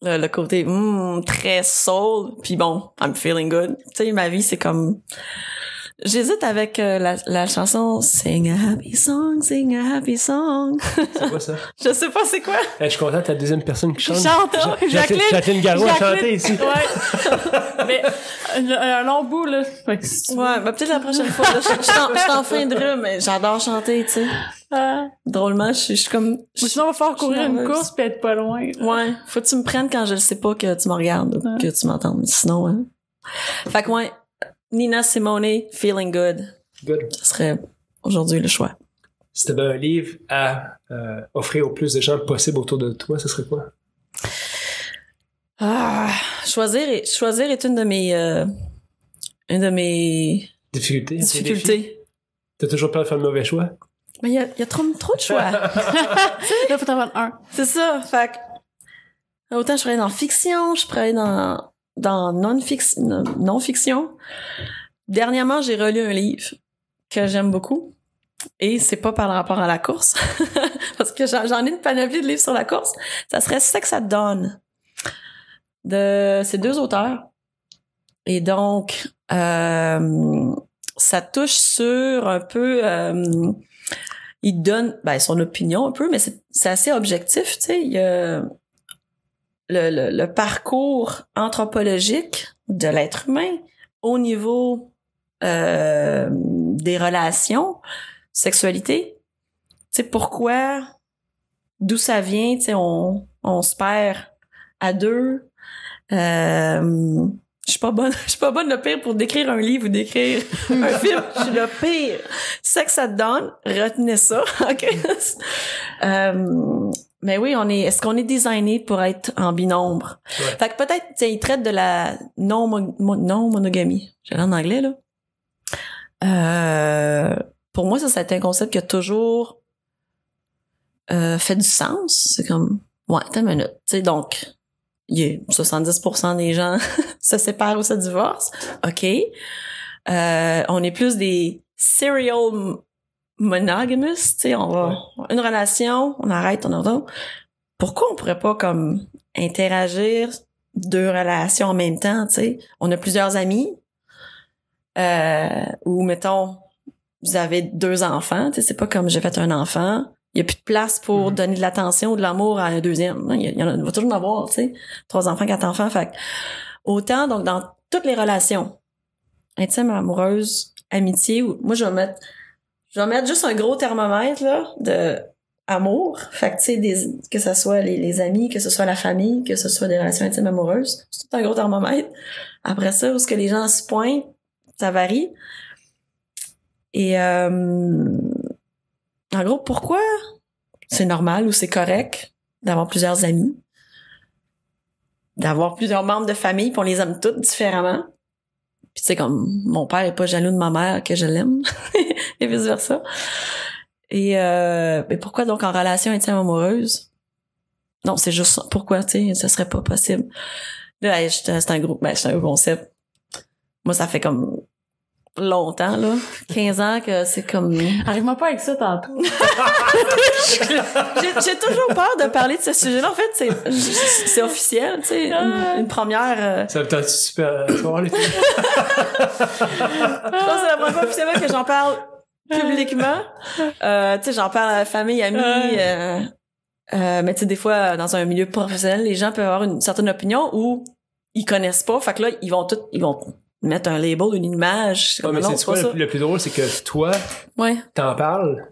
Speaker 3: Le, le côté hmm, très soul, puis bon, I'm feeling good. Tu sais, ma vie, c'est comme J'hésite avec euh, la, la chanson Sing a happy song, sing a happy song.
Speaker 1: C'est quoi ça? (laughs)
Speaker 3: Je sais pas c'est quoi.
Speaker 1: Eh, je suis content, t'es la deuxième personne qui chante.
Speaker 4: Chante,
Speaker 1: Ja-
Speaker 4: Jacqueline.
Speaker 1: Jacqueline, Garou a chanté ici.
Speaker 4: Ouais. (laughs) Mais un, un long bout, là. Fait que si tu veux.
Speaker 3: Ouais, bah peut-être la prochaine fois. là, Je je suis en- je suis en fin de rue, mais j'adore chanter, tu sais.
Speaker 4: Ah.
Speaker 3: Drôlement, je suis je suis comme...
Speaker 4: Ou sinon, on va faire
Speaker 3: je suis
Speaker 4: courir une
Speaker 3: nerveuse.
Speaker 4: course puis être pas loin. là.
Speaker 3: Ouais, faut que tu me prennes quand je ne sais pas que tu me regardes ou
Speaker 4: Ouais.
Speaker 3: que tu m'entends. Mais sinon, hein. Fait que ouais, Nina Simone, Feeling Good,
Speaker 1: Good.
Speaker 3: ce serait aujourd'hui le choix.
Speaker 1: Si t'avais un livre à euh, offrir au plus de gens possible autour de toi, ce serait quoi?
Speaker 3: Ah, choisir, est, choisir est une de mes... euh, une de mes
Speaker 1: Difficulté? défi?
Speaker 3: difficultés.
Speaker 1: T'as toujours peur de faire le mauvais choix?
Speaker 3: Mais il y a, il y a trop, trop de choix. (laughs) (laughs)
Speaker 4: Là, faut en avoir un.
Speaker 3: C'est ça. Fait autant je pourrais aller dans fiction, je pourrais aller dans, dans non-fiction. Dernièrement, j'ai relu un livre que j'aime beaucoup. Et c'est pas par rapport à la course. (laughs) Parce que j'en ai une panoplie de livres sur la course. Ça serait Sex at Dawn. De, c'est deux auteurs. Et donc, euh, ça touche sur un peu, euh, il donne ben, son opinion un peu, mais c'est assez objectif, tu sais. Le, le, le parcours anthropologique de l'être humain au niveau euh, des relations, sexualité. Tu sais, pourquoi, d'où ça vient, tu sais, on, on se perd à deux. Euh, je suis pas bonne, (laughs) je suis pas bonne le pire pour décrire un livre ou décrire un (laughs) film. Je suis le pire. Sex at Dawn, retenez ça, (laughs) ok? Euh, mais oui, on est. Est-ce qu'on est designé pour être en binombre?
Speaker 1: Ouais.
Speaker 3: Fait que peut-être, tu sais, il traite de la non mo- non monogamie. J'ai en anglais là. Euh, pour moi, ça, ça a été un concept qui a toujours euh, fait du sens. C'est comme, ouais, t'as une minute. Tu sais, donc, il y a 70% des gens (laughs) se séparent ou se divorcent. OK. Euh, on est plus des serial monogamous, tu sais, on va une relation, on arrête, on en. Pourquoi on pourrait pas comme interagir deux relations en même temps, tu sais? On a plusieurs amis, euh, ou mettons, vous avez deux enfants, tu sais, c'est pas comme j'ai fait un enfant, il y a plus de place pour
Speaker 1: Mhm.
Speaker 3: donner de l'attention ou de l'amour à un deuxième. Il y, a- il y en a, il va toujours en avoir, tu sais, trois enfants, quatre enfants, fait autant donc dans toutes les relations, intime, amoureuse, amitié, ou moi je vais mettre, je vais mettre juste un gros thermomètre là de amour, fait que tu sais des que ce soit les, les amis, que ce soit la famille, que ce soit des relations intimes amoureuses, c'est tout un gros thermomètre. Après ça, où ce que les gens se pointent, ça varie. Et euh, en gros, pourquoi c'est normal ou c'est correct d'avoir plusieurs amis, d'avoir plusieurs membres de famille, puis on les aime toutes différemment? Puis tu sais, comme mon père est pas jaloux de ma mère que je l'aime, (laughs) et vice versa. Et euh, mais pourquoi donc en relation intime amoureuse? Non, c'est juste pourquoi, tu sais, ça serait pas possible? Là, c'est un gros, ben, c'est un concept. Moi, ça fait comme longtemps, là, 15 ans que c'est comme. (laughs)
Speaker 4: Arrive-moi pas avec ça tantôt.
Speaker 3: J'ai j'ai toujours peur de parler de ce sujet-là. En fait, c'est c'est officiel, tu sais, une, une première. euh,
Speaker 1: Ça me tente super. Voir les films.
Speaker 3: je pense que c'est la première fois officiellement que j'en parle publiquement. Euh, tu sais, j'en parle à la famille, amis. Euh, euh, mais tu sais, des fois, dans un milieu professionnel, les gens peuvent avoir une certaine opinion ou ils connaissent pas. Fait que là, ils vont tout, ils vont mettre un label, une image.
Speaker 1: Ouais, mais c'est quoi le, plus drôle, c'est que toi,
Speaker 3: Ouais.
Speaker 1: t'en parles.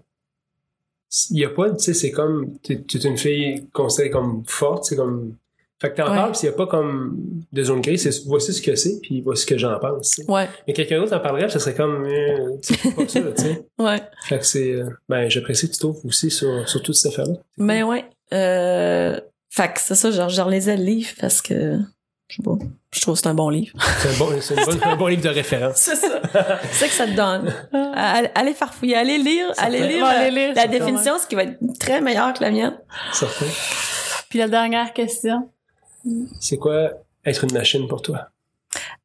Speaker 1: Il y a pas, tu sais, c'est comme, tu es une fille considérée comme forte, c'est comme. Fait que t'en
Speaker 3: Ouais.
Speaker 1: parles, pis il y a pas comme de zone grise, c'est voici ce que c'est, puis voici ce que j'en pense.
Speaker 3: Ouais.
Speaker 1: Mais quelqu'un d'autre en parlerait, ça serait comme, euh, c'est pas ça, tu sais. (laughs)
Speaker 3: Ouais.
Speaker 1: Fait que c'est, euh, ben, j'apprécie que tu trouves aussi sur, sur toute cette affaire-là.
Speaker 3: Mais ouais. Euh, fait que c'est ça, genre, je relisais le livre parce que, je sais pas, je trouve que c'est un bon livre. (laughs)
Speaker 1: C'est un bon, un bon livre de référence.
Speaker 3: C'est ça. c'est que ça te donne. Allez, allez farfouiller, allez lire, allez lire,
Speaker 4: allez lire,
Speaker 3: la
Speaker 4: c'est
Speaker 3: définition, ce qui va être très meilleur que la mienne.
Speaker 1: Certain.
Speaker 4: Puis la dernière question.
Speaker 1: C'est quoi être une machine pour toi?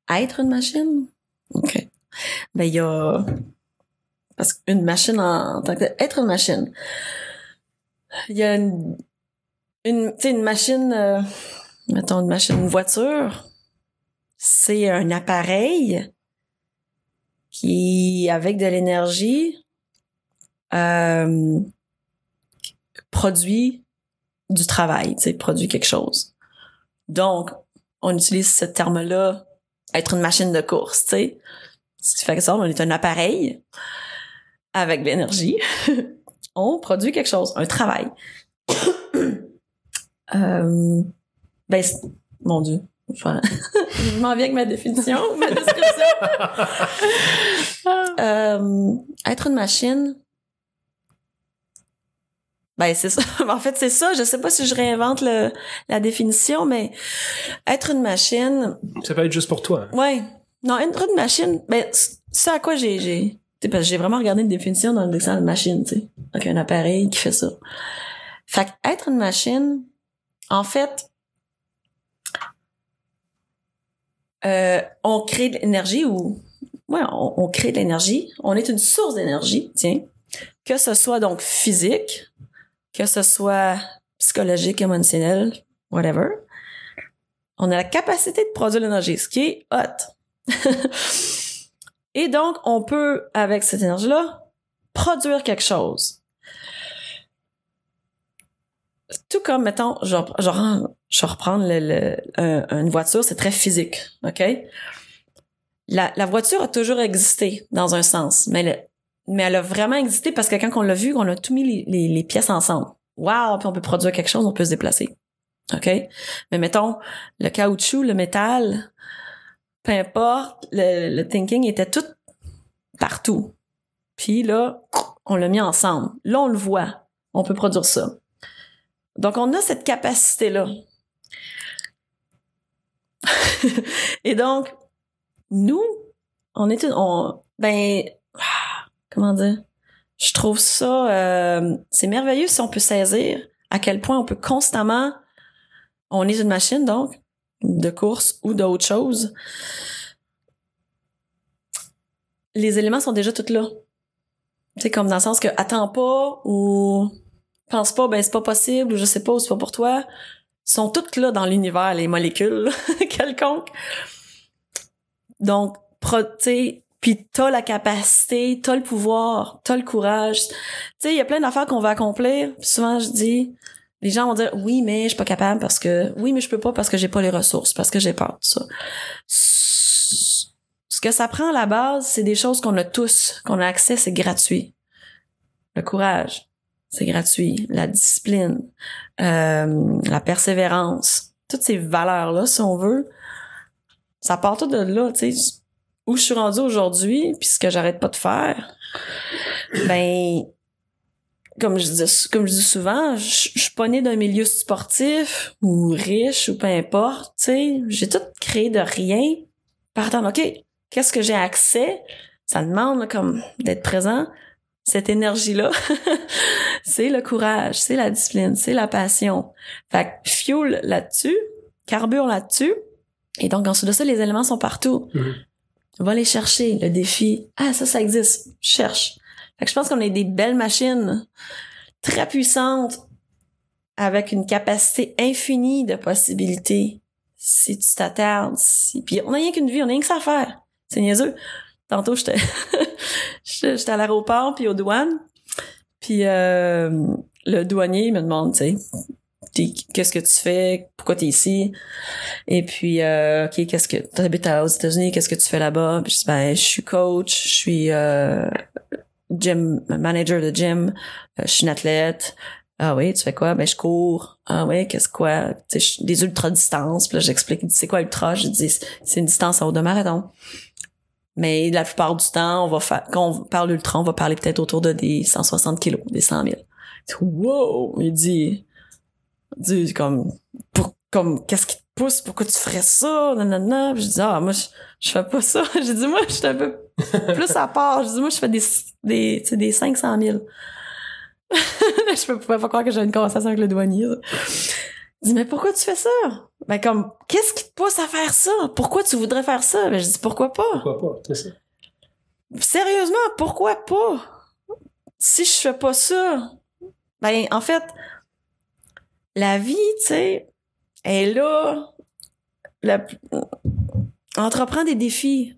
Speaker 3: Être une machine? OK. Ben, il y a... Parce qu'une machine en, en tant que... Être une machine. Il y a une... une tu sais, une machine... euh, mettons une machine, une voiture. C'est un appareil qui, avec de l'énergie, euh, produit du travail, tu sais, produit quelque chose. Donc, on utilise ce terme-là, être une machine de course, tu sais. Ce qui fait que ça, on est un appareil avec de l'énergie. (laughs) on produit quelque chose, un travail. (coughs) euh, ben, c'est- mon Dieu. Enfin, (laughs) je m'en viens avec ma définition, (laughs) ma description. (laughs) Euh, être une machine, ben c'est ça. En fait, c'est ça. Je sais pas si je réinvente le, la définition, mais être une machine,
Speaker 1: Ça peut être juste pour toi. hein.
Speaker 3: ouais. Non, être une machine, ben c- ça à quoi j'ai j'ai tu sais, parce que j'ai vraiment regardé une définition dans le dictionnaire de machine, tu sais. Donc un appareil qui fait ça. Fait que être une machine, en fait, euh, on crée de l'énergie ou ouais, on, crée de l'énergie. On est une source d'énergie, tiens. Que ce soit donc physique, que ce soit psychologique, émotionnel, whatever. On a la capacité de produire l'énergie, ce qui est hot. (laughs) Et donc, on peut, avec cette énergie-là, produire quelque chose. Tout comme, mettons, je, rep- je, vais reprendre le, le- un- une voiture, c'est très physique, OK? La, la voiture a toujours existé, dans un sens, mais, le- mais elle a vraiment existé parce que quand on l'a vu, on a tout mis les, les- les pièces ensemble. Wow! Puis on peut produire quelque chose, on peut se déplacer. OK? Mais mettons, le caoutchouc, le métal, peu importe, le, le thinking était tout partout. Puis là, on l'a mis ensemble. Là, on le voit. On peut produire ça. Donc, on a cette capacité-là. Et donc, nous, on est une, on, ben, comment dire? Je trouve ça, euh, c'est merveilleux si on peut saisir à quel point on peut constamment, on est une machine donc, de course ou d'autre chose. Les éléments sont déjà tous là. C'est comme dans le sens que attends pas ou pense pas, ben c'est pas possible ou je sais pas ou c'est pas pour toi. Sont toutes là dans l'univers, les molécules (laughs) quelconques. Donc, tu sais, puis t'as la capacité, t'as le pouvoir, t'as le courage. Tu sais, il y a plein d'affaires qu'on va accomplir. Puis souvent, je dis, les gens vont dire, oui, mais je suis pas capable parce que, oui, mais je peux pas parce que j'ai pas les ressources, parce que j'ai peur de ça. Ce que ça prend à la base, c'est des choses qu'on a tous, qu'on a accès, c'est gratuit. Le courage, c'est gratuit. La discipline, euh, la persévérance, toutes ces valeurs-là, si on veut, ça part tout de là, tu sais. Où je suis rendue aujourd'hui, puis ce que j'arrête pas de faire, ben, comme je dis, comme je dis souvent, je, je suis pas née d'un milieu sportif ou riche ou peu importe, tu sais. J'ai tout créé de rien. Partant, OK, qu'est-ce que j'ai accès? Ça demande là, comme d'être présent. Cette énergie-là, (laughs) c'est le courage, c'est la discipline, c'est la passion. Fait que fuel là-dessus, carbure là-dessus. Et donc, ensuite de ça, les éléments sont partout.
Speaker 1: Mhm.
Speaker 3: Va les chercher, le défi. Ah, ça, ça existe. Je cherche. Fait que je pense qu'on a des belles machines très puissantes avec une capacité infinie de possibilités. Si tu t'attardes, si... puis on n'a rien qu'une vie, on n'a rien que ça à faire. C'est niaiseux. Tantôt, (laughs) j'étais j'étais à l'aéroport puis aux douanes. Puis euh, le douanier me demande, tu sais, qu'est-ce que tu fais, pourquoi t'es ici, et puis euh, ok, qu'est-ce que t'habites aux États-Unis, qu'est-ce que tu fais là-bas, puis je dis ben je suis coach, je suis euh, gym manager de gym, euh, je suis une athlète. Ah oui, tu fais quoi? Ben je cours. Ah oui, qu'est-ce quoi? Tu sais, je- des ultra distances. Puis là, j'explique, c'est quoi ultra? Je dis c'est une distance en haut de marathon. Mais la plupart du temps, on va quand on parle d'ultra, on va parler peut-être autour de des 160 kilos, des 100 000. Il dit, Wow! Il dit, dit comme, pour, comme, qu'est-ce qui te pousse? Pourquoi tu ferais ça? Nanana. Je dis, ah, moi, je, je fais pas ça. (laughs) J'ai dit, moi, je suis un peu plus à part. Je dis, moi, je fais des, des, tu sais, des 500 000. (laughs) je peux pas croire que j'ai une conversation avec le douanier. Dit, mais pourquoi tu fais ça? Ben, comme, qu'est-ce qui te pousse à faire ça? Pourquoi tu voudrais faire ça? Ben, je dis, pourquoi pas?
Speaker 1: Pourquoi pas? C'est ça.
Speaker 3: Sérieusement, pourquoi pas? Si je fais pas ça, ben, en fait, la vie, tu sais, est là. La... Entreprends des défis.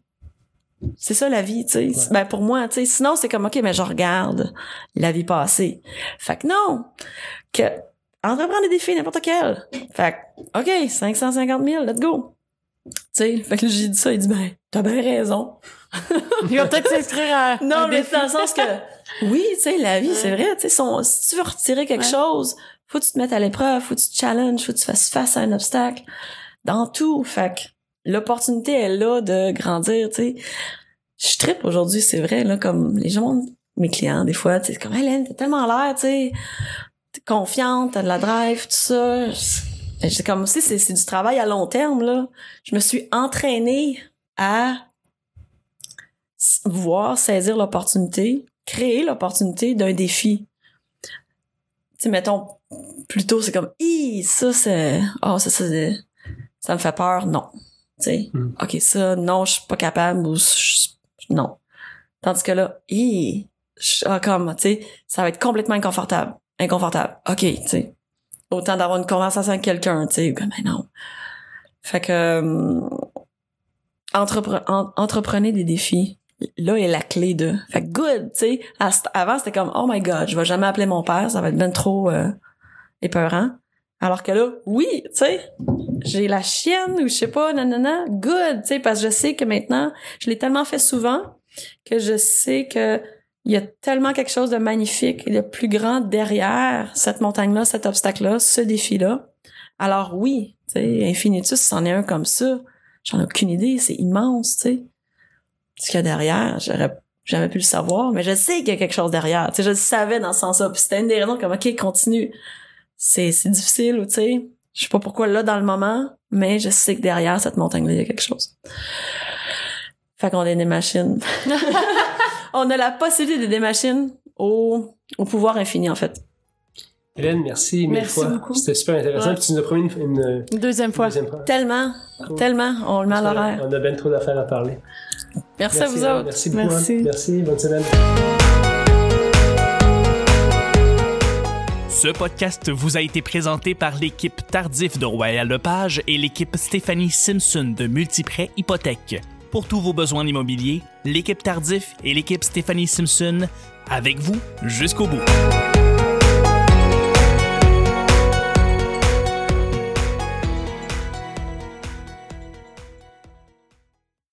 Speaker 3: C'est ça la vie, tu sais.
Speaker 1: Ouais.
Speaker 3: Ben pour moi, tu sais. Sinon, c'est comme OK, mais je regarde la vie passée. Fait que non. Que entreprendre des défis, n'importe quel. Fait que OK, 550 000, let's go. Tu sais, fait que là, j'ai dit ça, il dit ben, t'as bien raison.
Speaker 4: Il va peut-être s'inscrire à. (laughs)
Speaker 3: Non,
Speaker 4: un
Speaker 3: mais
Speaker 4: défi.
Speaker 3: dans le sens que oui, tu sais, la vie, c'est vrai, tu sais, si tu veux retirer quelque
Speaker 4: Ouais.
Speaker 3: chose, faut que tu te mettes à l'épreuve, faut que tu te challenges, faut que tu fasses face à un obstacle. Dans tout, fait que l'opportunité est là de grandir, tu sais. Je trippe aujourd'hui, c'est vrai, là, comme les gens, mes clients, des fois, tu sais, comme, Hélène, t'as tellement l'air, tu sais, confiante, t'as de la drive, tout ça. C'est comme aussi, c'est c'est du travail à long terme, là. Je me suis entraînée à voir saisir l'opportunité, créer l'opportunité d'un défi. Tu sais, mettons, plutôt c'est comme, Hi, ça c'est, oh, ça, ça, ça me fait peur, non. Tu sais,
Speaker 1: Mm.
Speaker 3: ok, ça, non, je suis pas capable, ou non. Tandis que là, Hi, je- ah, comme, tu sais, ça va être complètement inconfortable. Inconfortable. Ok, tu sais. Autant d'avoir une conversation avec quelqu'un, tu sais, mais non. Fait que, euh, entrepre- en- entreprenez des défis. Là est la clé de. Fait que good, tu sais. Avant, c'était comme, oh my god, je vais jamais appeler mon père, ça va être ben trop euh, épeurant. Alors que là, oui, tu sais, j'ai la chienne ou je sais pas, nanana, good, tu sais, parce que je sais que maintenant, je l'ai tellement fait souvent que je sais que il y a tellement quelque chose de magnifique et de plus grand derrière cette montagne-là, cet obstacle-là, ce défi-là. Alors oui, Infinitus, c'en est un comme ça. J'en ai aucune idée, c'est immense, tu sais. Ce qu'il y a derrière, j'aurais jamais pu le savoir, mais je sais qu'il y a quelque chose derrière. Tu je le savais dans ce sens-là. Puis c'était une des raisons comme, OK, continue. C'est difficile, tu sais. Je sais pas pourquoi là, dans le moment, mais je sais que derrière cette montagne-là, il y a quelque chose. Fait qu'on est des machines. (laughs) On a la possibilité de des machines au, au pouvoir infini, en fait.
Speaker 1: Hélène, merci mille
Speaker 4: Merci
Speaker 1: fois.
Speaker 4: beaucoup.
Speaker 1: C'était super intéressant.
Speaker 4: Ouais.
Speaker 1: Puis tu nous as promis une, une-
Speaker 4: Une deuxième fois.
Speaker 1: deuxième fois.
Speaker 3: Tellement,
Speaker 1: Cool.
Speaker 3: tellement, on le met à l'horaire.
Speaker 1: On a bien trop d'affaires à parler.
Speaker 3: Merci, à vous
Speaker 1: Hélène.
Speaker 3: autres.
Speaker 1: Merci beaucoup.
Speaker 4: Merci.
Speaker 1: hein. Merci. Bonne semaine.
Speaker 2: Ce podcast vous a été présenté par l'équipe Tardif de Royal Lepage et l'équipe Stéphanie Simpson de Multiprêt Hypothèque. Pour tous vos besoins immobiliers, l'équipe Tardif et l'équipe Stéphanie Simpson avec vous jusqu'au bout.